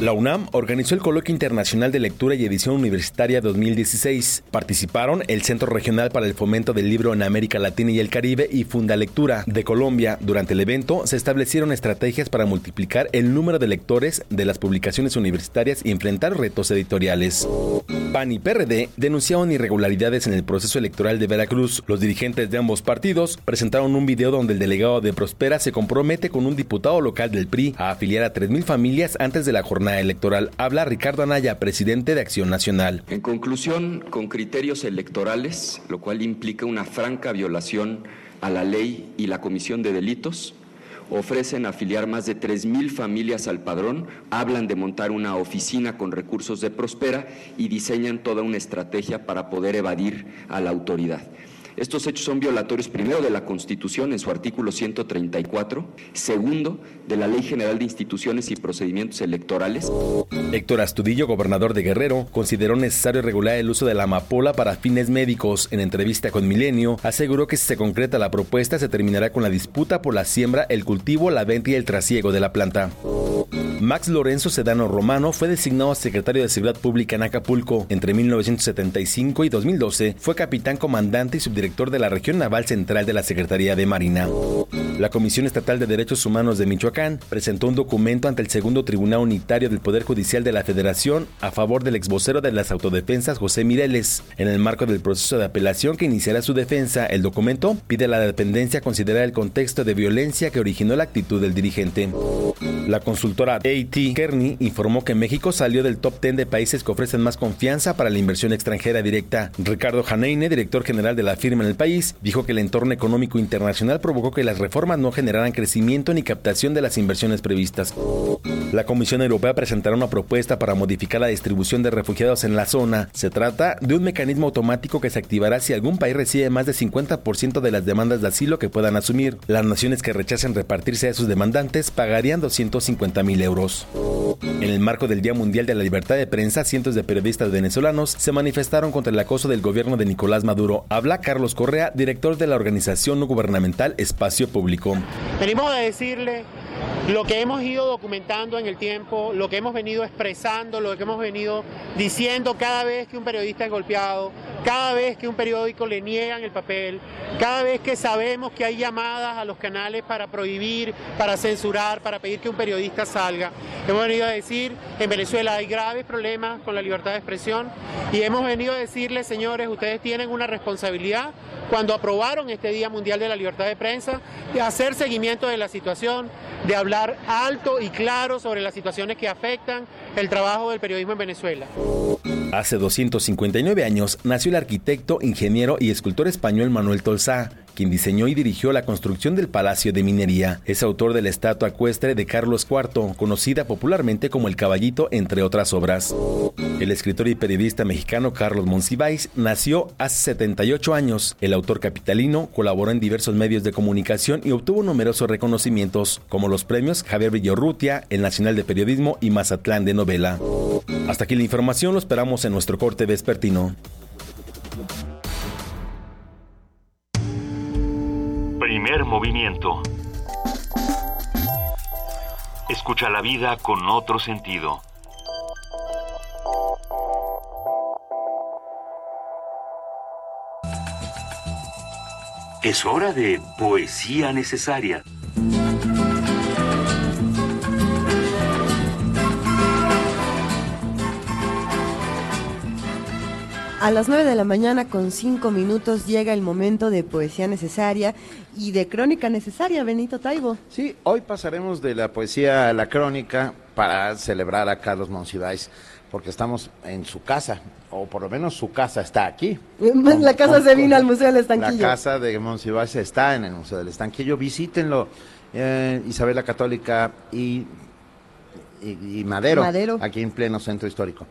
La UNAM organizó el Coloquio Internacional de Lectura y Edición Universitaria 2016. Participaron el Centro Regional para el Fomento del Libro en América Latina y el Caribe y Funda Lectura de Colombia. Durante el evento se establecieron estrategias para multiplicar el número de lectores de las publicaciones universitarias y enfrentar retos editoriales. PAN y PRD denunciaron irregularidades en el proceso electoral de Veracruz. Los dirigentes de ambos partidos presentaron un video donde el delegado de Prospera se compromete con un diputado local del PRI a afiliar a 3.000 familias antes de la jornada electoral. Habla Ricardo Anaya, presidente de Acción Nacional. En conclusión, con criterios electorales, lo cual implica una franca violación a la ley y la comisión de delitos, ofrecen afiliar más de 3.000 familias al padrón, hablan de montar una oficina con recursos de Prospera y diseñan toda una estrategia para poder evadir a la autoridad. Estos hechos son violatorios, primero, de la Constitución en su artículo 134, segundo, de la Ley General de Instituciones y Procedimientos Electorales. Héctor Astudillo, gobernador de Guerrero, consideró necesario regular el uso de la amapola para fines médicos. En entrevista con Milenio, aseguró que si se concreta la propuesta, se terminará con la disputa por la siembra, el cultivo, la venta y el trasiego de la planta. Max Lorenzo Sedano Romano fue designado secretario de Seguridad Pública en Acapulco. Entre 1975 y 2012 fue capitán comandante y subdirector de la región naval central de la Secretaría de Marina. La Comisión Estatal de Derechos Humanos de Michoacán presentó un documento ante el segundo Tribunal Unitario del Poder Judicial de la Federación a favor del exvocero de las autodefensas José Mireles. En el marco del proceso de apelación que iniciará su defensa, el documento pide a la dependencia considerar el contexto de violencia que originó la actitud del dirigente. La consultora AT Kearney informó que México salió del top 10 de países que ofrecen más confianza para la inversión extranjera directa. Ricardo Janeine, director general de la firma en el país, dijo que el entorno económico internacional provocó que las reformas no generaran crecimiento ni captación de las inversiones previstas. La Comisión Europea presentará una propuesta para modificar la distribución de refugiados en la zona. Se trata de un mecanismo automático que se activará si algún país recibe más del 50% de las demandas de asilo que puedan asumir. Las naciones que rechacen repartirse a sus demandantes pagarían 250 mil euros. En el marco del Día Mundial de la Libertad de Prensa, cientos de periodistas venezolanos se manifestaron contra el acoso del gobierno de Nicolás Maduro. Habla Carlos Correa, director de la organización no gubernamental Espacio Público. Venimos a decirle lo que hemos ido documentando en el tiempo, lo que hemos venido expresando, lo que hemos venido diciendo cada vez que un periodista es golpeado, cada vez que un periódico le niegan el papel, cada vez que sabemos que hay llamadas a los canales para prohibir, para censurar, para pedir que un periodista salga. Hemos venido a decir, en Venezuela hay graves problemas con la libertad de expresión y hemos venido a decirles, señores, ustedes tienen una responsabilidad cuando aprobaron este Día Mundial de la Libertad de Prensa, de hacer seguimiento de la situación, de hablar alto y claro sobre las situaciones que afectan el trabajo del periodismo en Venezuela. Hace 259 años nació el arquitecto, ingeniero y escultor español Manuel Tolsá, quien diseñó y dirigió la construcción del Palacio de Minería. Es autor de la estatua ecuestre de Carlos IV, conocida popularmente como El Caballito, entre otras obras. El escritor y periodista mexicano Carlos Monsiváis nació hace 78 años. El autor capitalino colaboró en diversos medios de comunicación y obtuvo numerosos reconocimientos, como los premios Javier Villorrutia, el Nacional de Periodismo y Mazatlán de Novela. Hasta aquí la información, lo esperamos en nuestro corte vespertino. Primer movimiento. Escucha la vida con otro sentido. Es hora de poesía necesaria. A las 9 de la mañana con 5 minutos llega el momento de poesía necesaria y de crónica necesaria, Benito Taibo. Sí, hoy pasaremos de la poesía a la crónica para celebrar a Carlos Monsiváis, porque estamos en su casa, o por lo menos su casa está aquí. la casa se vino al Museo del Estanquillo. La casa de Monsiváis está en el Museo del Estanquillo, visítenlo. Eh, Isabel la Católica y, y, y Madero, Madero, aquí en pleno centro histórico.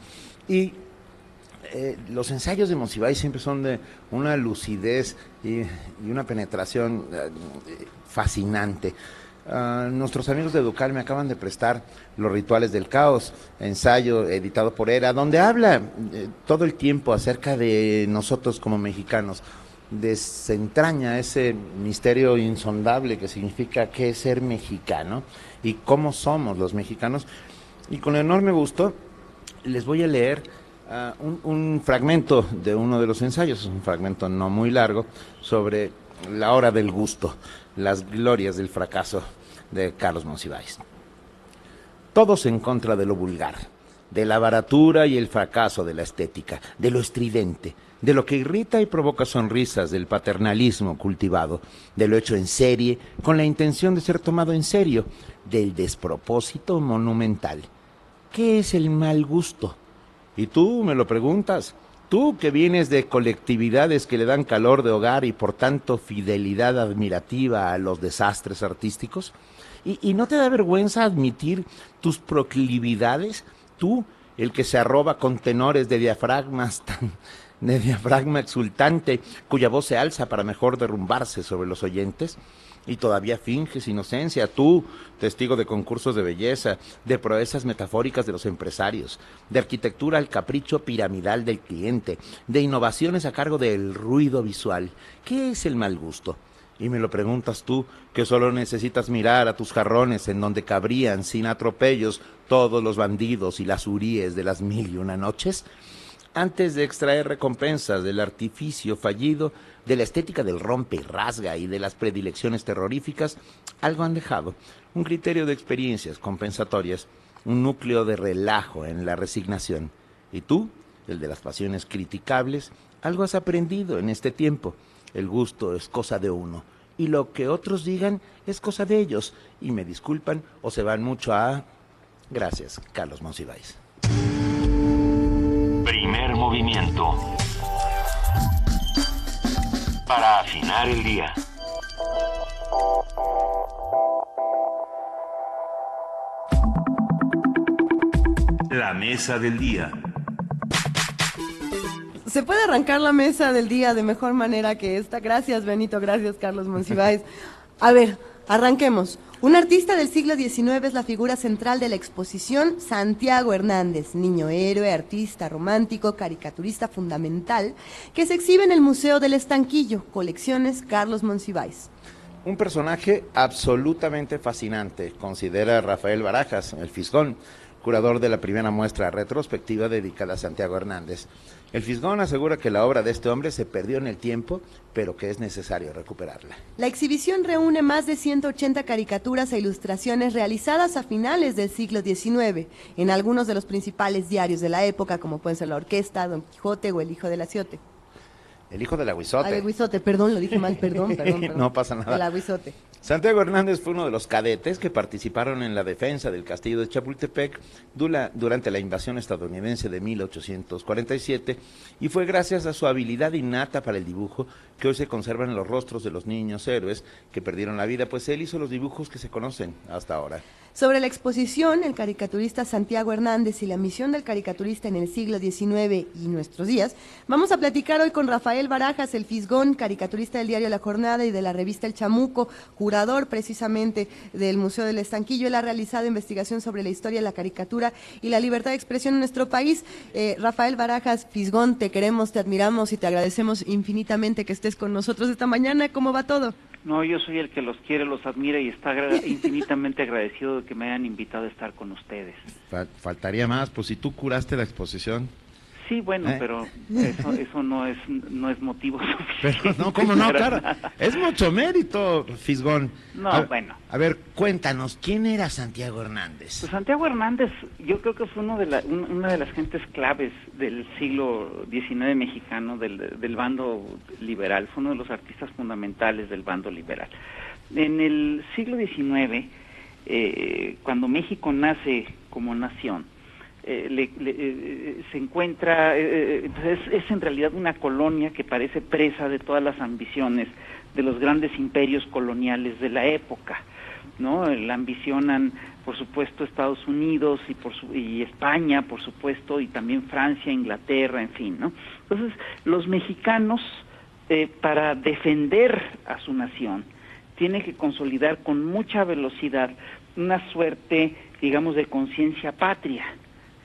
Y eh, los ensayos de Monsiváis siempre son de una lucidez y, una penetración eh, fascinante. Ah, nuestros amigos de Educal me acaban de prestar Los Rituales del Caos, ensayo editado por ERA, donde habla eh, todo el tiempo acerca de nosotros como mexicanos. Desentraña ese misterio insondable que significa qué es ser mexicano y cómo somos los mexicanos. Y con enorme gusto les voy a leer ah, un, un fragmento de uno de los ensayos, un fragmento no muy largo, sobre la hora del gusto las glorias del fracaso de Carlos Monsiváis. Todos en contra de lo vulgar, de la baratura y el fracaso de la estética, de lo estridente, de lo que irrita y provoca sonrisas del paternalismo cultivado, de lo hecho en serie con la intención de ser tomado en serio, del despropósito monumental. ¿Qué es el mal gusto? Y tú me lo preguntas, Tú que vienes de colectividades que le dan calor de hogar y por tanto fidelidad admirativa a los desastres artísticos, ¿y, no te da vergüenza admitir tus proclividades? Tú, el que se arroba con tenores de diafragmas tan, de diafragma exultante, cuya voz se alza para mejor derrumbarse sobre los oyentes, y todavía finges inocencia, tú, testigo de concursos de belleza, de proezas metafóricas de los empresarios, de arquitectura al capricho piramidal del cliente, de innovaciones a cargo del ruido visual. ¿Qué es el mal gusto? Y me lo preguntas tú, que solo necesitas mirar a tus jarrones en donde cabrían sin atropellos todos los bandidos y las huríes de las mil y una noches antes de extraer recompensas del artificio fallido, de la estética del rompe y rasga y de las predilecciones terroríficas, algo han dejado, un criterio de experiencias compensatorias, un núcleo de relajo en la resignación. Y tú, el de las pasiones criticables, algo has aprendido en este tiempo. El gusto es cosa de uno, y lo que otros digan es cosa de ellos, y me disculpan o se van mucho a... Gracias, Carlos Monsiváis. Primer movimiento. Para afinar el día. La mesa del día. Se puede arrancar la mesa del día de mejor manera que esta. Gracias, Benito. Gracias, Carlos Monsiváis. (laughs) A ver, arranquemos. Un artista del siglo XIX es la figura central de la exposición Santiago Hernández, niño héroe, artista romántico, caricaturista fundamental, que se exhibe en el Museo del Estanquillo, colecciones Carlos Monsiváis. Un personaje absolutamente fascinante, considera Rafael Barajas, el Fisgón, curador de la primera muestra retrospectiva dedicada a Santiago Hernández. El Fisgón asegura que la obra de este hombre se perdió en el tiempo, pero que es necesario recuperarla. La exhibición reúne más de 180 caricaturas e ilustraciones realizadas a finales del siglo XIX en algunos de los principales diarios de la época, como pueden ser La Orquesta, Don Quijote o El Hijo del Aciote. El hijo del aguizote. El aguizote, perdón, lo dije mal, perdón, perdón. (laughs) perdón. no pasa nada. El aguizote. Santiago Hernández fue uno de los cadetes que participaron en la defensa del castillo de Chapultepec durante la invasión estadounidense de 1847 y fue gracias a su habilidad innata para el dibujo que hoy se conservan los rostros de los niños héroes que perdieron la vida, pues él hizo los dibujos que se conocen hasta ahora. Sobre la exposición, el caricaturista Santiago Hernández y la misión del caricaturista en el siglo XIX y nuestros días, vamos a platicar hoy con Rafael Barajas, el Fisgón, caricaturista del diario La Jornada y de la revista El Chamuco, curador precisamente del Museo del Estanquillo. Él ha realizado investigación sobre la historia de la caricatura y la libertad de expresión en nuestro país. Eh, Rafael Barajas, Fisgón, te queremos, te admiramos y te agradecemos infinitamente que estés con nosotros esta mañana. ¿Cómo va todo? No, yo soy el que los quiere, los admira y está (laughs) infinitamente agradecido de que me hayan invitado a estar con ustedes. Faltaría más, pues si tú curaste la exposición. Sí, bueno, ¿Eh? pero eso, eso no es no es motivo (laughs) suficiente. Pero no, ¿cómo no, cara? Es mucho mérito, Fisgón. No, bueno. A ver, cuéntanos, ¿quién era Santiago Hernández? Pues Santiago Hernández, yo creo que fue uno de una de las gentes claves del siglo XIX mexicano, del, del bando liberal. Fue uno de los artistas fundamentales del bando liberal. En el siglo XIX, eh, cuando México nace como nación, eh, le, eh, se encuentra, eh, pues es, es, en realidad una colonia que parece presa de todas las ambiciones de los grandes imperios coloniales de la época. ¿no? La ambicionan, por supuesto, Estados Unidos y, por y España, por supuesto, y también Francia, Inglaterra, en fin, ¿no? Entonces, los mexicanos, eh, para defender a su nación, tienen que consolidar con mucha velocidad una suerte, digamos, de conciencia patria,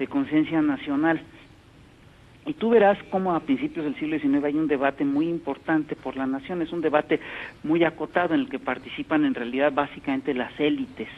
de conciencia nacional. Y tú verás cómo a principios del siglo XIX hay un debate muy importante por la nación, es un debate muy acotado en el que participan en realidad básicamente las élites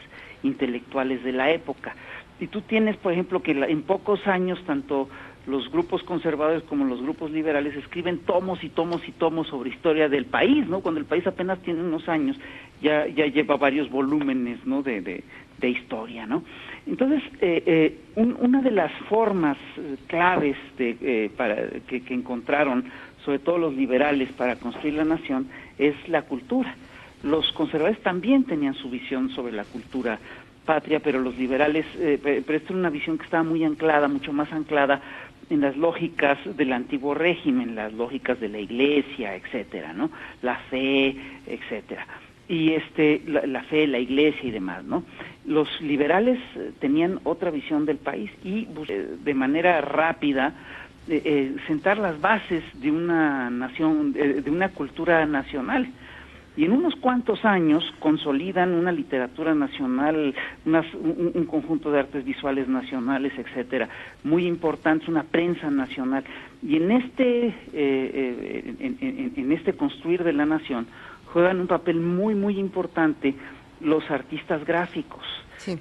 intelectuales de la época. Y tú tienes, por ejemplo, que en pocos años tanto los grupos conservadores como los grupos liberales escriben tomos y tomos y tomos sobre historia del país, ¿no? Cuando el país apenas tiene unos años, ya, ya lleva varios volúmenes, ¿no? De, de, de historia, ¿no? Entonces, eh, eh, una de las formas eh, claves de, para, que, que, encontraron, sobre todo los liberales, para construir la nación, es la cultura. Los conservadores también tenían su visión sobre la cultura patria, pero los liberales, pero esta era una visión que estaba muy anclada, mucho más anclada en las lógicas del antiguo régimen, las lógicas de la iglesia, etcétera, ¿no? La fe, etcétera y este la, fe, la iglesia y demás, ¿no? Los liberales eh, tenían otra visión del país y eh, de manera rápida eh, sentar las bases de una nación, de una cultura nacional. Y en unos cuantos años consolidan una literatura nacional, un, conjunto de artes visuales nacionales, etcétera, muy importante, una prensa nacional. Y en este, en este construir de la nación, juegan un papel muy, muy importante los artistas gráficos,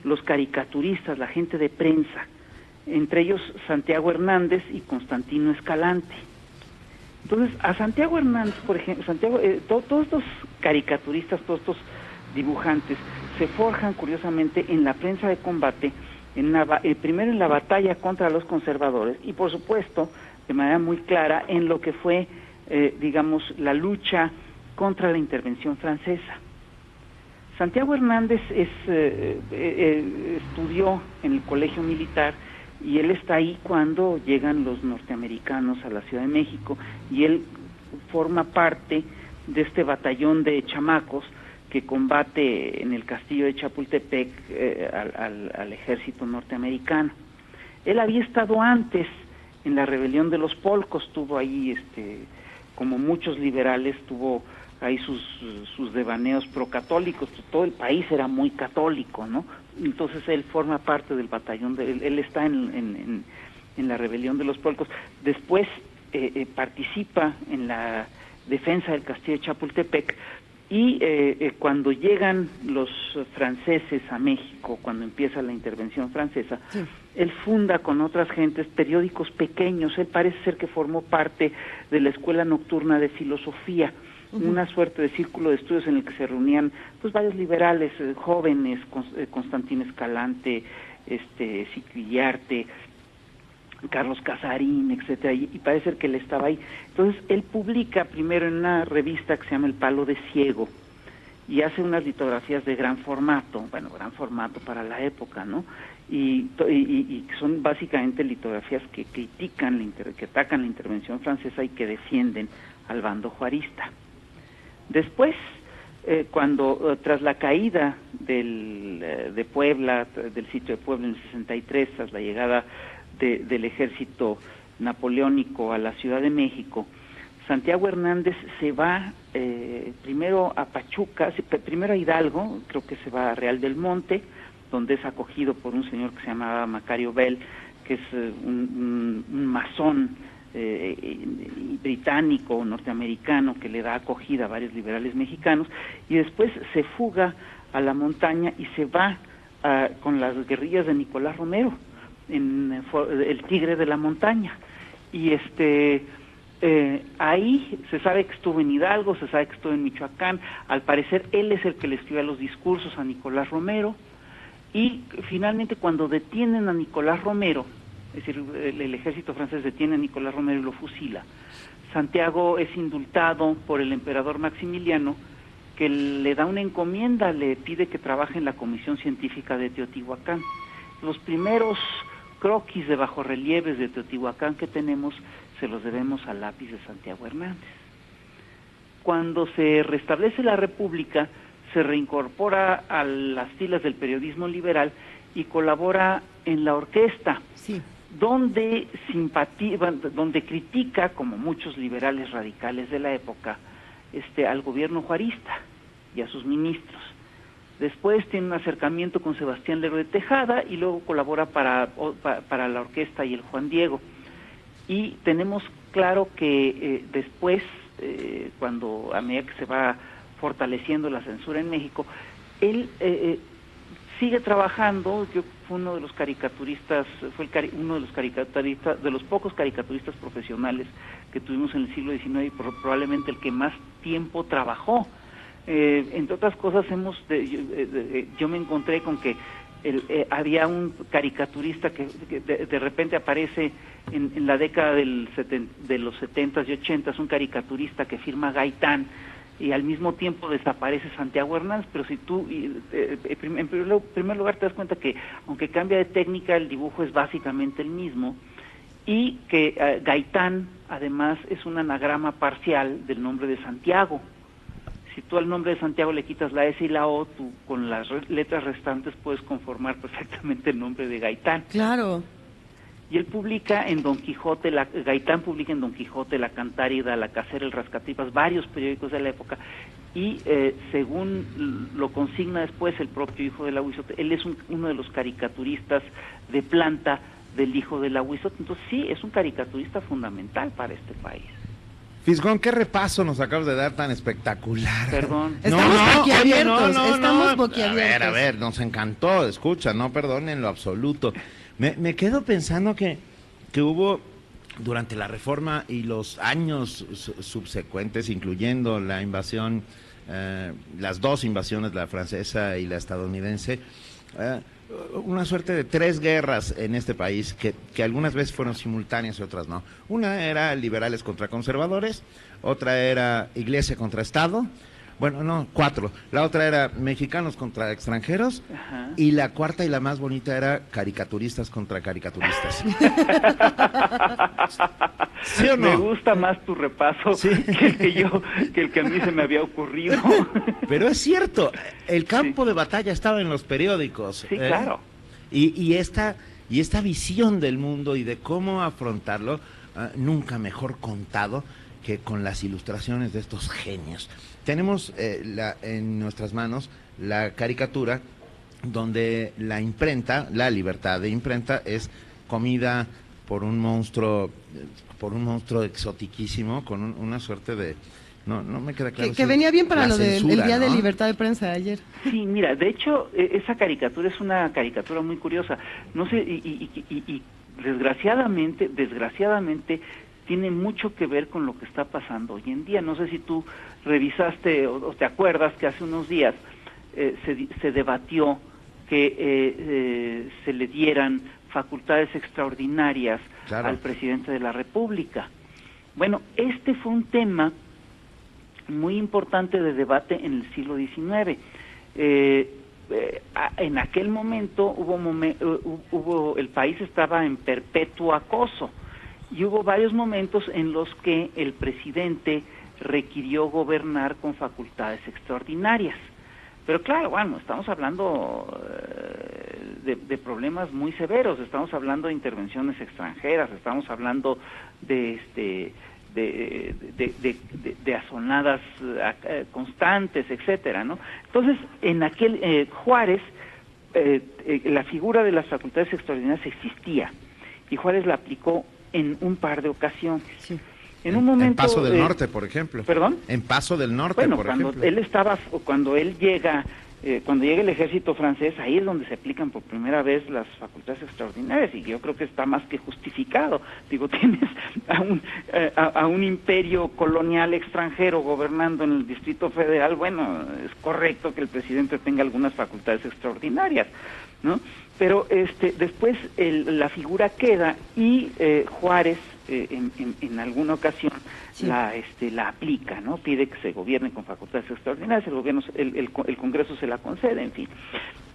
los caricaturistas, la gente de prensa, entre ellos Santiago Hernández y Constantino Escalante. Entonces, a Santiago Hernández, por ejemplo, Santiago, eh, todos estos caricaturistas, todos estos dibujantes, se forjan curiosamente en la prensa de combate, en eh, primero en la batalla contra los conservadores y por supuesto, de manera muy clara, en lo que fue, eh, digamos, la lucha contra la intervención francesa. Santiago Hernández es, eh, eh, eh, estudió en el colegio militar y él está ahí cuando llegan los norteamericanos a la Ciudad de México y él forma parte de este batallón de chamacos que combate en el castillo de Chapultepec al, al, ejército norteamericano. Él había estado antes en la rebelión de los polcos, tuvo ahí, este, como muchos liberales, tuvo hay sus, sus devaneos procatólicos, todo el país era muy católico, ¿no? Entonces él forma parte del batallón, de, él, está en, en, la rebelión de los puercos. Después eh, eh, participa en la defensa del castillo de Chapultepec y eh, cuando llegan los franceses a México, cuando empieza la intervención francesa, él funda con otras gentes periódicos pequeños, él parece ser que formó parte de la Escuela Nocturna de Filosofía, una suerte de círculo de estudios en el que se reunían pues varios liberales eh, jóvenes, eh, Constantín Escalante, este Siquillarte, Carlos Casarín, etcétera, y, parece ser que él estaba ahí. Entonces él publica primero en una revista que se llama El Palo de Ciego y hace unas litografías de gran formato, bueno, gran formato para la época, ¿no? Y, y, son básicamente litografías que critican, que atacan la intervención francesa y que defienden al bando juarista. Después, eh, cuando eh, tras la caída del, eh, de Puebla, del sitio de Puebla en el 63, tras la llegada del ejército napoleónico a la Ciudad de México, Santiago Hernández se va primero a Pachuca, primero a Hidalgo, creo que se va a Real del Monte, donde es acogido por un señor que se llamaba Macario Bell, que es un, un masón eh, británico o norteamericano que le da acogida a varios liberales mexicanos y después se fuga a la montaña y se va ah, con las guerrillas de Nicolás Romero en el Tigre de la Montaña. Y este eh, ahí se sabe que estuvo en Hidalgo, se sabe que estuvo en Michoacán, al parecer él es el que le escribe los discursos a Nicolás Romero. Y finalmente cuando detienen a Nicolás Romero es decir, el, ejército francés detiene a Nicolás Romero y lo fusila. Santiago es indultado por el emperador Maximiliano, que le da una encomienda, le pide que trabaje en la Comisión Científica de Teotihuacán. Los primeros croquis de bajorrelieves de Teotihuacán que tenemos se los debemos al lápiz de Santiago Hernández. Cuando se restablece la República, se reincorpora a las filas del periodismo liberal y colabora en la orquesta, donde donde critica, como muchos liberales radicales de la época, este, al gobierno juarista y a sus ministros. Después tiene un acercamiento con Sebastián Lerdo de Tejada y luego colabora para, para, la orquesta y el Juan Diego. Y tenemos claro que eh, después, eh, cuando a medida que se va fortaleciendo la censura en México, él eh, sigue trabajando, yo fue uno de los caricaturistas, fue uno de los caricaturistas, de los pocos caricaturistas profesionales que tuvimos en el siglo XIX y probablemente el que más tiempo trabajó. Eh, entre otras cosas, hemos, yo, me encontré con que eh, había un caricaturista que, de, repente aparece en, la década del de los 70s y 80s, un caricaturista que firma Gaitán, y al mismo tiempo desaparece Santiago Hernández, pero si tú, eh, en primer lugar te das cuenta que aunque cambia de técnica, el dibujo es básicamente el mismo, y que eh, Gaitán además es un anagrama parcial del nombre de Santiago. Si tú al nombre de Santiago le quitas la S y la O, tú con las letras restantes puedes conformar perfectamente el nombre de Gaitán. Claro y él publica en Don Quijote, la, Gaitán publica en Don Quijote, La Cantárida, La Casera, El Rascatipas, varios periódicos de la época, y eh, según lo consigna después el propio hijo del Aguizote, él es uno de los caricaturistas de planta del hijo del Aguizote, entonces sí, es un caricaturista fundamental para este país. Fisgón, qué repaso nos acabas de dar tan espectacular. Perdón. (laughs) Estamos boquiabiertos, estamos boquiabiertos. A ver, a ver, nos encantó, escucha, no perdonen lo absoluto. Me, quedo pensando que, que hubo durante la reforma y los años subsecuentes, incluyendo la invasión, eh, las dos invasiones, la francesa y la estadounidense, eh, una suerte de tres guerras en este país que, que, algunas veces fueron simultáneas y otras no. Una era liberales contra conservadores, otra era iglesia contra Estado bueno, no, cuatro. La otra era mexicanos contra extranjeros. Y la cuarta y la más bonita era caricaturistas contra caricaturistas. (laughs) ¿Sí o no? Me gusta más tu repaso que, el que, yo, que el que a mí se me había ocurrido. (laughs) Pero es cierto, el campo de batalla estaba en los periódicos. Sí, ¿eh? claro. Y, y, esta, y esta visión del mundo y de cómo afrontarlo, ah, nunca mejor contado que con las ilustraciones de estos genios. Tenemos eh, la, en nuestras manos la caricatura donde la imprenta, la libertad de imprenta es comida por un monstruo, por un monstruo exotiquísimo, con una suerte de, no, no me queda claro. Que, venía bien para lo del Día de Libertad de Prensa de ayer. Sí, mira, de hecho, e, esa caricatura es una caricatura muy curiosa. No sé, y, y desgraciadamente, desgraciadamente, tiene mucho que ver con lo que está pasando hoy en día. No sé si tú revisaste o, te acuerdas que hace unos días eh, se, se, debatió que eh, eh, se le dieran facultades extraordinarias al presidente de la República. Bueno, este fue un tema muy importante de debate en el siglo XIX. en aquel momento hubo, hubo el país estaba en perpetuo acoso y hubo varios momentos en los que el presidente requirió gobernar con facultades extraordinarias. Pero claro, bueno, estamos hablando eh, de, problemas muy severos, estamos hablando de intervenciones extranjeras, estamos hablando de este de, de, de, asonadas eh, constantes, etcétera, ¿no? Entonces, en aquel eh, Juárez, la figura de las facultades extraordinarias existía y Juárez la aplicó en un par de ocasiones. En un momento. En Paso del Norte, por ejemplo. ¿Perdón? En Paso del Norte, bueno, por cuando él estaba, cuando él llega, eh, cuando llega el ejército francés, ahí es donde se aplican por primera vez las facultades extraordinarias y yo creo que está más que justificado. Digo, (laughs) tienes a un, eh, a, un imperio colonial extranjero gobernando en el Distrito Federal, bueno, es correcto que el presidente tenga algunas facultades extraordinarias, ¿no? Pero este, después la figura queda y eh, Juárez eh, en, en, alguna ocasión la, este, la aplica, ¿no? Pide que se gobierne con facultades extraordinarias, el, gobierno, el, el, Congreso se la concede, en fin.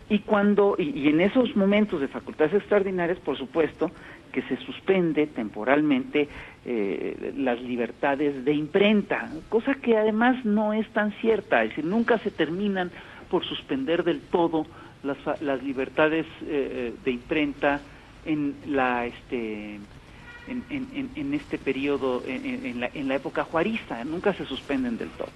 Y cuando, y, en esos momentos de facultades extraordinarias, por supuesto, que se suspende temporalmente eh, las libertades de imprenta, cosa que además no es tan cierta, es decir, nunca se terminan por suspender del todo las, las libertades eh, de imprenta en la este en, en, en este periodo, en, la, en la época juarista, nunca se suspenden del todo.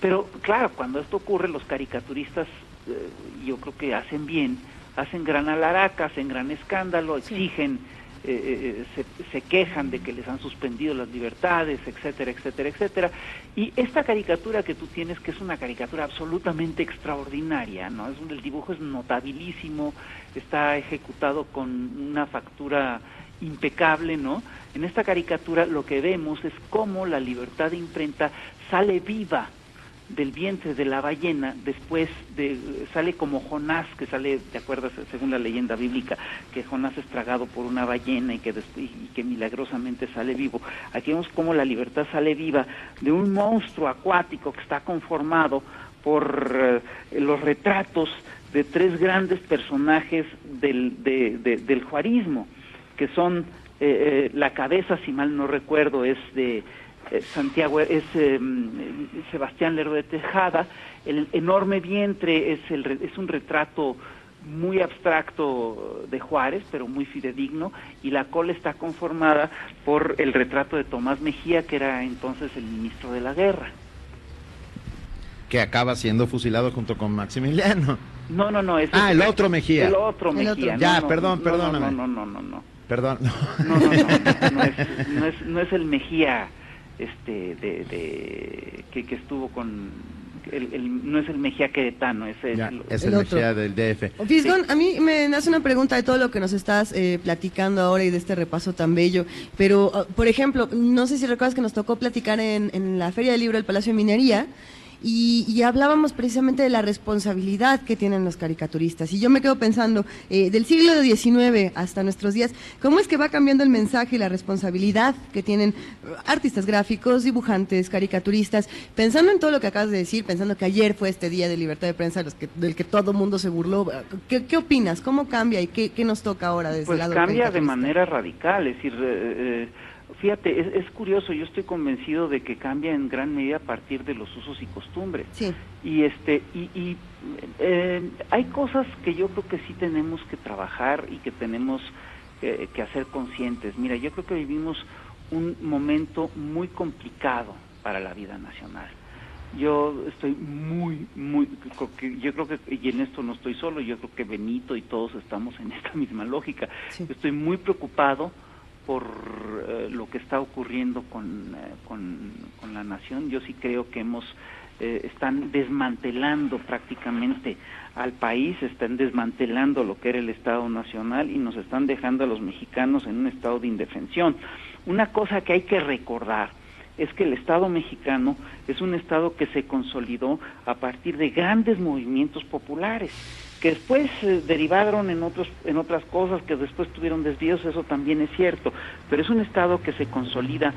Pero claro, cuando esto ocurre, los caricaturistas, eh, yo creo que hacen bien, hacen gran alaraca, hacen gran escándalo, exigen, eh, eh, se, se, quejan de que les han suspendido las libertades, etcétera, etcétera, etcétera. Y esta caricatura que tú tienes, que es una caricatura absolutamente extraordinaria, ¿no? Es, el dibujo es notabilísimo, está ejecutado con una factura impecable, ¿no? En esta caricatura lo que vemos es cómo la libertad de imprenta sale viva del vientre de la ballena, después de, sale como Jonás, que sale, ¿te acuerdas? Según la leyenda bíblica, que Jonás es tragado por una ballena y que, después, y que milagrosamente sale vivo. Aquí vemos cómo la libertad sale viva de un monstruo acuático que está conformado por eh, los retratos de tres grandes personajes del, del juarismo que son eh, eh, la cabeza, si mal no recuerdo, es de eh, Santiago, es Sebastián Lerdo de Tejada, el enorme vientre es, el, es un retrato muy abstracto de Juárez, pero muy fidedigno, y la cola está conformada por el retrato de Tomás Mejía, que era entonces el ministro de la guerra. Que acaba siendo fusilado junto con Maximiliano. No, no, no. ah, el otro Mejía. El otro Mejía. Ya, perdón, perdóname. No, no, no, no. Perdón. No, no, no, no, es, no, es, el Mejía este, de, que, que estuvo con el, no es el Mejía queretano, es el, es el, Mejía del DF. Fisgón, a mí me nace una pregunta de todo lo que nos estás eh, platicando ahora y de este repaso tan bello, pero, ah, por ejemplo, no sé si recuerdas que nos tocó platicar en, en la Feria del Libro del Palacio de Minería, y, hablábamos precisamente de la responsabilidad que tienen los caricaturistas. Y yo me quedo pensando, eh, del siglo XIX hasta nuestros días, ¿cómo es que va cambiando el mensaje y la responsabilidad que tienen artistas gráficos, dibujantes, caricaturistas? Pensando en todo lo que acabas de decir, pensando que ayer fue este día de libertad de prensa del que todo mundo se burló, ¿qué, opinas? ¿Cómo cambia y qué, nos toca ahora desde el lado cambia de manera radical, es decir... Eh, eh, Fíjate, es, curioso, yo estoy convencido de que cambia en gran medida a partir de los usos y costumbres. Sí. Y este y, eh, hay cosas que yo creo que sí tenemos que trabajar y que tenemos que hacer conscientes. Mira, yo creo que vivimos un momento muy complicado para la vida nacional. Yo estoy muy, muy, yo creo que, y en esto no estoy solo, yo creo que Benito y todos estamos en esta misma lógica. Estoy muy preocupado por eh, lo que está ocurriendo con, eh, con, la nación. Yo sí creo que hemos eh, están desmantelando prácticamente al país, están desmantelando lo que era el Estado Nacional y nos están dejando a los mexicanos en un estado de indefensión. Una cosa que hay que recordar es que el Estado mexicano es un Estado que se consolidó a partir de grandes movimientos populares que después eh, derivaron en otros en otras cosas que después tuvieron desvíos eso también es cierto pero es un estado que se consolida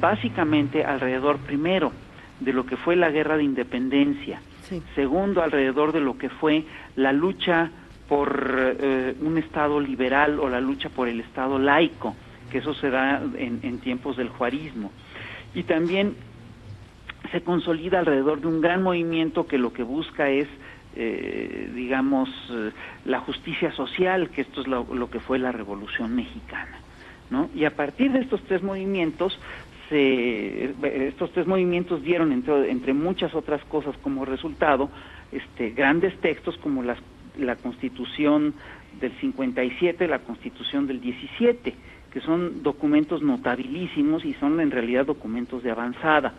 básicamente alrededor primero de lo que fue la guerra de independencia segundo alrededor de lo que fue la lucha por eh, un estado liberal o la lucha por el estado laico que eso se da en, en tiempos del juarismo. Y también se consolida alrededor de un gran movimiento que lo que busca es eh, digamos, eh, la justicia social, que esto es lo, que fue la Revolución Mexicana. ¿no? Y a partir de estos tres movimientos, se, estos tres movimientos dieron, entre, entre muchas otras cosas, como resultado, este, grandes textos como las, la Constitución del 57, la Constitución del 17, que son documentos notabilísimos y son en realidad documentos de avanzada.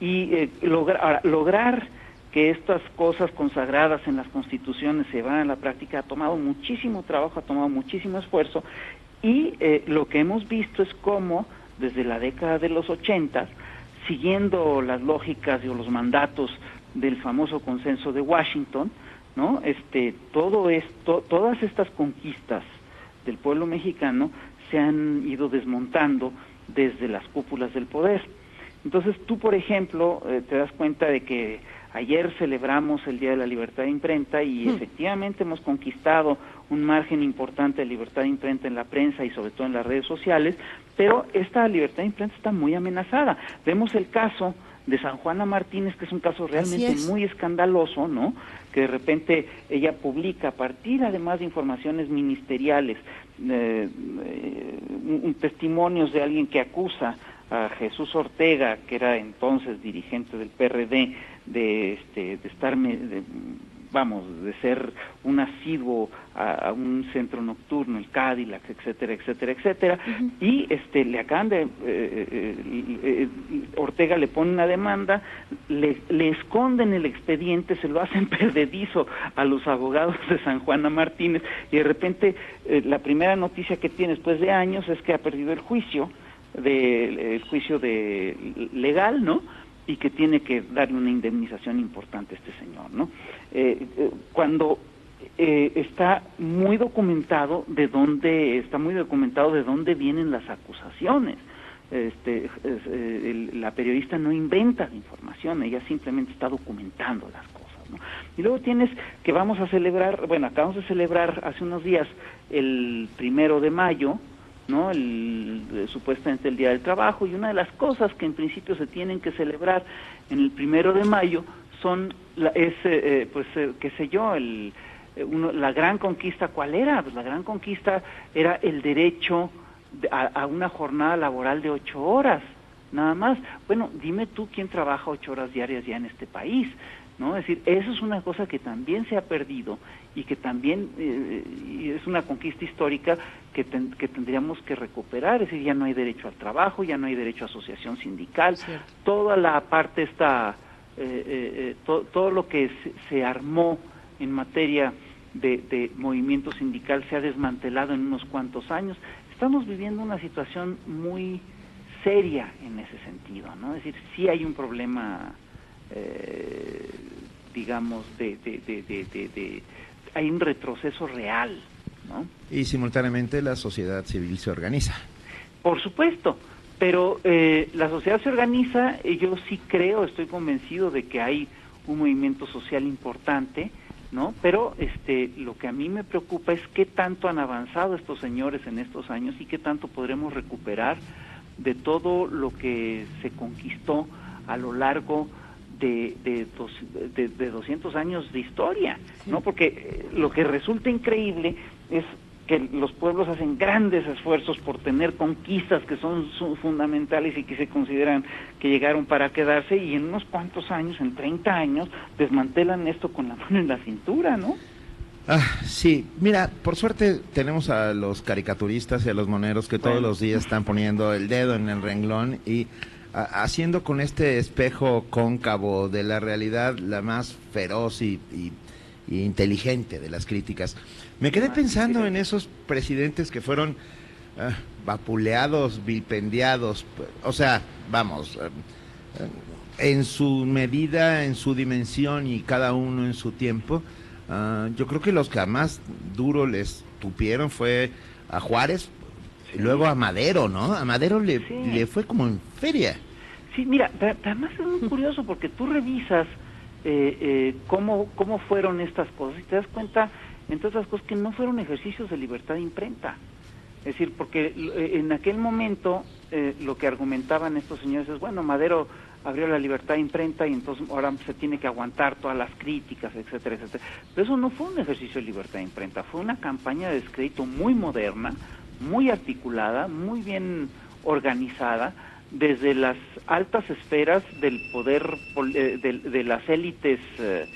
Y eh, lograr que estas cosas consagradas en las constituciones se van a la práctica ha tomado muchísimo trabajo, ha tomado muchísimo esfuerzo y eh, lo que hemos visto es cómo desde la década de los 80, siguiendo las lógicas y los mandatos del famoso consenso de Washington, ¿no? Este, todo esto, todas estas conquistas del pueblo mexicano se han ido desmontando desde las cúpulas del poder Entonces tú, por ejemplo, eh, te das cuenta de que ayer celebramos el Día de la Libertad de Imprenta y efectivamente hemos conquistado un margen importante de libertad de imprenta en la prensa y sobre todo en las redes sociales, pero esta libertad de imprenta está muy amenazada. Vemos el caso de San Juana Martínez, que es un caso realmente muy escandaloso, ¿no? Que de repente ella publica a partir además de informaciones ministeriales, eh, eh, un, testimonios de alguien que acusa a Jesús Ortega, que era entonces dirigente del PRD, de, este, de estar de, vamos, de ser un asiduo a, un centro nocturno, el Cadillac, etcétera, etcétera, etcétera, y este le acaban de, eh, eh, eh, Ortega le pone una demanda, le, le esconden el expediente, se lo hacen (laughs) perdedizo a los abogados de San Juana Martínez, y de repente la primera noticia que tiene después de años es que ha perdido el juicio, de, el juicio de legal, ¿no? Y que tiene que darle una indemnización importante a este señor, ¿no? Eh, eh, cuando eh, está muy documentado de dónde está muy documentado de dónde vienen las acusaciones. Este, la periodista no inventa la información, ella simplemente está documentando las cosas. ¿no? Y luego tienes que vamos a celebrar, bueno, acabamos de celebrar hace unos días el primero de mayo, ¿no? El, eh, supuestamente el Día del Trabajo, y una de las cosas que en principio se tienen que celebrar en el primero de mayo son, la, es, eh, eh, pues, qué sé yo, el, la gran conquista, ¿cuál era? Pues la gran conquista era el derecho a, una jornada laboral de ocho horas, nada más. Bueno, dime tú quién trabaja ocho horas diarias ya en este país. ¿no? Es decir, eso es una cosa que también se ha perdido y que también es una conquista histórica que, que, tendríamos que recuperar, es decir, ya no hay derecho al trabajo, ya no hay derecho a asociación sindical, toda la parte está, eh, eh, todo lo que se, armó en materia de, de, movimiento sindical se ha desmantelado en unos cuantos años. Estamos viviendo una situación muy seria en ese sentido, ¿no? Es decir, sí hay un problema eh, digamos, de, de, hay un retroceso real, ¿no? Y simultáneamente la sociedad civil se organiza. Por supuesto, pero eh, la sociedad se organiza, y yo sí creo, estoy convencido de que hay un movimiento social importante, ¿no? Pero este, lo que a mí me preocupa es qué tanto han avanzado estos señores en estos años y qué tanto podremos recuperar de todo lo que se conquistó a lo largo de, de, dos, de, 200 años de historia, ¿no? Porque eh, lo que resulta increíble es que los pueblos hacen grandes esfuerzos por tener conquistas que son, fundamentales y que se consideran que llegaron para quedarse y en unos cuantos años, en 30 años, desmantelan esto con la (laughs) mano en la cintura, ¿no? Ah, sí, mira, por suerte tenemos a los caricaturistas y a los moneros que todos los días están poniendo el dedo en el renglón y haciendo con este espejo cóncavo de la realidad la más feroz y, inteligente de las críticas. Me quedé pensando en esos presidentes que fueron ah, vapuleados, vilpendiados, o sea, vamos, eh, en su medida, en su dimensión y cada uno en su tiempo. Ah, yo creo que los que más duro les tupieron fue a Juárez, y luego a Madero, ¿no? A Madero le, le fue como en feria. Sí, mira, además es muy curioso porque tú revisas eh, eh, cómo, cómo fueron estas cosas y te das cuenta, entre otras cosas, que no fueron ejercicios de libertad de imprenta. Es decir, porque eh, en aquel momento lo que argumentaban estos señores es, bueno, Madero abrió la libertad de imprenta y entonces ahora se tiene que aguantar todas las críticas, etcétera, etcétera. Pero eso no fue un ejercicio de libertad de imprenta, fue una campaña de descrédito muy moderna, muy articulada, muy bien organizada, desde las altas esferas del poder eh, de, las élites eh,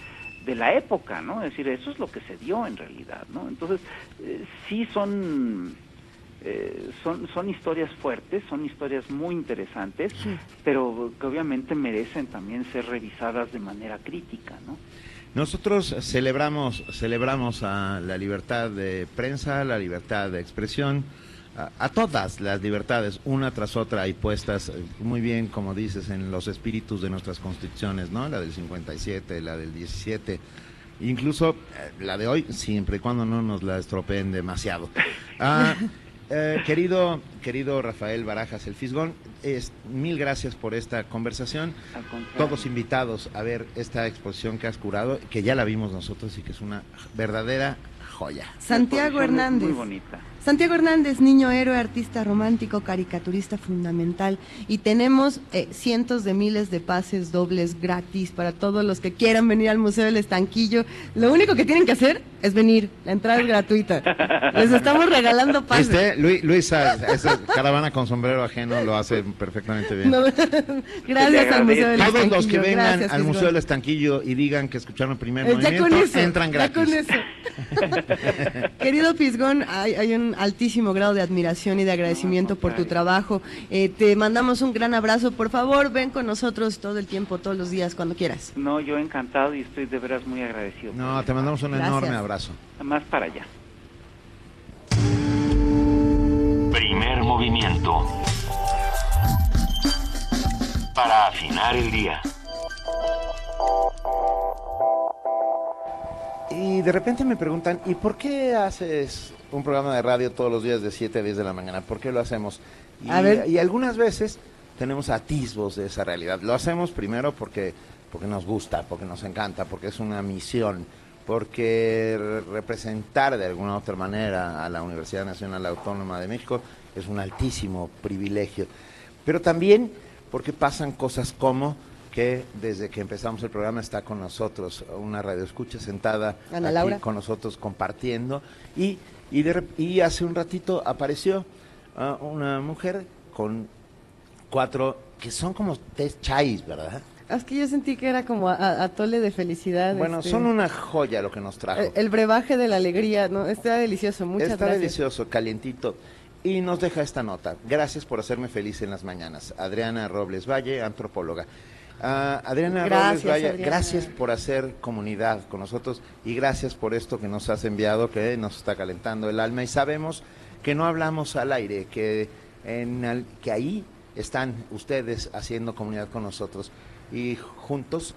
de la época, ¿no? Es decir, eso es lo que se dio en realidad, ¿no? Entonces, eh, sí son, son, son historias fuertes, son historias muy interesantes, pero que obviamente merecen también ser revisadas de manera crítica, ¿no? Nosotros celebramos, celebramos a la libertad de prensa, la libertad de expresión, a, todas las libertades, una tras otra, y puestas eh, muy bien, como dices, en los espíritus de nuestras constituciones, ¿no? La del 57, la del 17, incluso eh, la de hoy, siempre y cuando no nos la estropeen demasiado. (laughs) Ah, Eh, querido, querido Rafael Barajas, el Fisgón, es, mil gracias por esta conversación. Todos invitados a ver esta exposición que has curado, que ya la vimos nosotros y que es una verdadera joya. Santiago Hernández. Muy bonita. Santiago Hernández, niño héroe, artista romántico, caricaturista fundamental. Y tenemos eh, cientos de miles de pases dobles gratis para todos los que quieran venir al Museo del Estanquillo. Lo único que tienen que hacer es venir. La entrada es gratuita. Les estamos regalando pases. ¿Viste? Luis, Luisa, esa caravana con sombrero ajeno lo hace perfectamente bien. No, (laughs) gracias al Museo del Todos Estanquillo. los que vengan Gracias, al Museo del Estanquillo y digan que escucharon el primer Eh, ya movimiento, con eso, entran ya gratis. con eso. (laughs) Querido Pisgón, hay, hay un altísimo grado de admiración y de agradecimiento por tu trabajo. Eh, te mandamos un gran abrazo. Por favor, ven con nosotros todo el tiempo, todos los días, cuando quieras. No, yo encantado y estoy de veras muy agradecido. No, te mandamos un Gracias. enorme abrazo. Más para allá. Primer movimiento. Para afinar el día. Y de repente me preguntan, ¿y por qué haces un programa de radio todos los días de 7 a 10 de la mañana? ¿Por qué lo hacemos? Y, A ver. y algunas veces tenemos atisbos de esa realidad. Lo hacemos primero porque, porque nos gusta, porque nos encanta, porque es una misión, porque re- representar de alguna u otra manera a la Universidad Nacional Autónoma de México es un altísimo privilegio. Pero también porque pasan cosas como que desde que empezamos el programa está con nosotros una radioescucha sentada Ana aquí Laura. con nosotros compartiendo y, y, de y hace un ratito apareció ah, una mujer con cuatro que son como test chais, ¿verdad? Es que yo sentí que era como atole de felicidad. Bueno, este, son una joya lo que nos trajo. el, el brebaje de la alegría, ¿no? Está delicioso. Muchas Está gracias. delicioso, calientito. Y nos deja esta nota. Gracias por hacerme feliz en las mañanas. Adriana Robles Valle, antropóloga. Ah, Adriana Gracias, Adriana. gracias por hacer comunidad con nosotros y gracias por esto que nos has enviado, que nos está calentando el alma. Y sabemos que no hablamos al aire, que, en que ahí están ustedes haciendo comunidad con nosotros y juntos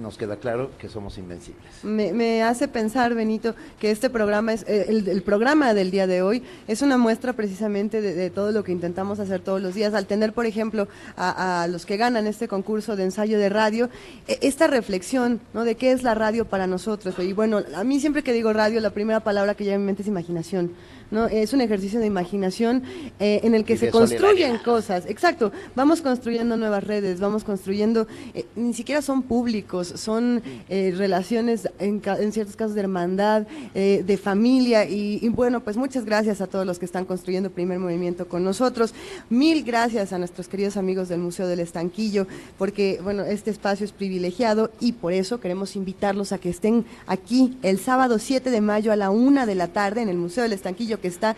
nos queda claro que somos invencibles. Me, me hace pensar, Benito, que este programa es eh, el, el programa del día de hoy es una muestra precisamente de, todo lo que intentamos hacer todos los días. Al tener, por ejemplo, a, a los que ganan este concurso de ensayo de radio, eh, esta reflexión, ¿no? De qué es la radio para nosotros. Y bueno, a mí siempre que digo radio, la primera palabra que llega a mi mente es imaginación. ¿No? Es un ejercicio de imaginación eh, en el que se construyen cosas. Exacto. Vamos construyendo nuevas redes, vamos construyendo, eh, ni siquiera son públicos, son eh, relaciones en, ciertos casos de hermandad, de familia. Y, y bueno, pues muchas gracias a todos los que están construyendo primer movimiento con nosotros. Mil gracias a nuestros queridos amigos del Museo del Estanquillo, porque bueno, este espacio es privilegiado y por eso queremos invitarlos a que estén aquí el sábado 7 de mayo a la una de la tarde en el Museo del Estanquillo que está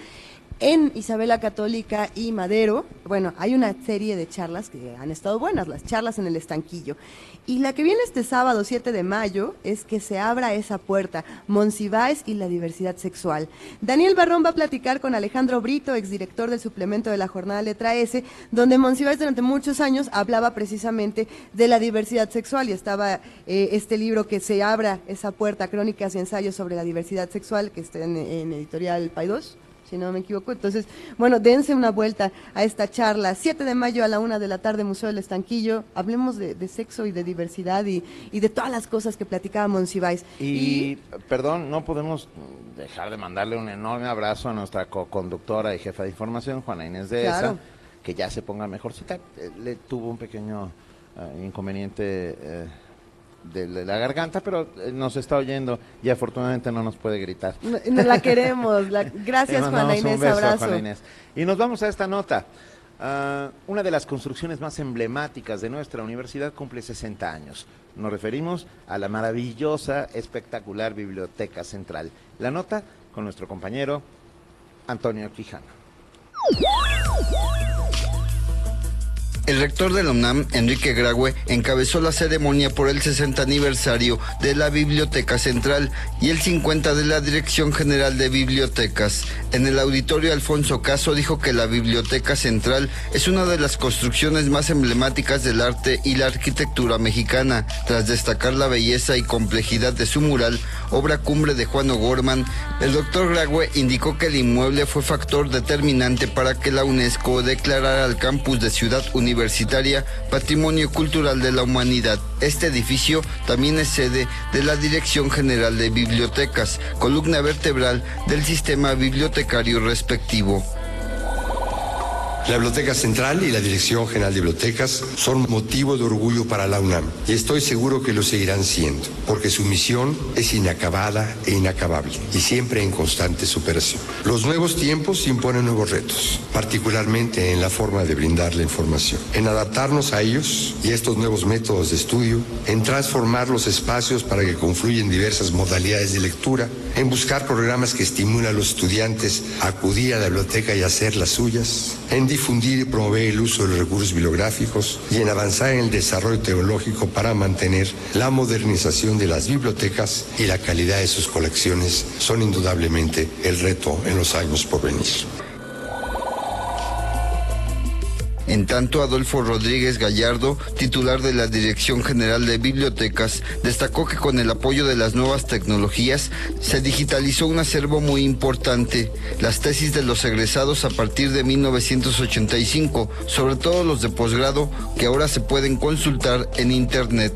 en Isabela Católica y Madero. Bueno, hay una serie de charlas que han estado buenas, las charlas en el estanquillo. Y la que viene este sábado 7 de mayo es que se abra esa puerta, Monsiváis y la diversidad sexual. Daniel Barrón va a platicar con Alejandro Brito, exdirector del suplemento de la jornada Letra S, donde Monsiváis durante muchos años hablaba precisamente de la diversidad sexual y estaba eh, este libro que se abra esa puerta, crónicas y ensayos sobre la diversidad sexual, que está en, en editorial Paidós si no me equivoco. Entonces, bueno, dense una vuelta a esta charla. 7 de mayo a la una de la tarde, Museo del Estanquillo. Hablemos de, de sexo y de diversidad y, y de todas las cosas que platicaba Monsiváis. Y, perdón, no podemos dejar de mandarle un enorme abrazo a nuestra co-conductora y jefa de información, Juana Inés de Claro. ESA, que ya se ponga mejorcita. Eh, Le tuvo un pequeño eh, inconveniente eh, de la- la garganta, pero eh, nos está oyendo y afortunadamente no nos puede gritar. No- no la queremos. la- (laughs) gracias, Juana un Inés. beso a Abrazo. Juana Inés. Y nos vamos a esta nota. Ah, una de las construcciones más emblemáticas de nuestra universidad cumple 60 años. Nos referimos a la maravillosa, espectacular Biblioteca Central. La nota con nuestro compañero Antonio Quijano. El rector de la UNAM, Enrique Graue, encabezó la ceremonia por el 60 aniversario de la Biblioteca Central y el 50 de la Dirección General de Bibliotecas. En el auditorio Alfonso Caso dijo que la Biblioteca Central es una de las construcciones más emblemáticas del arte y la arquitectura mexicana. Tras destacar la belleza y complejidad de su mural, obra cumbre de Juan O'Gorman, el doctor Graue indicó que el inmueble fue factor determinante para que la UNESCO declarara al campus de Ciudad Universitaria Patrimonio Cultural de la Humanidad. Este edificio también es sede de la Dirección General de Bibliotecas, columna vertebral del sistema bibliotecario respectivo. La Biblioteca Central y la Dirección General de Bibliotecas son motivo de orgullo para la UNAM y estoy seguro que lo seguirán siendo, porque su misión es inacabada e inacabable y siempre en constante superación. Los nuevos tiempos imponen nuevos retos, particularmente en la forma de brindar la información, en adaptarnos a ellos y a estos nuevos métodos de estudio, en transformar los espacios para que confluyen diversas modalidades de lectura, en buscar programas que estimulen a los estudiantes a acudir a la biblioteca y hacer las suyas, en difundir y promover el uso de los recursos bibliográficos y en avanzar en el desarrollo tecnológico para mantener la modernización de las bibliotecas y la calidad de sus colecciones son indudablemente el reto en los años por venir. En tanto, Adolfo Rodríguez Gallardo, titular de la Dirección General de Bibliotecas, destacó que con el apoyo de las nuevas tecnologías se digitalizó un acervo muy importante, las tesis de los egresados a partir de 1985, sobre todo los de posgrado, que ahora se pueden consultar en Internet.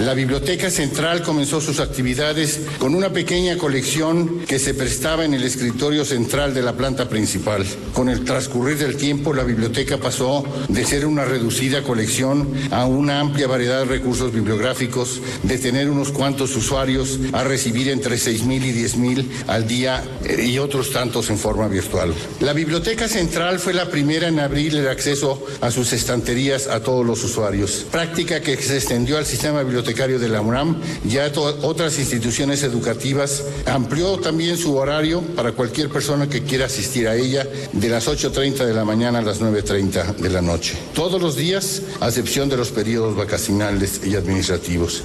La Biblioteca Central comenzó sus actividades con una pequeña colección que se prestaba en el escritorio central de la planta principal. Con el transcurrir del tiempo, la biblioteca pasó de ser una reducida colección a una amplia variedad de recursos bibliográficos, de tener unos cuantos usuarios a recibir entre 6.000 y 10.000 al día eh, y otros tantos en forma virtual. La Biblioteca Central fue la primera en abrir el acceso a sus estanterías a todos los usuarios, práctica que se extendió al sistema bibliotecario de la UNAM y a otras instituciones educativas. Amplió también su horario para cualquier persona que quiera asistir a ella de las 8.30 de la mañana a las 9.30 de la noche. Todos los días, a excepción de los periodos vacacionales y administrativos.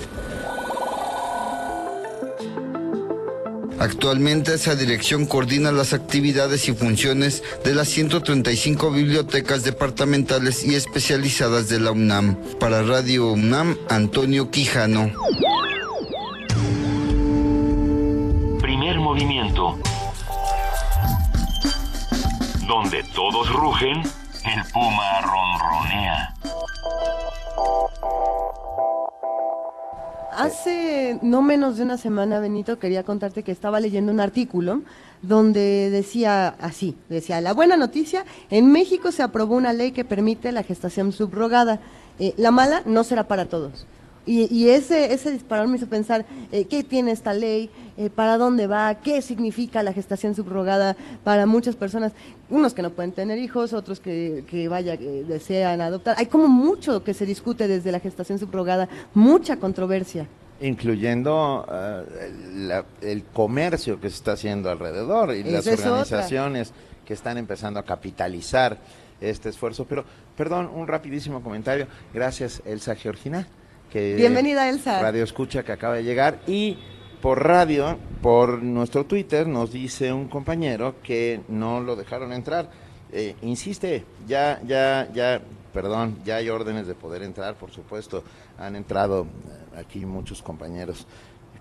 Actualmente esa dirección coordina las actividades y funciones de las 135 bibliotecas departamentales y especializadas de la UNAM. Para Radio UNAM, Antonio Quijano. Primer movimiento. Donde todos rugen, el puma ronronea. Hace no menos de una semana, Benito, quería contarte que estaba leyendo un artículo donde decía así, decía, la buena noticia, en México se aprobó una ley que permite la gestación subrogada. Eh, la mala no será para todos. Y, y ese, ese disparador me hizo pensar, eh, ¿qué tiene esta ley? Eh, ¿Para dónde va? ¿Qué significa la gestación subrogada para muchas personas? Unos que no pueden tener hijos, otros que, que vaya, que desean adoptar. Hay como mucho que se discute desde la gestación subrogada, mucha controversia incluyendo uh, la, el comercio que se está haciendo alrededor y las organizaciones que están empezando a capitalizar este esfuerzo. Pero, perdón, un rapidísimo comentario. Gracias, Elsa Georgina. Que Bienvenida, Elsa. Radio Escucha que acaba de llegar. Y por radio, por nuestro Twitter, nos dice un compañero que no lo dejaron entrar. Eh, insiste, ya, ya, ya, perdón, ya hay órdenes de poder entrar, por supuesto. Han entrado aquí muchos compañeros.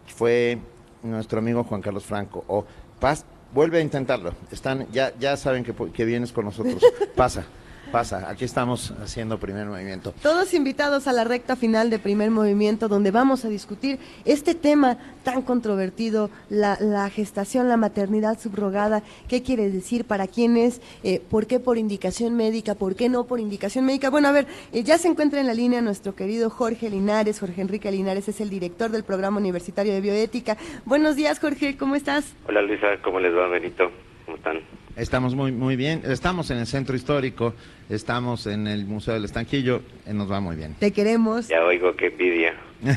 Fue nuestro amigo Juan Carlos Franco. O Paz, vuelve a intentarlo. Están, ya, ya saben que, que vienes con nosotros. (laughs) Pasa pasa? Aquí estamos haciendo primer movimiento. Todos invitados a la recta final de primer movimiento, donde vamos a discutir este tema tan controvertido, la, la gestación, la maternidad subrogada, qué quiere decir, para quién es, eh, por qué por indicación médica, por qué no por indicación médica. Bueno, a ver, eh, ya se encuentra en la línea nuestro querido Jorge Linares, Jorge Enrique Linares es el director del programa universitario de bioética. Buenos días, Jorge, ¿cómo estás? Hola Luisa, ¿cómo les va, Benito? ¿Cómo están? Estamos muy muy bien. Estamos en el centro histórico, estamos en el Museo del Estanquillo, nos va muy bien. Te queremos. Ya oigo que envidia. (laughs)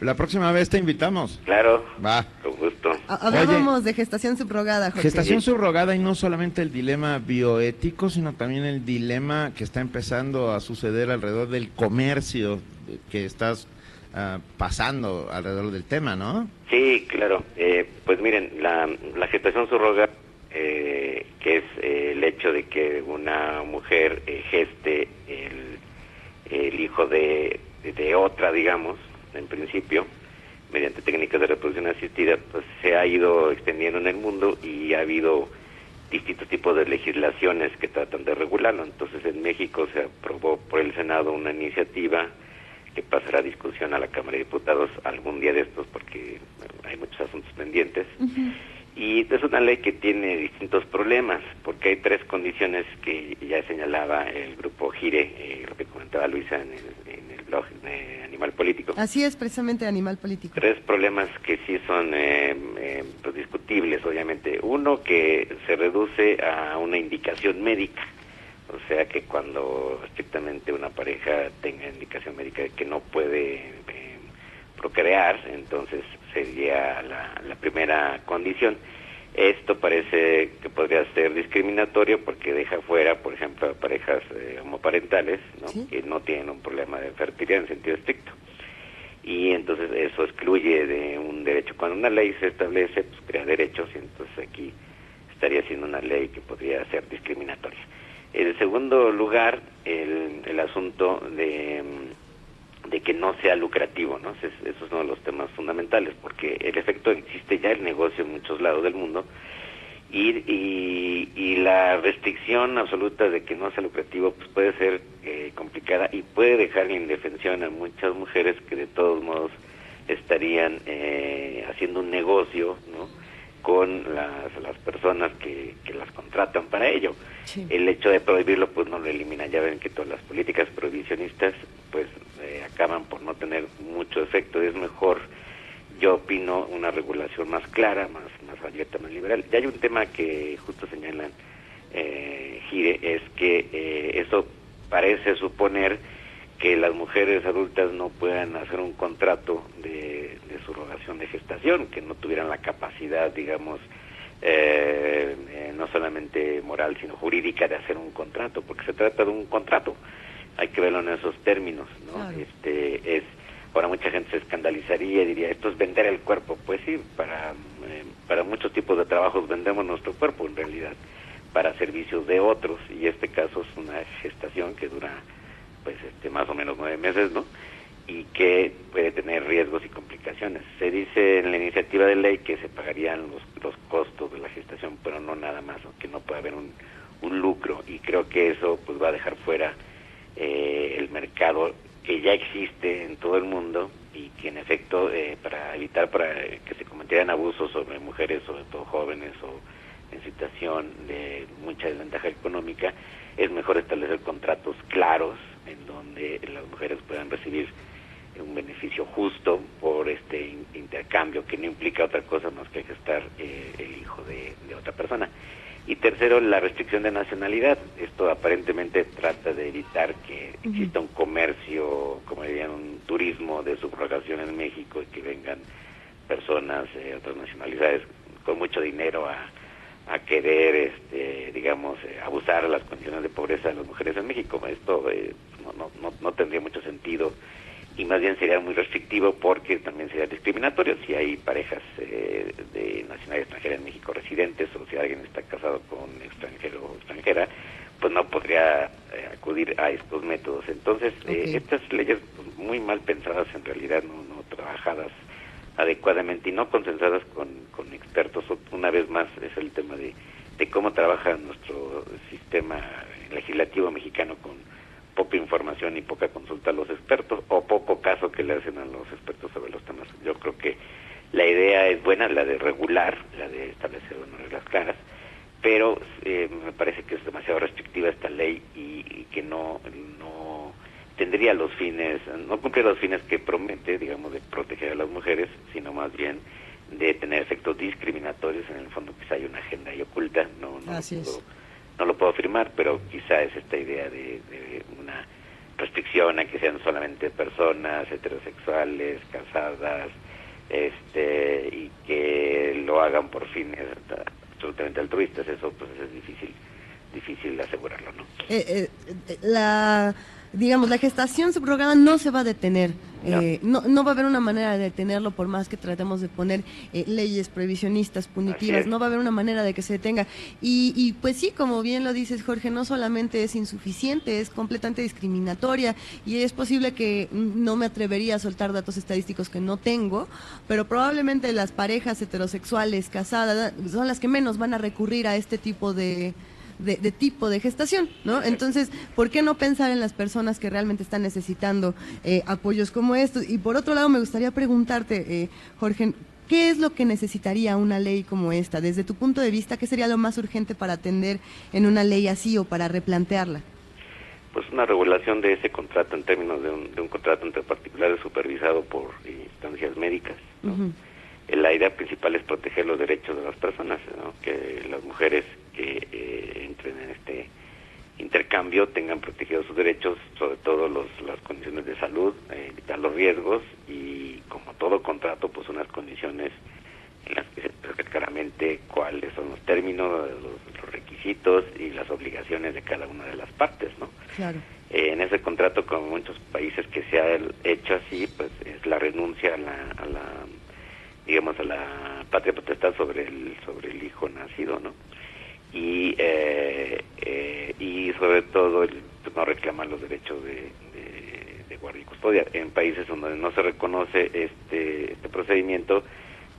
La próxima vez te invitamos. Claro. Va. Con gusto. Hablábamos de gestación subrogada, Jorge. Gestación subrogada y no solamente el dilema bioético, sino también el dilema que está empezando a suceder alrededor del comercio que estás uh, pasando alrededor del tema, ¿no? Sí, claro. Eh, pues miren, la, la gestación subrogada, eh, que es eh, el hecho de que una mujer eh, geste el, hijo de, de otra, digamos, en principio, mediante técnicas de reproducción asistida, pues se ha ido extendiendo en el mundo y ha habido distintos tipos de legislaciones que tratan de regularlo. Entonces en México se aprobó por el Senado una iniciativa que pasará a discusión a la Cámara de Diputados algún día de estos porque hay muchos asuntos pendientes. Y es una ley que tiene distintos problemas, porque hay tres condiciones que ya señalaba el grupo Gire, eh, lo que comentaba Luisa en el, en el blog de Animal Político. Así es, precisamente Animal Político. Tres problemas que sí son eh, eh, pues, discutibles, obviamente. Uno, que se reduce a una indicación médica. O sea que cuando estrictamente una pareja tenga indicación médica de que no puede eh, procrear, entonces sería la, la primera condición. Esto parece que podría ser discriminatorio porque deja fuera, por ejemplo, a parejas eh, homoparentales ¿no? Sí. que no tienen un problema de fertilidad en sentido estricto. Y entonces eso excluye de un derecho. Cuando una ley se establece, pues crea derechos y entonces aquí estaría siendo una ley que podría ser discriminatoria. En segundo lugar, el, el asunto de, mm, de que no sea lucrativo, ¿no? Ese es- eso es uno de los temas fundamentales, porque el efecto existe ya el negocio en muchos lados del mundo y, y, y la restricción absoluta de que no sea lucrativo pues puede ser eh, complicada y puede dejar en indefensión a muchas mujeres que de todos modos estarían eh, haciendo un negocio, ¿no? Con las, las personas que, que las contratan para ello. El hecho de prohibirlo pues no lo elimina. Ya ven que todas las políticas prohibicionistas pues eh, acaban por no tener mucho efecto. Es mejor, yo opino, una regulación más clara, más, más abierta, más liberal. Y hay un tema que justo señalan eh, Gire, es que eh, eso parece suponer que las mujeres adultas no puedan hacer un contrato de, de subrogación de gestación, que no tuvieran la capacidad, digamos, eh, eh, no solamente moral, sino jurídica de hacer un contrato, porque se trata de un contrato. Hay que verlo en esos términos, ¿no? Claro. Este es ahora mucha gente se escandalizaría y diría esto es vender el cuerpo. Pues sí, para eh, para muchos tipos de trabajos vendemos nuestro cuerpo en realidad para servicios de otros y este caso es una gestación que dura pues este más o menos nueve meses, ¿no? Y que puede tener riesgos y complicaciones. Se dice en la iniciativa de ley que se pagarían los, los costos de la gestación, pero no nada más, ¿no? que no puede haber un, un lucro y creo que eso pues va a dejar fuera eh, el mercado que ya existe en todo el mundo y que en efecto eh, para evitar para que se cometieran abusos sobre mujeres, sobre todo jóvenes o en situación de mucha desventaja económica, es mejor establecer contratos claros en donde las mujeres puedan recibir un beneficio justo por este in- intercambio que no implica otra cosa más que gestar eh, el hijo de, de otra persona. Y tercero, la restricción de nacionalidad. Esto aparentemente trata de evitar que exista un comercio, como dirían, un turismo de subrogación en México y que vengan personas de otras nacionalidades con mucho dinero a, a querer, este, digamos, eh, abusar de las condiciones de pobreza de las mujeres en México. Esto eh, no, no, no, tendría mucho sentido y más bien sería muy restrictivo porque también sería discriminatorio si hay parejas eh, de nacionalidad extranjera en México residentes o si alguien está casado con un extranjero o extranjera, pues no podría eh, acudir a estos métodos. Entonces, eh, estas leyes pues, muy mal pensadas en realidad, no, no trabajadas adecuadamente y no consensadas con, con expertos. Una vez más es el tema de, de cómo trabaja nuestro sistema legislativo mexicano con poca información y poca consulta a los expertos o poco caso que le hacen a los expertos sobre los temas. Yo creo que la idea es buena, la de regular, la de establecer unas reglas claras, pero eh, me parece que es demasiado restrictiva esta ley y, y que no, no tendría los fines, no cumple los fines que promete, digamos, de proteger a las mujeres, sino más bien de tener efectos discriminatorios. En el fondo, quizá hay una agenda ahí oculta, no, no, Así lo puedo, no lo puedo afirmar, pero quizá es esta idea de, de una restricción a que sean solamente personas heterosexuales, casadas, este y que lo hagan por fines absolutamente altruistas, eso pues es difícil difícil asegurarlo, ¿no? Eh, eh, la digamos, la gestación subrogada no se va a detener. No. Eh, no, no, va a haber una manera de detenerlo por más que tratemos de poner eh, leyes prohibicionistas, punitivas, no va a haber una manera de que se detenga. Y, y, pues sí, como bien lo dices Jorge, no solamente es insuficiente, es completamente discriminatoria y es posible que no me atrevería a soltar datos estadísticos que no tengo, pero probablemente las parejas heterosexuales casadas son las que menos van a recurrir a este tipo de de, de, tipo de gestación, ¿no? Entonces, ¿por qué no pensar en las personas que realmente están necesitando eh, apoyos como estos? Y por otro lado, me gustaría preguntarte, eh, Jorge, ¿qué es lo que necesitaría una ley como esta? Desde tu punto de vista, ¿qué sería lo más urgente para atender en una ley así o para replantearla? Pues una regulación de ese contrato en términos de un, de un contrato entre particulares supervisado por instancias médicas, ¿no? Uh -huh la idea principal es proteger los derechos de las personas, ¿no? que las mujeres que eh, entren en este intercambio tengan protegidos sus derechos, sobre todo los, las condiciones de salud, eh, evitar los riesgos y como todo contrato, pues unas condiciones en las que se explica claramente cuáles son los términos, los, los, requisitos y las obligaciones de cada una de las partes, ¿no? Claro. Eh, en ese contrato, como en muchos países que se ha hecho así, pues es la renuncia a la, a la digamos a la patria potestad sobre el sobre el hijo nacido no y eh, eh, y sobre todo el, no reclamar los derechos de, guardia y custodia. En países donde no se reconoce este este procedimiento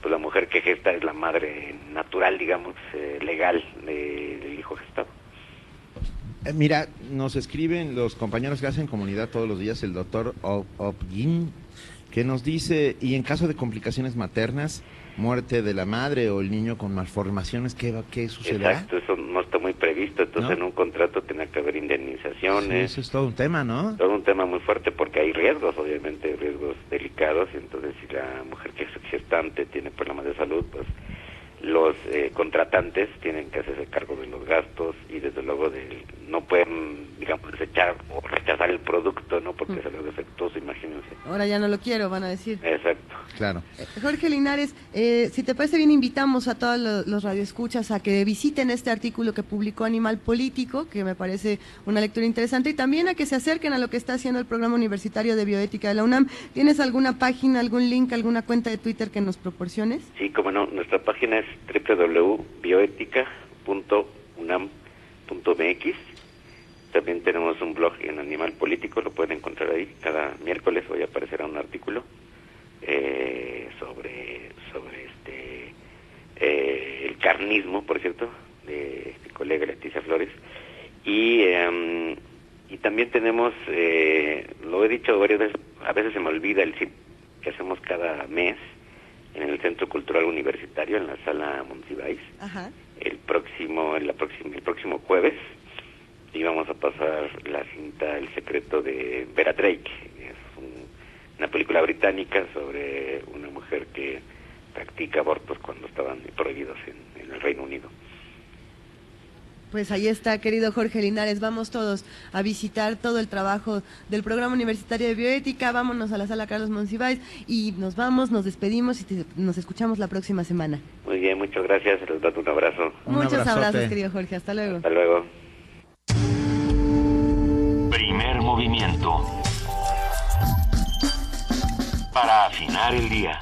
pues la mujer que gesta es la madre natural digamos eh, legal de, del hijo gestado. Mira, nos escriben los compañeros que hacen comunidad todos los días, el doctor Opgin, que nos dice, y en caso de complicaciones maternas, muerte de la madre o el niño con malformaciones, ¿qué, qué sucederá? Exacto, eso no está muy previsto, entonces ¿No? en un contrato tiene que haber indemnizaciones. Sí, eso es todo un tema, ¿no? Todo un tema muy fuerte porque hay riesgos, obviamente, riesgos delicados, y entonces si la mujer que es gestante tiene problemas de salud, pues los eh, contratantes tienen que hacerse cargo de los gastos y desde luego de, no pueden digamos desechar o rechazar el producto no porque mm. salió defectuoso imagínense. Ahora ya no lo quiero van a decir. Exacto. Claro. Eh, Jorge Linares eh, si te parece bien invitamos a todos los, los radioescuchas a que visiten este artículo que publicó Animal Político que me parece una lectura interesante y también a que se acerquen a lo que está haciendo el programa universitario de bioética de la UNAM. Tienes alguna página algún link alguna cuenta de Twitter que nos proporciones sí como no. Nuestra página es www.bioética.unam.mx. También tenemos un blog en Animal Político, lo pueden encontrar ahí. Cada miércoles hoy aparecerá un artículo eh, sobre sobre este eh, el carnismo, por cierto, de mi colega Leticia Flores. Y, eh, y también tenemos, eh, lo he dicho varias veces, a veces se me olvida el que hacemos cada mes, en el Centro Cultural Universitario, en la sala Monsiváis, el próximo, en la próxima, el próximo jueves, y vamos a pasar la cinta El secreto de Vera Drake, es un, una película británica sobre una mujer que practica abortos cuando estaban prohibidos en, en el Reino Unido. Pues ahí está, querido Jorge Linares. Vamos todos a visitar todo el trabajo del Programa Universitario de Bioética. Vámonos a la sala Carlos Monsiváis y nos vamos, nos despedimos y te, nos escuchamos la próxima semana. Muy bien, muchas gracias. Les doy un abrazo. Un Muchos abrazote. abrazos, querido Jorge. Hasta luego. Hasta luego. Primer movimiento. Para afinar el día.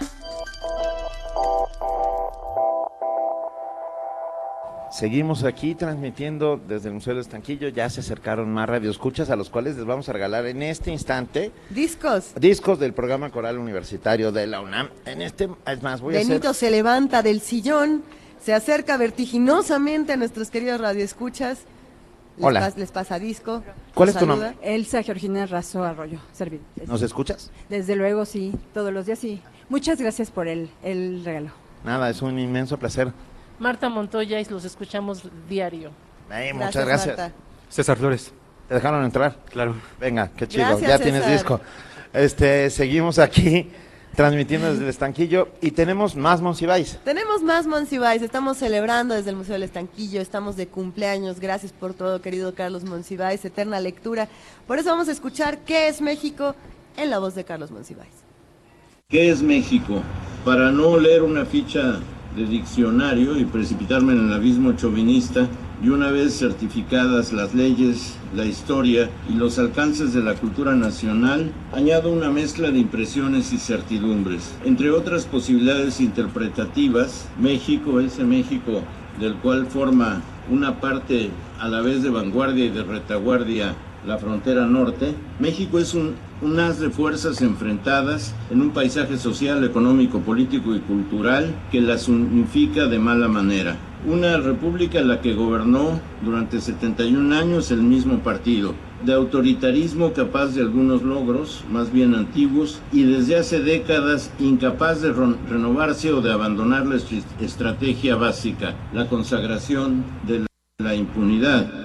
Seguimos aquí transmitiendo desde el Museo del Estanquillo. Ya se acercaron más radioescuchas a los cuales les vamos a regalar en este instante discos. Discos del programa coral universitario de la UNAM. En este, es más, voy Benito a hacer... se levanta del sillón, se acerca vertiginosamente a nuestros queridos radioescuchas. Les Hola. Pas, les pasa disco. ¿Cuál es tu nombre? Elsa Georgina Razo Arroyo, Servil. ¿Nos escuchas? Desde luego, sí. Todos los días, sí. Muchas gracias por el, el regalo. Nada, es un inmenso placer. Marta Montoya y los escuchamos diario. Hey, muchas gracias. gracias. César Flores. ¿Te dejaron entrar? Claro. Venga, qué chido. Gracias, ya tienes disco. Este, seguimos aquí (laughs) transmitiendo desde el estanquillo y tenemos más Monsiváis. Tenemos más Monsiváis, estamos celebrando desde el Museo del Estanquillo, estamos de cumpleaños, gracias por todo querido Carlos Monsiváis, eterna lectura. Por eso vamos a escuchar ¿Qué es México? en la voz de Carlos Monsiváis. ¿Qué es México? Para no leer una ficha de diccionario y precipitarme en el abismo chauvinista, y una vez certificadas las leyes, la historia y los alcances de la cultura nacional, añado una mezcla de impresiones y certidumbres. Entre otras posibilidades interpretativas, México, ese México del cual forma una parte a la vez de vanguardia y de retaguardia la frontera norte, México es un, un haz de fuerzas enfrentadas en un paisaje social, económico, político y cultural que las unifica de mala manera. Una república en la que gobernó durante 71 años el mismo partido, de autoritarismo capaz de algunos logros, más bien antiguos, y desde hace décadas incapaz de renovarse o de abandonar la estrategia básica, la consagración de la impunidad.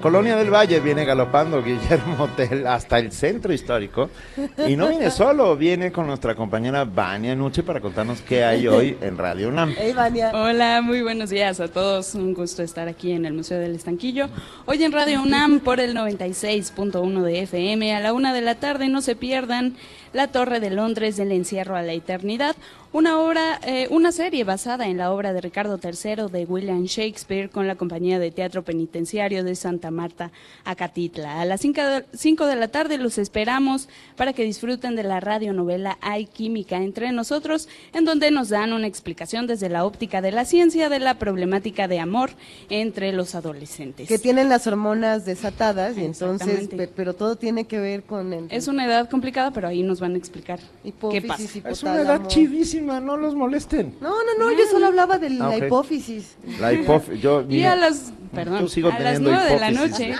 La colonia del Valle viene galopando Guillermo (laughs) Hotel hasta el centro histórico. Y no viene solo, viene con nuestra compañera Vania Nuche para contarnos qué hay hoy en Radio UNAM. Hey, Vania. Hola, muy buenos días a todos. Un gusto estar aquí en el Museo del Estanquillo. Hoy en Radio UNAM por el 96.1 de FM a la una de la tarde. No se pierdan La Torre de Londres del Encierro a la Eternidad una obra, eh, una serie basada en la obra de Ricardo III de William Shakespeare con la compañía de teatro penitenciario de Santa Marta, Acatitla. A las 5 de la tarde los esperamos para que disfruten de la radionovela Hay Química entre nosotros, en donde nos dan una explicación desde la óptica de la ciencia de la problemática de amor entre los adolescentes. Que tienen las hormonas desatadas y entonces, pero todo tiene que ver con el... Es una edad complicada, pero ahí nos van a explicar qué pasa. Es una edad chidísima no los molesten. No, no, no, yo solo hablaba de la ah, hipófisis. La hipófisis, yo... y a las, perdón, a las nueve de la noche...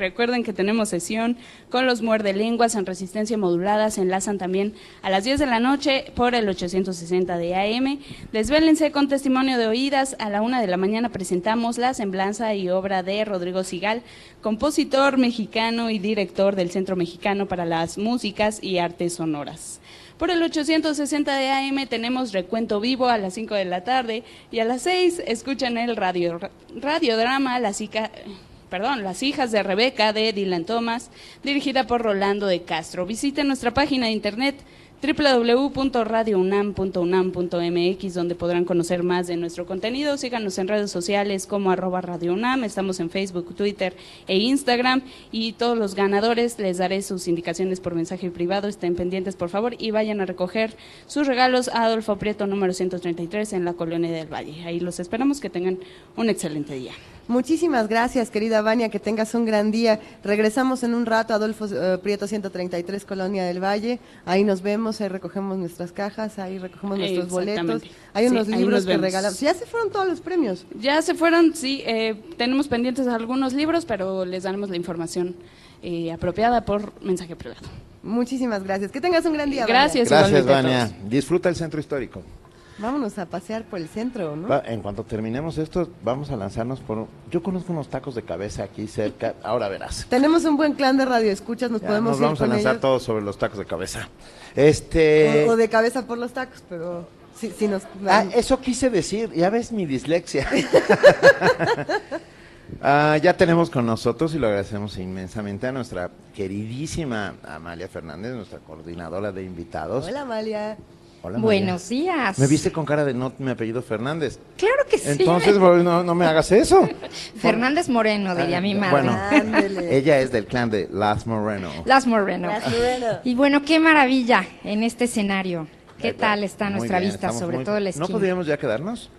Recuerden que tenemos sesión con los muerde lenguas en resistencia modulada. Se enlazan también a las 10 de la noche por el 860 de AM. Desvélense con testimonio de oídas. A la una de la mañana presentamos la semblanza y obra de Rodrigo Sigal, compositor mexicano y director del Centro Mexicano para las Músicas y Artes Sonoras. Por el 860 de AM tenemos recuento vivo a las 5 de la tarde y a las 6 escuchan el radio, radiodrama Las, Las hijas de Rebeca de Dylan Thomas, dirigida por Rolando de Castro. Visiten nuestra página de internet www.radiounam.unam.mx donde podrán conocer más de nuestro contenido. Síganos en redes sociales como arroba Radio UNAM. Estamos en Facebook, Twitter e Instagram. Y todos los ganadores les daré sus indicaciones por mensaje privado. Estén pendientes, por favor, y vayan a recoger sus regalos a Adolfo Prieto número 133 en la Colonia del Valle. Ahí los esperamos. Que tengan un excelente día. Muchísimas gracias, querida Vania, que tengas un gran día. Regresamos en un rato, Adolfo eh, Prieto 133, Colonia del Valle. Ahí nos vemos, ahí recogemos nuestras cajas, ahí recogemos nuestros boletos. Hay unos libros que regalamos. Ya se fueron todos los premios. Ya se fueron, sí. Eh, tenemos pendientes algunos libros, pero les daremos la información eh, apropiada por mensaje privado. Muchísimas gracias. Que tengas un gran día. Gracias, Gracias, Vania. Disfruta el centro histórico. Vámonos a pasear por el centro, ¿no? en cuanto terminemos esto, vamos a lanzarnos por... Yo conozco unos tacos de cabeza aquí cerca, ahora verás. Tenemos un buen clan de radioescuchas, nos podemos nos vamos a lanzar todos sobre los tacos de cabeza. Este... O, de cabeza por los tacos, pero... Si, nos... Ah, eso quise decir, ya ves mi dislexia. (laughs) Ah, ya tenemos con nosotros y lo agradecemos inmensamente a nuestra queridísima Amalia Fernández, nuestra coordinadora de invitados. Hola Amalia. Buenos días. Me viste con cara de no mi apellido Fernández. Claro que sí. Entonces, no, no me hagas eso. (laughs) Fernández Moreno, diría mi madre. Bueno, (laughs) ella es del clan de Las Moreno. Las Moreno. Y bueno, qué maravilla en este escenario. ¿Qué tal está nuestra vista, sobre todo la esquina? ¿No podríamos ya quedarnos?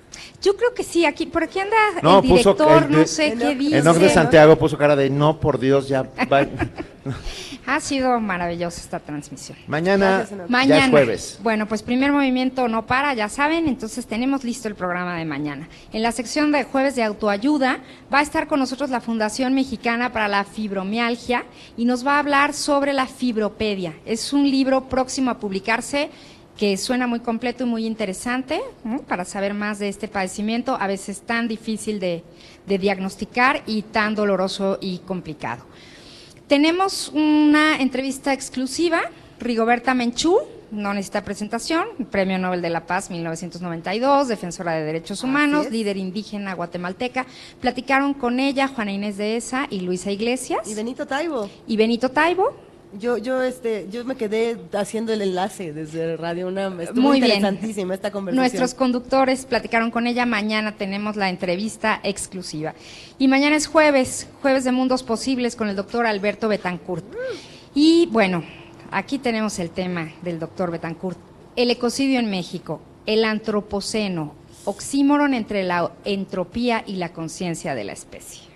Yo creo que sí, aquí, por aquí anda el director, no sé qué dice. El nombre de Santiago puso cara de no, por Dios, ya. (laughs) ha sido maravillosa esta transmisión. Mañana, mañana. jueves. Bueno, pues primer movimiento no para, ya saben, entonces tenemos listo el programa de mañana. En la sección de jueves de autoayuda va a estar con nosotros la Fundación Mexicana para la Fibromialgia y nos va a hablar sobre la fibropedia. Es un libro próximo a publicarse que suena muy completo y muy interesante para saber más de este padecimiento, a veces tan difícil de, diagnosticar y tan doloroso y complicado. Tenemos una entrevista exclusiva, Rigoberta Menchú, no necesita presentación, Premio Nobel de la Paz 1992, defensora de derechos humanos, líder indígena guatemalteca. Platicaron con ella Juana Inés de Esa y Luisa Iglesias. Y Benito Taibo. Y Benito Taibo, yo, yo, este, yo me quedé haciendo el enlace desde Radio UNAM. Estuvo Muy interesantísima esta conversación. Nuestros conductores platicaron con ella. Mañana tenemos la entrevista exclusiva. Y mañana es jueves, jueves de Mundos Posibles con el doctor Alberto Betancourt. Y bueno, aquí tenemos el tema del doctor Betancourt. El ecocidio en México, el antropoceno, oxímoron entre la entropía y la conciencia de la especie.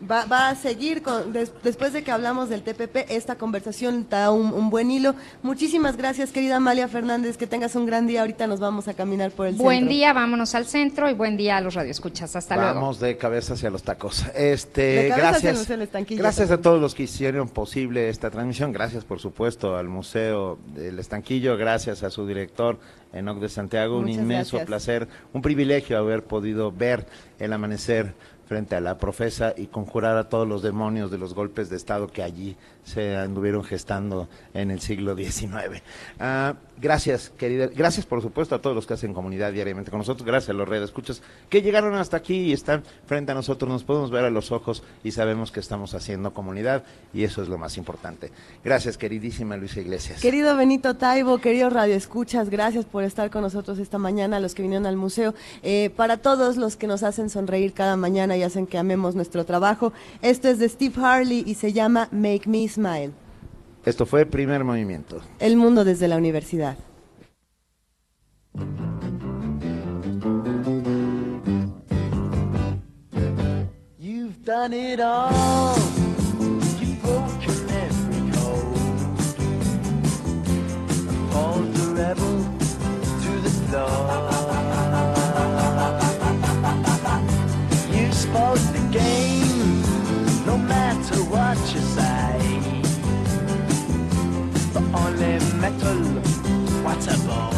Va, va, a seguir con, después de que hablamos del TPP, esta conversación da un, buen hilo. Muchísimas gracias, querida Amalia Fernández, que tengas un gran día. Ahorita nos vamos a caminar por el centro. Buen día, vámonos al centro y buen día a los radioescuchas. Hasta luego. Vamos de cabeza hacia los tacos. Este, gracias. gracias a todos los que hicieron posible esta transmisión. Gracias, por supuesto, al Museo del Estanquillo. Gracias a su director, Enoc de Santiago. un inmenso placer, un privilegio haber podido ver el amanecer frente a la profesa y conjurar a todos los demonios de los golpes de Estado que allí se anduvieron gestando en el siglo XIX. Ah, gracias, querida. Gracias, por supuesto, a todos los que hacen comunidad diariamente con nosotros. Gracias a los redes escuchas que llegaron hasta aquí y están frente a nosotros. Nos podemos ver a los ojos y sabemos que estamos haciendo comunidad y eso es lo más importante. Gracias, queridísima Luisa Iglesias. Querido Benito Taibo, querido Radio Escuchas, gracias por estar con nosotros esta mañana, los que vinieron al museo. Eh, para todos los que nos hacen sonreír cada mañana y hacen que amemos nuestro trabajo, esto es de Steve Harley y se llama Make Me Smile. Esto fue Primer Movimiento. El mundo desde la universidad. You've done it all. You've broken every code. Hauled the rebel to the floor. You spoke the game, no matter what you only metal. What a bore.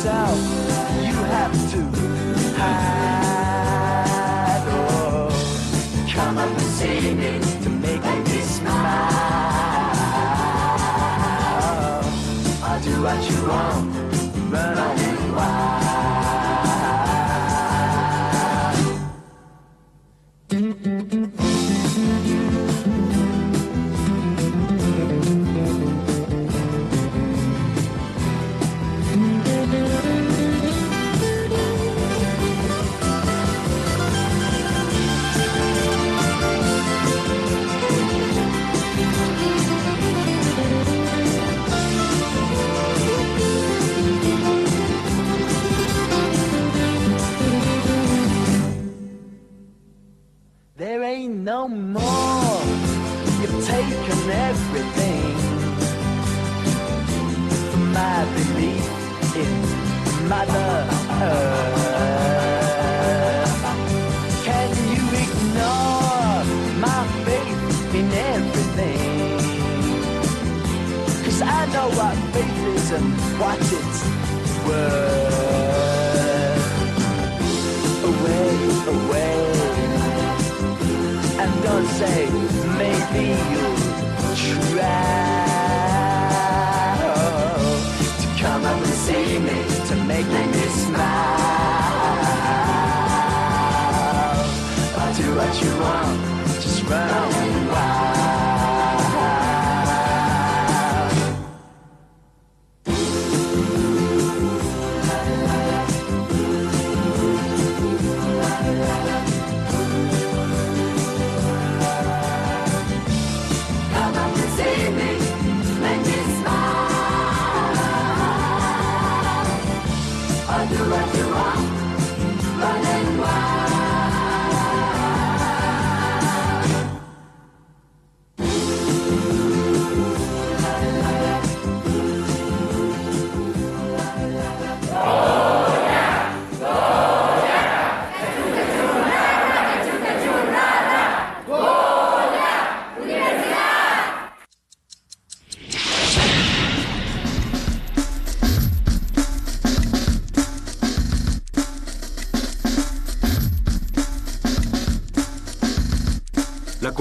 yourself, you have to hide. Oh, come up and see me to make me smile. I'll do what you want, no more. You've taken everything from my belief in Mother Earth. Can you ignore my faith in everything? Cause I know what faith is and what it's worth. Away, away don't say maybe you'll try to come up and see me to make me smile. I'll do what you want, just run